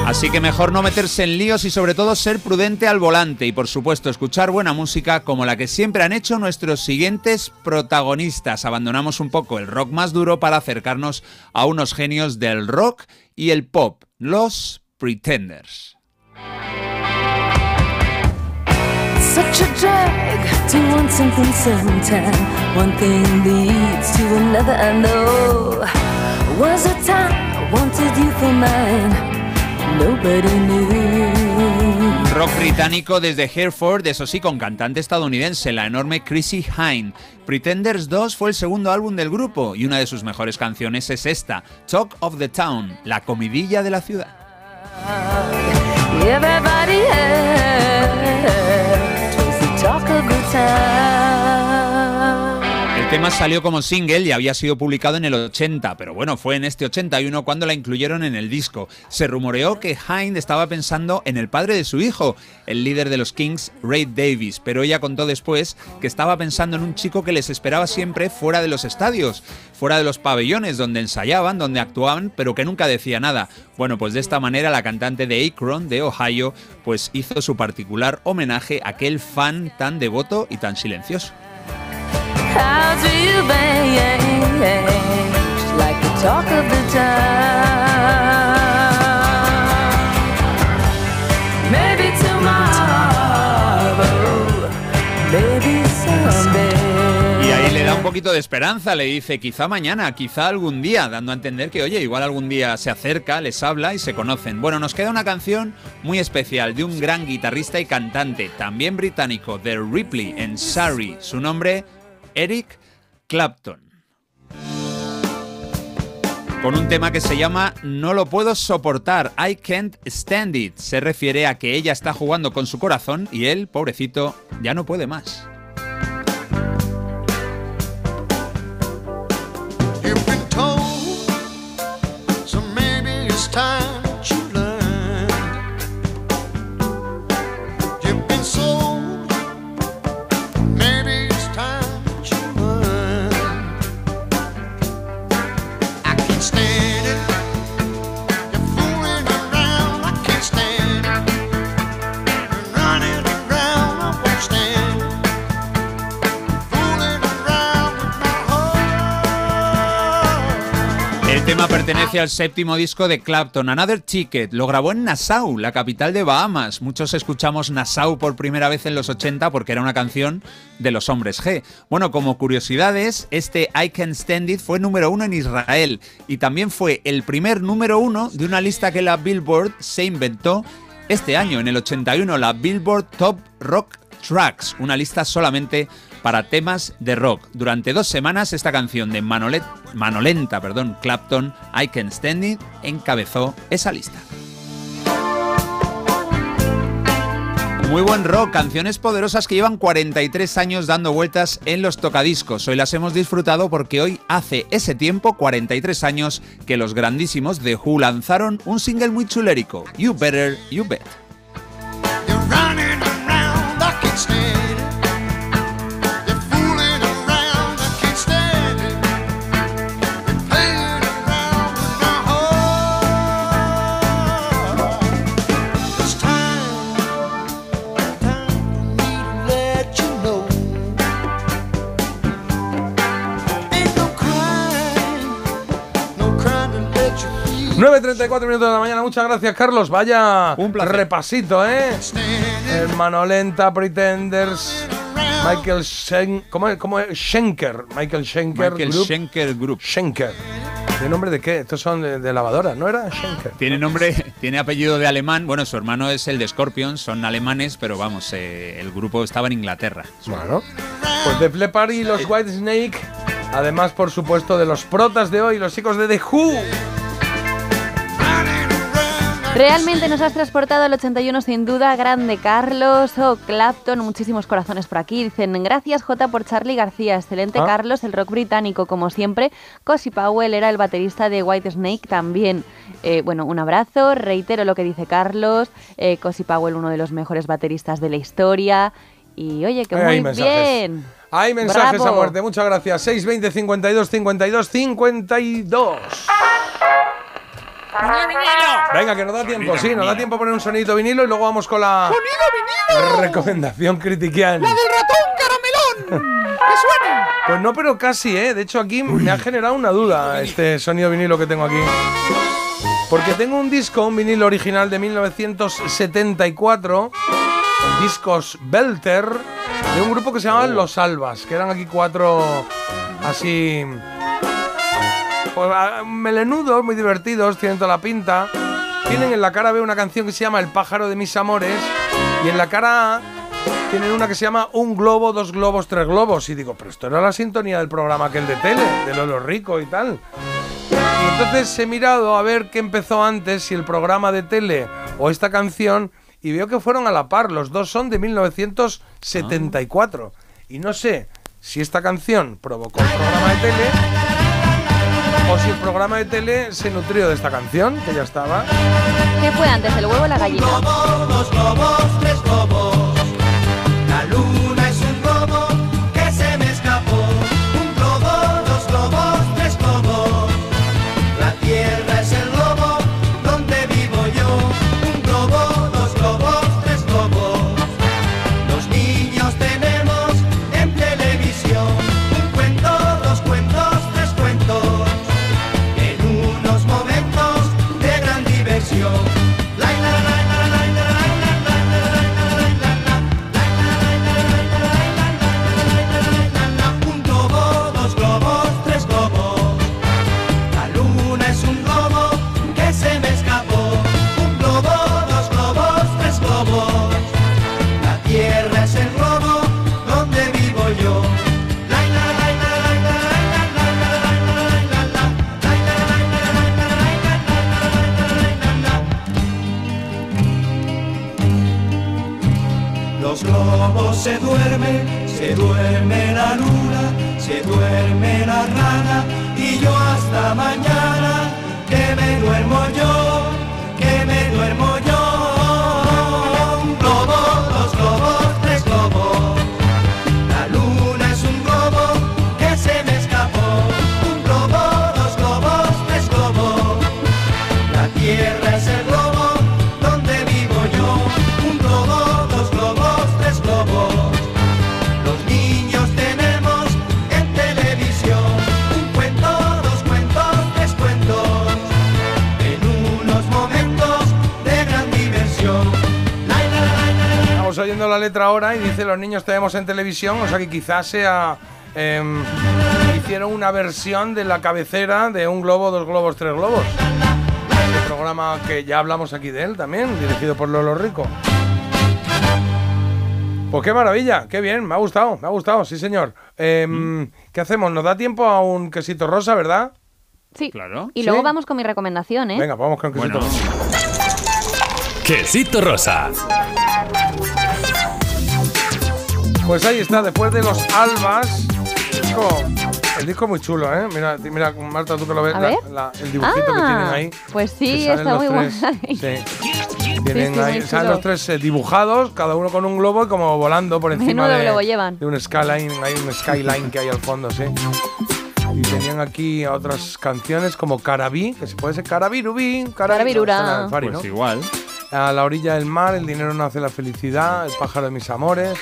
Así que mejor no meterse en líos y sobre todo ser prudente al volante y por supuesto escuchar buena música como la que siempre han hecho nuestros siguientes protagonistas. Abandonamos un poco el rock más duro para acercarnos a unos genios del rock y el pop, los Pretenders. Nobody knew. Rock británico desde Hereford, eso sí, con cantante estadounidense, la enorme Chrissy Hine. Pretenders 2 fue el segundo álbum del grupo y una de sus mejores canciones es esta, Talk of the Town, la comidilla de la ciudad. Everybody else was the talk of the town. El tema salió como single y había sido publicado en el 80, pero bueno, fue en este 81 cuando la incluyeron en el disco. Se rumoreó que Hind estaba pensando en el padre de su hijo, el líder de los Kings, Ray Davis, pero ella contó después que estaba pensando en un chico que les esperaba siempre fuera de los estadios, fuera de los pabellones donde ensayaban, donde actuaban, pero que nunca decía nada. Bueno, pues de esta manera la cantante de Akron, de Ohio, pues hizo su particular homenaje a aquel fan tan devoto y tan silencioso. Y ahí le da un poquito de esperanza, le dice quizá mañana, quizá algún día, dando a entender que oye, igual algún día se acerca, les habla y se conocen. Bueno, nos queda una canción muy especial de un gran guitarrista y cantante, también británico, de Ripley en Surrey. Su nombre, Eric Clapton. Con un tema que se llama No lo puedo soportar, I can't stand it. Se refiere a que ella está jugando con su corazón y él, pobrecito, ya no puede más. Tema pertenece al séptimo disco de Clapton, Another Ticket. Lo grabó en Nassau, la capital de Bahamas. Muchos escuchamos Nassau por primera vez en los 80 porque era una canción de los hombres G. Bueno, como curiosidades, este I Can Stand It fue número uno en Israel y también fue el primer número uno de una lista que la Billboard se inventó este año, en el 81, la Billboard Top Rock Tracks, una lista solamente para temas de rock. Durante dos semanas esta canción de Manolenta, perdón, Clapton, I Can Stand It, encabezó esa lista. Muy buen rock, canciones poderosas que llevan 43 años dando vueltas en los tocadiscos. Hoy las hemos disfrutado porque hoy hace ese tiempo, 43 años, que los grandísimos The Who lanzaron un single muy chulérico, You Better, You Bet. 9.34 minutos de la mañana, muchas gracias Carlos, vaya repasito, ¿eh? Hermano Lenta, Pretenders, Michael Shen, ¿cómo es? ¿Cómo es? Schenker, Michael Schenker Michael Group. Schenker Group. Schenker. ¿De nombre de qué? Estos son de, de lavadoras, ¿no era? Schenker. Tiene nombre, tiene apellido de alemán. Bueno, su hermano es el de Scorpions, son alemanes, pero vamos, eh, el grupo estaba en Inglaterra. Bueno, pues de Leppard y los White Snake, además, por supuesto, de los protas de hoy, los chicos de The Who. Realmente nos has transportado al 81 sin duda, grande Carlos o Clapton, muchísimos corazones por aquí. Dicen, gracias J por Charlie García, excelente Ah. Carlos, el rock británico como siempre. Cosi Powell era el baterista de White Snake también. Eh, bueno, un abrazo, reitero lo que dice Carlos, eh, Cosi Powell uno de los mejores bateristas de la historia. Y oye, que muy hay mensajes. bien. Hay mensajes Bravo. a muerte, muchas gracias. 620 52 52 52. Venga, que nos da tiempo, sí, nos da tiempo a poner un sonidito vinilo y luego vamos con la recomendación critiquial. ¡La del ratón caramelón! ¡Que suene! Pues no, pero casi, ¿eh? De hecho, aquí me ha generado una duda este sonido vinilo que tengo aquí. Porque tengo un disco, un vinilo original de 1974, discos Belter, de un grupo que se llamaban Los Albas, que eran aquí cuatro así... pues, ah, melenudos, muy divertidos, tienen toda la pinta. Tienen en la cara B una canción que se llama El pájaro de mis amores y en la cara A tienen una que se llama Un globo, dos globos, tres globos. Y digo, pero esto era la sintonía del programa aquel de tele, de Lolo Rico y tal. Y entonces he mirado a ver qué empezó antes, si el programa de tele o esta canción, y veo que fueron a la par. Los dos son de 1974. Y no sé si esta canción provocó un programa de tele o si el programa de tele se nutrió de esta canción, que ya estaba. ¿Qué fue antes, el huevo o la gallina? Dos globos, tres globos. La luna es un globo que se me escapó. Se duermen, se duerme la luna, se duerme la rana y yo hasta mañana que me duermo yo, la letra ahora y dice los niños tenemos en televisión, o sea que quizás sea... em, hicieron una versión de la cabecera de un globo, dos globos, tres globos. Este programa que ya hablamos aquí de él también, dirigido por Lolo Rico. Pues qué maravilla, qué bien, me ha gustado, me ha gustado, sí señor. Em, ¿Qué hacemos? ¿Nos da tiempo a un quesito rosa, verdad? Sí. Claro. Y ¿Sí? luego vamos con mi recomendación, ¿eh? Venga, vamos con quesito Bueno. rosa. Quesito rosa. Pues ahí está, después de los albas. El disco, el disco muy chulo, ¿eh? Mira, mira Marta, tú que lo ves, la- la- el dibujito que Ah, tienen ahí. Pues sí, está muy tres. guay. Sí. Tienen sí, ahí, muy salen los tres eh, dibujados, cada uno con un globo y como volando por encima de, globo llevan. de un skyline, hay un skyline que hay al fondo, sí. Y tenían aquí otras canciones como Carabí, que se puede ser Carabirubí, Carabirura. Pues ¿no? igual. A la orilla del mar, el dinero no hace la felicidad, el pájaro de mis amores.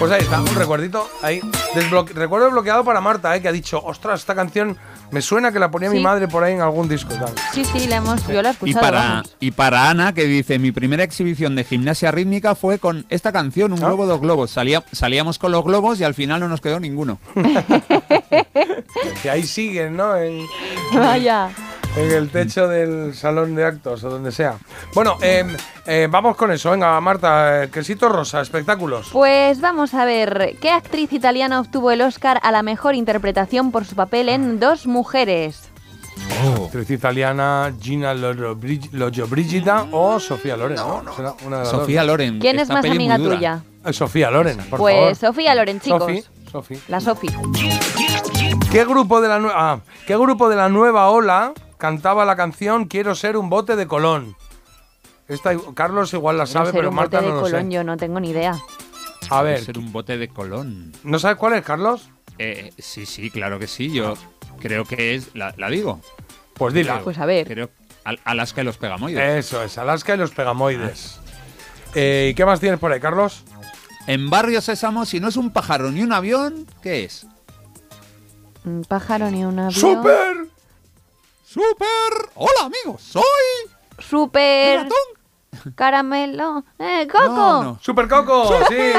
Pues ahí está, un recuerdito ahí. Desbloque- recuerdo desbloqueado para Marta, eh, que ha dicho, ostras, esta canción me suena que la ponía mi madre por ahí en algún disco. y Tal. Sí, sí, la hemos, yo la he Y escuchado. para, vamos. y para Ana, que dice, mi primera exhibición de gimnasia rítmica fue con esta canción, Ah. Un globo, dos globos. Salía, salíamos con los globos y al final no nos quedó ninguno. [laughs] Que ahí siguen, ¿no? En, [laughs] Vaya. En el techo del salón de actos o donde sea. Bueno, eh, eh, vamos con eso. Venga, Marta, quesito rosa, espectáculos. Pues vamos a ver, ¿qué actriz italiana obtuvo el Oscar a la mejor interpretación por su papel en Dos mujeres? Actriz italiana Gina Lollobrigida o Sofía Loren, ¿no? Será una de las Sofía dos. Loren. ¿Quién es más amiga tuya? Eh, Sofía Loren, por pues favor. Sofía Loren, chicos. Sofi, Sofi. La Sofi. ¿Qué grupo de la nue- ah, ¿Qué grupo de la nueva ola cantaba la canción Quiero ser un bote de Colón? Esta, Carlos igual la Quiero sabe, ser pero un Marta bote no de lo Colón, sé. yo no tengo ni idea. A ver, ser un bote de colón. ¿no sabes cuál es, Carlos? Eh, sí, sí, claro que sí. Yo creo que es. La, la digo. Pues dila. Pues a ver. Creo Al- Alaska y los pegamoides. Eso es, Alaska y los pegamoides. Eh, ¿Y qué más tienes por ahí, Carlos? En Barrio Sésamo, si no es un pájaro ni un avión, ¿qué es? Un pájaro ni un avión. ¡Súper! ¡Súper! ¡Hola, amigos! ¡Soy! Súper. Caramelo. Eh, Coco. No, no. ¡Super Coco! ¡Sí!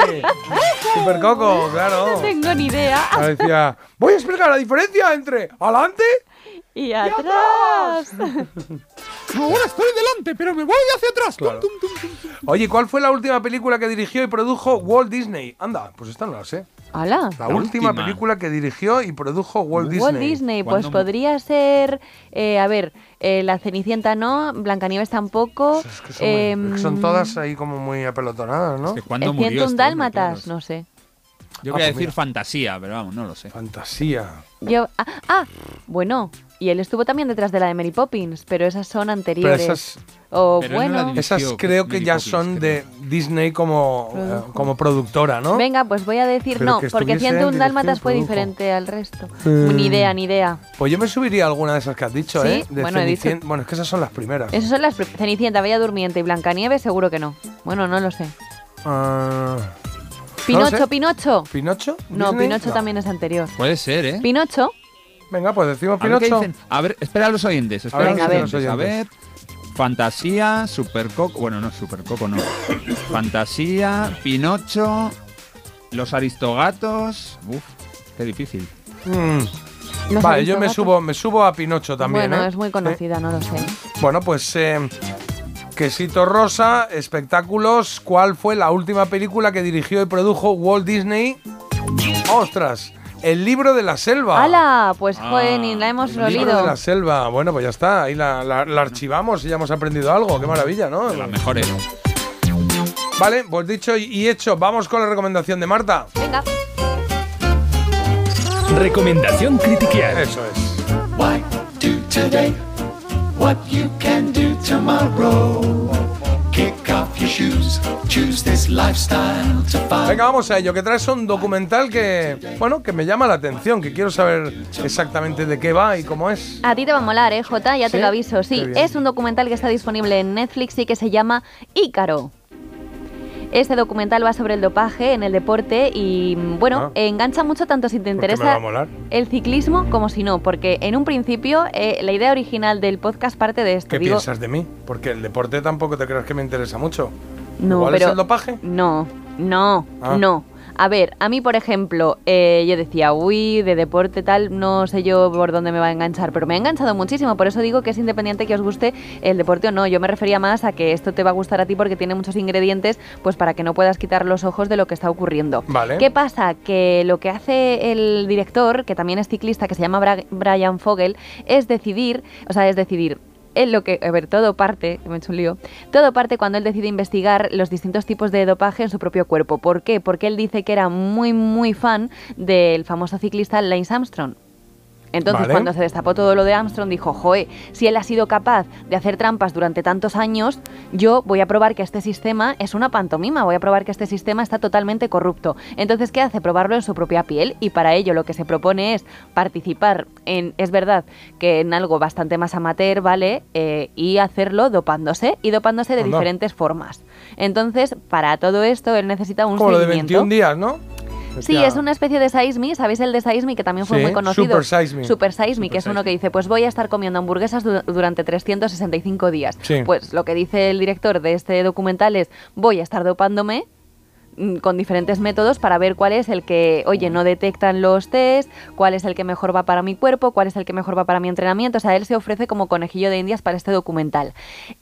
¡Super Coco! No Claro. tengo ni idea. Decía, voy a explicar la diferencia entre adelante Y atrás. [laughs] Ahora estoy delante, pero me voy hacia atrás. Claro. Oye, ¿cuál fue la última película que dirigió y produjo Walt Disney? Anda, pues esta no la sé. Hola. La, La última, última. película que dirigió y produjo Walt Disney. Walt Disney, pues ¿Cuándo- podría ser, eh, a ver, eh, La Cenicienta no, Blancanieves tampoco. Es que son, muy- es que son em, todas ahí como muy apelotonadas, ¿no? Es que cuando El murió ciento un este hombre, dálmatas, claro. no sé. Yo Ah, voy a pues decir mira. fantasía, pero vamos, no lo sé. Fantasía. Yo, ah, ah, bueno, y él estuvo también detrás de la de Mary Poppins, pero esas son anteriores. esas- o Pero no bueno. dirigió. Esas creo que Mary ya Poppins, son de Disney como, eh, como productora, ¿no? Venga, pues voy a decir Pero no, que porque estuviese en 101 Dálmatas fue diferente al resto. Mm. Ni idea, ni idea. Pues yo me subiría a alguna de esas que has dicho, Sí, ¿eh? De bueno, he dicho- Cenicien- Bueno, es que esas son las primeras. Esas son las Cenicienta, Bella Durmiente y Blancanieves, seguro que no. Bueno, no lo sé. Ah, Pinocho. Pinocho. ¿Pinocho? No, ¿Disney? Pinocho No. también es anterior. Puede ser, ¿eh? Pinocho. Venga, pues decimos A ver Pinocho. A ver, espera a los oyentes. Espera a a los ver. oyentes. A ver. Fantasía, Supercoco. Bueno, no, Supercoco no. [coughs] Fantasía, Pinocho, Los Aristogatos. Uf, qué difícil. Mm. Vale, yo me subo, me subo a Pinocho también, bueno, ¿eh? es muy conocida, no lo sé. Bueno, pues eh, Quesito Rosa, espectáculos. ¿Cuál fue la última película que dirigió y produjo Walt Disney? ¡Ostras! El libro de la selva. ¡Hala! Pues joder, ni la hemos El libro de olido. la selva. Bueno, pues ya está. Ahí la, la- la archivamos y ya hemos aprendido algo. Qué maravilla, ¿no? Las mejores. Vale, pues dicho y- y hecho, vamos con la recomendación de Marta. Venga. Recomendación critiquear. Eso es. Why do today what you can do tomorrow? Kick off your shoes, choose this lifestyle to follow. Venga, vamos a ello, que traes un documental que, bueno, que me llama la atención, que quiero saber exactamente de qué va y cómo es. A ti te va a molar, ¿eh, Jota? Ya te lo aviso. Sí, es un documental que está disponible en Netflix y que se llama Ícaro. Este documental va sobre el dopaje en el deporte y, mm, bueno, Ah. engancha mucho tanto si te ¿Por qué me interesa el ciclismo como si no, porque en un principio eh, la idea original del podcast parte de esto. ¿Qué Digo, piensas de mí? Porque el deporte tampoco te creas que me interesa mucho. No, ¿Cuál pero es el dopaje? No, no, Ah. no. A ver, a mí, por ejemplo, eh, yo decía, uy, de deporte tal, no sé yo por dónde me va a enganchar, pero me ha enganchado muchísimo, por eso digo que es independiente que os guste el deporte o no. Yo me refería más a que esto te va a gustar a ti porque tiene muchos ingredientes, pues para que no puedas quitar los ojos de lo que está ocurriendo. Vale. ¿Qué pasa? Que lo que hace el director, que también es ciclista, que se llama Bra- Brian Fogel, es decidir, o sea, es decidir, él lo que, a ver, todo parte, me he hecho un lío, todo parte cuando él decide investigar los distintos tipos de dopaje en su propio cuerpo. ¿Por qué? Porque él dice que era muy, muy fan del famoso ciclista Lance Armstrong. Entonces, Vale. cuando se destapó todo lo de Armstrong, dijo, joe, si él ha sido capaz de hacer trampas durante tantos años, yo voy a probar que este sistema es una pantomima, voy a probar que este sistema está totalmente corrupto. Entonces, ¿qué hace? Probarlo en su propia piel y para ello lo que se propone es participar en, es verdad, que en algo bastante más amateur, ¿vale? Eh, y hacerlo dopándose y dopándose de Anda. diferentes formas. Entonces, para todo esto, él necesita un Como lo de seguimiento. 21 días, ¿no? Sí, Decía- es una especie de Me, ¿sabéis el de Me que también fue Sí, muy conocido? Super Me. Super Me, que es uno que dice, pues voy a estar comiendo hamburguesas du- durante 365 días. Sí. Pues lo que dice el director de este documental es, voy a estar dopándome con diferentes métodos para ver cuál es el que, oye, no detectan los test, cuál es el que mejor va para mi cuerpo, cuál es el que mejor va para mi entrenamiento. O sea, él se ofrece como conejillo de indias para este documental.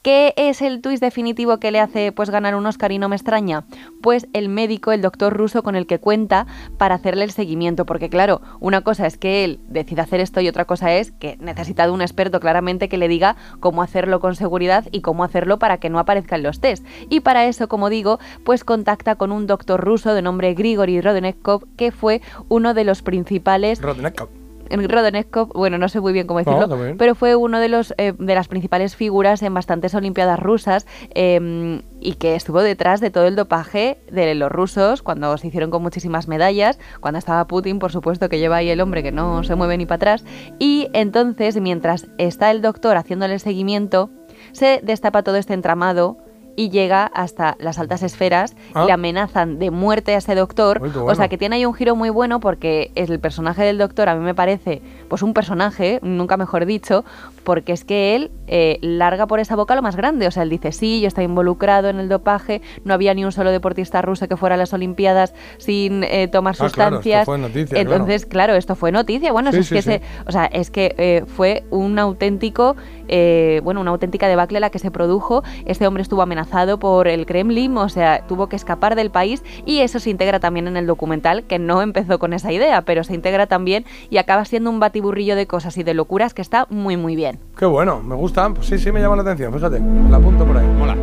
¿Qué es el twist definitivo que le hace pues ganar un Oscar y no me extraña? Pues el médico, el doctor ruso con el que cuenta para hacerle el seguimiento. Porque claro, una cosa es que él decida hacer esto y otra cosa es que necesita de un experto claramente que le diga cómo hacerlo con seguridad y cómo hacerlo para que no aparezcan los test. Y para eso, como digo, pues contacta con un doctor ruso de nombre Grigory Rodenekov, que fue uno de los principales Rodenekov. en Rodenekov, bueno, no sé muy bien cómo decirlo, pero fue uno de los eh, de las principales figuras en bastantes olimpiadas rusas eh, y que estuvo detrás de todo el dopaje de los rusos cuando se hicieron con muchísimas medallas, cuando estaba Putin, por supuesto, que lleva ahí el hombre que no se mueve ni para atrás, y entonces mientras está el doctor haciéndole el seguimiento, se destapa todo este entramado y llega hasta las altas esferas Ah. y le amenazan de muerte a ese doctor. Uy, O sea que tiene ahí un giro muy bueno porque es el personaje del doctor a mí me parece pues un personaje, nunca mejor dicho, porque es que él eh, larga por esa boca lo más grande. O sea, él dice, sí, yo estaba involucrado en el dopaje, no había ni un solo deportista ruso que fuera a las Olimpiadas sin eh, tomar Ah, claro, esto sustancias. fue noticia, Entonces, claro. esto fue noticia. Bueno, Sí, eso es sí, que sí. se, o sea, es que eh, fue un auténtico, eh, bueno, una auténtica debacle la que se produjo. Este hombre estuvo amenazado por el Kremlin, o sea, tuvo que escapar del país y eso se integra también en el documental, que no empezó con esa idea, pero se integra también y acaba siendo un batiburrillo de cosas y de locuras que está muy, muy bien. Qué bueno, me gusta. Pues sí, sí, me llama la atención, fíjate. La apunto por ahí. Mola.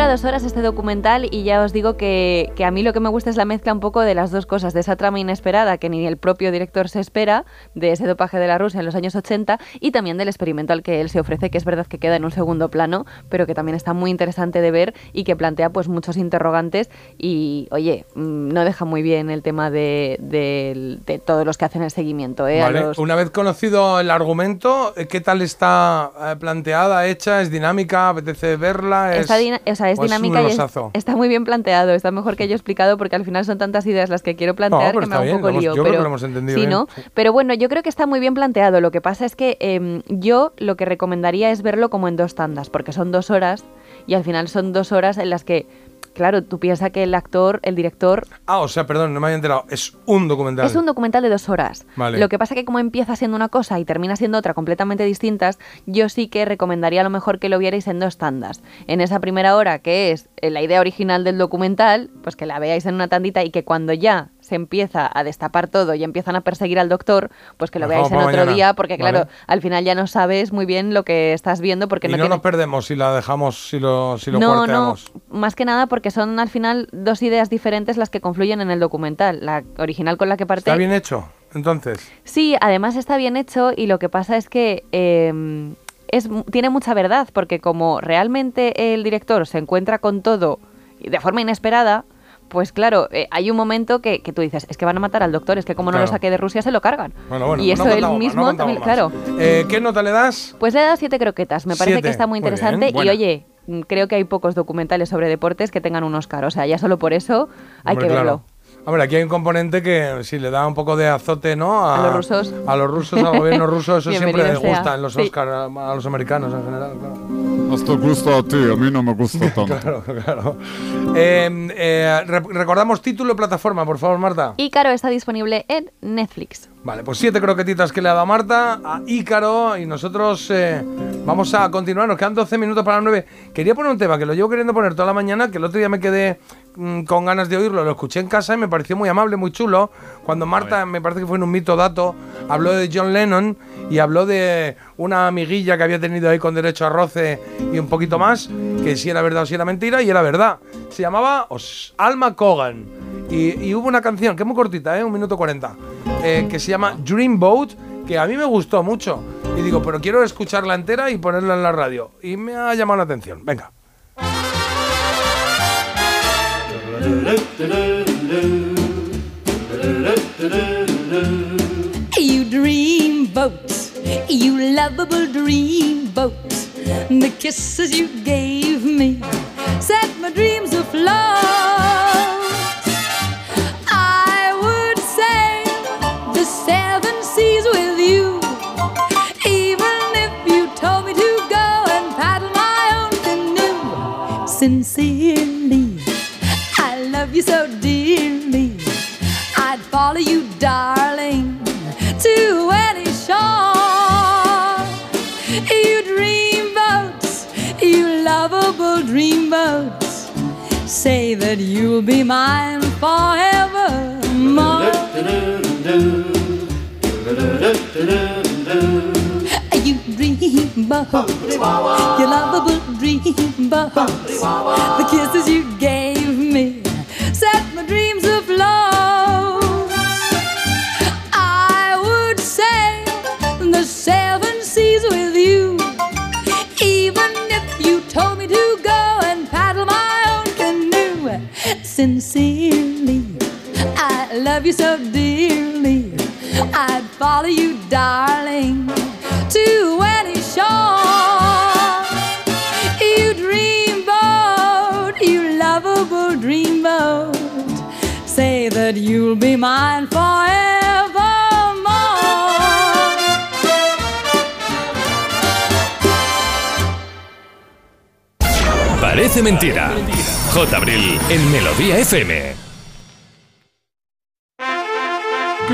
Dura dos horas este documental y ya os digo que, que a mí lo que me gusta es la mezcla un poco de las dos cosas, de esa trama inesperada que ni el propio director se espera, de ese dopaje de la Rusia en los años 80 y también del experimento al que él se ofrece, que es verdad que queda en un segundo plano, pero que también está muy interesante de ver y que plantea pues muchos interrogantes y, oye, mm, no deja muy bien el tema de, de- de todos los que hacen el seguimiento. ¿eh? Vale, los- Una vez conocido el argumento, ¿qué tal está eh, planteada, hecha? ¿Es dinámica? ¿Apetece verla? ¿Es, Está o sea, es o es un dinámica y es- está muy bien planteado, está mejor que yo explicado porque al final son tantas ideas las que quiero plantear No, que me da un poco lío. yo creo pero, que lo hemos entendido sí, bien, ¿no? sí. Pero bueno, yo creo que está muy bien planteado. Lo que pasa es que em, yo lo que recomendaría es verlo como en dos tandas, porque son dos horas y al final son dos horas en las que, claro, tú piensas que el actor, el director, Ah, o sea, perdón, no me había enterado. Es un documental. es un documental de dos horas. Vale. Lo que pasa que como empieza siendo una cosa y termina siendo otra completamente distintas, yo sí que recomendaría a lo mejor que lo vierais en dos tandas. En esa primera hora, que es la idea original del documental, pues que la veáis en una tandita y que cuando ya se empieza a destapar todo y empiezan a perseguir al doctor, pues que lo veáis en otro mañana. día, porque claro, Vale. al final ya no sabes muy bien lo que estás viendo porque y no, no, tiene- nos perdemos si la dejamos, si lo, si lo no, no, más que nada porque son al final dos ideas diferentes las que confluyen en el documental. La original con la que parte ¿Está bien hecho? Entonces, Sí, además está bien hecho y lo que pasa es que eh, es, tiene mucha verdad, porque como realmente el director se encuentra con todo de forma inesperada, pues claro, eh, hay un momento que, que tú dices, es que van a matar al doctor, es que como no lo saqué de Rusia se lo cargan. bueno, bueno. y no eso él contamos mismo no también, claro. Eh, ¿Qué nota le das? Pues le he dado siete croquetas, me parece Siete, que está muy interesante y oye, mm, creo que hay pocos documentales sobre deportes que tengan un Oscar, o sea, ya solo por eso hay Hombre, que claro. Hombre, aquí hay un componente que si le da un poco de azote, ¿no? A los rusos. A los rusos, al gobierno ruso, eso siempre les sea. gusta en los Sí. Oscars a, a los americanos en general, claro. Hasta gusta a ti, a mí no me gusta [laughs] tanto. Claro, claro. Eh, eh, re- recordamos título y plataforma, por favor, Marta. Ícaro está disponible en Netflix. Vale, pues siete croquetitas que le ha dado Marta a Ícaro y nosotros eh, vamos a continuar. Nos quedan 12 minutos para las 9. Quería poner un tema que lo llevo queriendo poner toda la mañana, que el otro día me quedé mm, con ganas de oírlo. Lo escuché en casa y me pareció muy amable, muy chulo. Cuando Marta, me parece que fue en un mito dato, habló de John Lennon y habló de una amiguilla que había tenido ahí con derecho a roce y un poquito más, que si era verdad o si era mentira, y era verdad. Se llamaba Os- Alma Cogan. Y, y hubo una canción, que es muy cortita, ¿eh? un minuto 40, eh, que se llama Dreamboat, que a mí me gustó mucho. Y digo, pero quiero escucharla entera y ponerla en la radio. Y me ha llamado la atención. Venga. You dream boat, you lovable dream boat. The kisses you gave me set my dreams afloat. Say that you'll be mine forevermore. You dreamboat, you lovable dreamboat, the kisses you you'll be mine. Parece mentira. J. Abril en Melodía FM.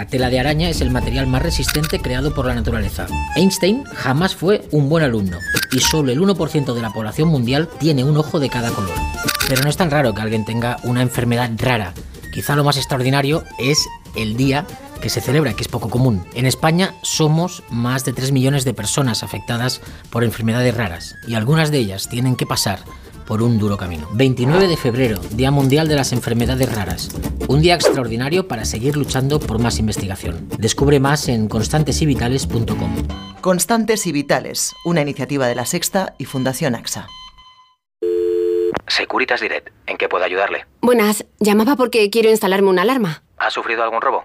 La tela de araña es el material más resistente creado por la naturaleza. Einstein jamás fue un buen alumno y solo el 1% de la población mundial tiene un ojo de cada color. Pero no es tan raro que alguien tenga una enfermedad rara. Quizá lo más extraordinario es el día que se celebra, que es poco común. En España somos más de 3 millones de personas afectadas por enfermedades raras y algunas de ellas tienen que pasar por un duro camino. 29 de febrero, Día Mundial de las Enfermedades Raras. Un día extraordinario para seguir luchando por más investigación. Descubre más en constantesivitales.com. Constantes y Vitales, una iniciativa de la Sexta y Fundación AXA. Securitas Direct, ¿en qué puedo ayudarle? Buenas, llamaba porque quiero instalarme una alarma. ¿Ha sufrido algún robo?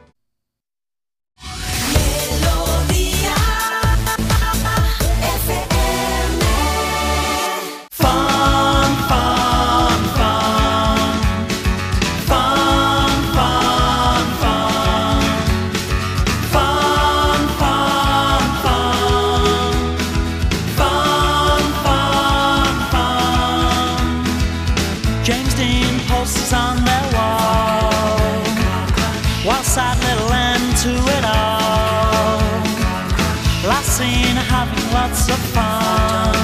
Sad little end to it all. Last seen having lots of fun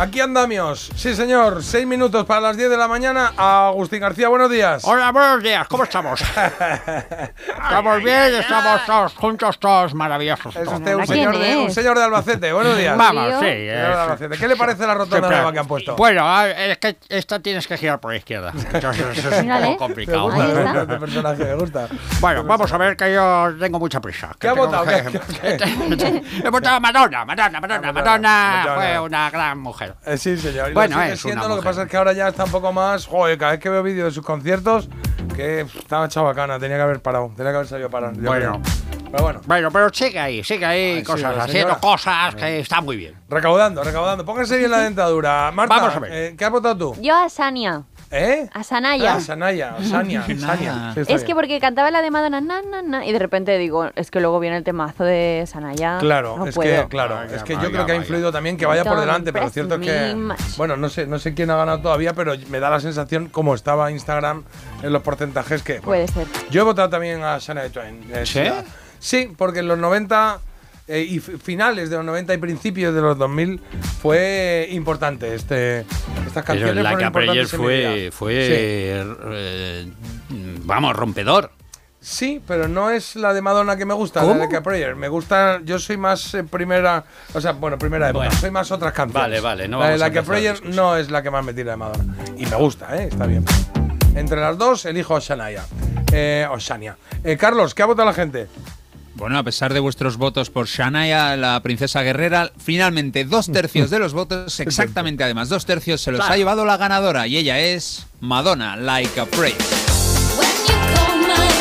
Aquí andamios. Sí, señor. Seis minutos para las 10 de la mañana. Agustín García, buenos días. Hola, buenos días, ¿cómo estamos? [laughs] estamos bien, estamos todos juntos, todos maravillosos. Es usted un señor, de, un señor de Albacete. Buenos días. Vamos, sí. Señor de es- Albacete. ¿Qué le parece la rotonda Siempre- nueva que han puesto? Bueno, es que esta tienes que girar por la izquierda. Entonces, eso es un poco complicado. Me gusta, este personaje, me gusta. Bueno, vamos a ver que yo tengo mucha prisa. ¿Qué ha votado? que- ¿Qué- [laughs] He votado a Madonna, Madonna, Madonna, Madonna, Madonna. fue una gran mujer. Eh, sí, señor. Y Bueno, lo sigue es siendo, una lo que mujer. pasa es que ahora ya está un poco más. Joder, cada vez que veo vídeos de sus conciertos, que estaba chabacana, tenía que haber parado, tenía que haber salido a parar. Bueno. Pero bueno. Bueno, pero sigue ahí, sigue ahí, Ay, cosas, haciendo cosas que está muy bien. Recaudando, recaudando. Póngase bien la dentadura. Marta, Vamos a ver. eh, ¿qué has votado tú? Yo a Sania. ¿Eh? A Sanaya. Ah, Sanaya, Sania, [laughs] Sania. Sí, Es que porque cantaba la de Madonna, na, na, na, y de repente digo, es que luego viene el temazo de Sanaya. Claro, no es puedo. que, claro, es que yo vaya, creo que ha influido también que vaya por delante, pero cierto es que, much. bueno, no sé, no sé quién ha ganado todavía, pero me da la sensación como estaba Instagram en los porcentajes que. Puede ser. Yo he votado también a Shania Twain. ¿Sí? Sí, porque en los 90 eh, y fi- finales de los 90 y principios de los 2000 fue importante este estas Pero canciones la fueron que ayer importantes en mi fue, fue Sí. eh, vamos, rompedor. Sí, pero no es la de Madonna que me gusta, la ¿Cómo? de Like a Prayer. Me gusta, yo soy más eh, primera, o sea, bueno, primera época, Bueno. soy más otras canciones. Vale, vale, no La de la Prayer no es la que más me tira de Madonna. Y me gusta, ¿eh? Está bien. Entre las dos, elijo a Shania. Eh, o Shania. Eh, Carlos, ¿qué ha votado la gente? Bueno, a pesar de vuestros votos por Shania, la princesa guerrera, finalmente dos tercios de los votos, [laughs] exactamente además, dos tercios se los Claro. ha llevado la ganadora y ella es Madonna, Like a Praise.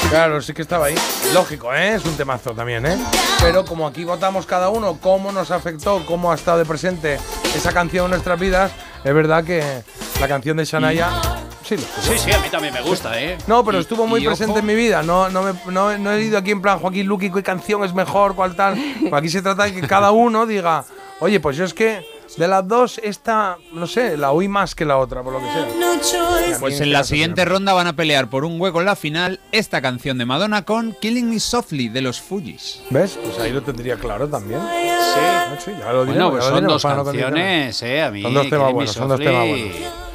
Claro, sí que estaba ahí. Lógico, ¿eh? Es un temazo también, ¿eh? Pero como aquí votamos cada uno cómo nos afectó, cómo ha estado de presente esa canción en nuestras vidas, es verdad que la canción de Shania... Sí, lo escucho. Sí, sí, a mí también me gusta, ¿eh? No, pero estuvo muy y presente ojo- en mi vida. No, no, me- no, no he ido aquí en plan Joaquín Luqui, qué canción es mejor, cuál tal. Pues aquí se trata de que cada uno diga, oye, pues yo es que de las dos, esta, no sé, la oí más que la otra, por lo que sea. Pues en la siguiente ronda van a pelear por un hueco en la final esta canción de Madonna con Killing Me Softly de los Fujis. ¿Ves? Pues ahí lo tendría claro también. Sí. Sí, ya lo Bueno, pues ya lo son diremos dos para no condicionar. canciones, ¿eh? A mí. Son dos temas Killing Me buenos, son dos temas buenos.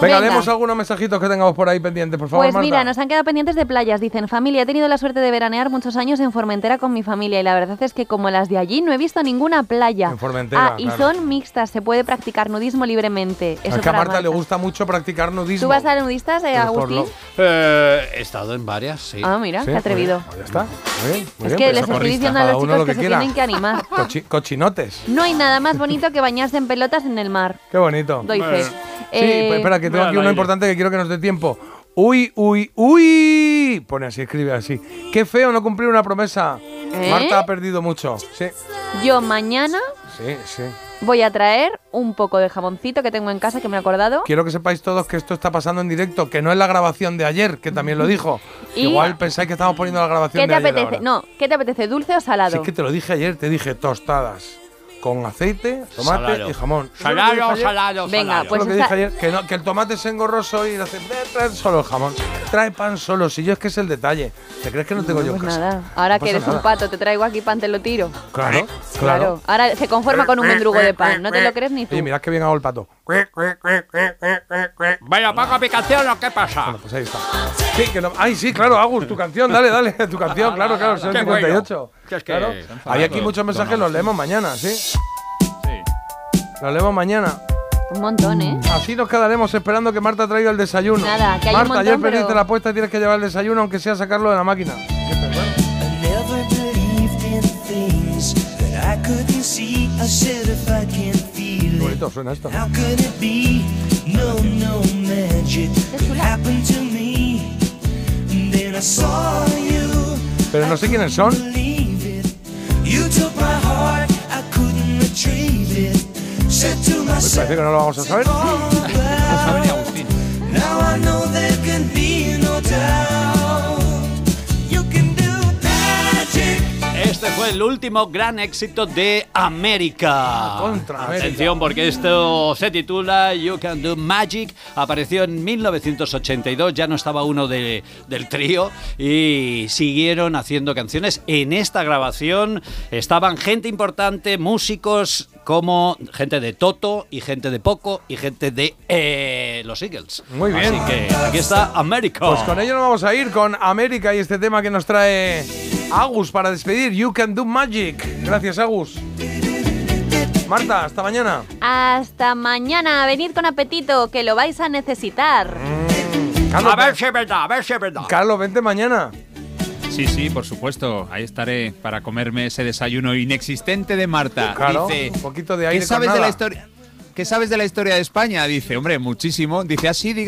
Venga, Venga. leemos algunos mensajitos que tengamos por ahí pendientes, por favor, Pues Marta. mira, nos han quedado pendientes de playas. Dicen, familia, he tenido la suerte de veranear muchos años en Formentera con mi familia y la verdad es que como las de allí no he visto ninguna playa. En Formentera, Ah, y claro. son mixtas, se puede practicar nudismo libremente. Eso es que a Marta le gusta mucho practicar nudismo. ¿Tú vas a nudistas, eh, Agustín? lo- Eh, he estado en varias, sí. Ah, mira, qué atrevido. Pues ya está. Muy bien, muy Es bien, que pues les estoy diciendo a los chicos lo que, se tienen que animar. Cochi- cochinotes. No hay nada más bonito que bañarse en pelotas en el mar. Qué bonito. Doy fe. Sí, Eh, pues espera, que tengo aquí uno aire. importante que quiero que nos dé tiempo. Uy, uy, uy. Pone así, escribe así. Qué feo no cumplir una promesa. ¿Eh? Marta ha perdido mucho. Sí, Yo mañana sí, sí. voy a traer un poco de jamoncito que tengo en casa que me he acordado. Quiero que sepáis todos que esto está pasando en directo, que no es la grabación de ayer, que también lo dijo. Y- Igual pensáis que estamos poniendo la grabación ¿Qué de te ayer apetece? ahora. No, ¿qué te apetece? ¿Dulce o salado? Si es que te lo dije ayer, te dije tostadas con aceite, tomate Salado. y jamón. ¿Eso es lo que Salado, salado, Venga, pues es lo que dije ayer, que, no, que el tomate es engorroso y el aceite, eh, trae solo el jamón. Trae pan solo, si yo es que es el detalle. ¿Te crees que no tengo yo Pues casa? nada, ahora No que eres un pato, te traigo aquí pan, te lo tiro. Claro, claro. Ahora se conforma con un mendrugo de pan, no te lo crees ni tú. Oye, mirad que bien hago el pato. Vaya, Paco, mi canción, ¿o qué pasa? Bueno, pues ahí está. Sí, que no- Ay, sí, claro, Agus, tu canción, dale, dale, tu canción, [laughs] claro, claro, son Qué 58. bueno. Que es que claro. Hay aquí muchos mensajes, los leemos mañana, ¿sí? Los leemos mañana. Un montón, ¿eh? Así nos quedaremos esperando que Marta traiga el desayuno. Nada, que hay un Marta, ayer montón, perdiste pero- la apuesta y tienes que llevar el desayuno, aunque sea sacarlo de la máquina. Qué it, bonito suena esto. how could it be? No, no magic could happen to me. Then I saw you, Pero no sé quiénes son. Pues myself, parece que no lo vamos a saber. [laughs] now I know there Este fue el último gran éxito de América. contra América. Atención, porque esto se titula You Can Do Magic. Apareció en 1982, ya no estaba uno de- del trío y siguieron haciendo canciones. En esta grabación estaban gente importante, músicos como gente de Toto y gente de Poco y gente de eh, los Eagles. Muy bien. Así que aquí está América. Pues con ello nos vamos a ir con América y este tema que nos trae Agus para despedir. You can do magic. Gracias, Agus. Marta, hasta mañana. Hasta mañana, venid con apetito, que lo vais a necesitar. Carlos, A ver si es verdad, a ver si es verdad. Carlos, vente mañana. Sí, sí, por supuesto. Ahí estaré para comerme ese desayuno inexistente de Marta. Claro, Dice, un poquito de aire ¿qué con sabes de la historia? ¿Qué sabes de la historia de España? Dice, hombre, muchísimo. Dice, así, digamos.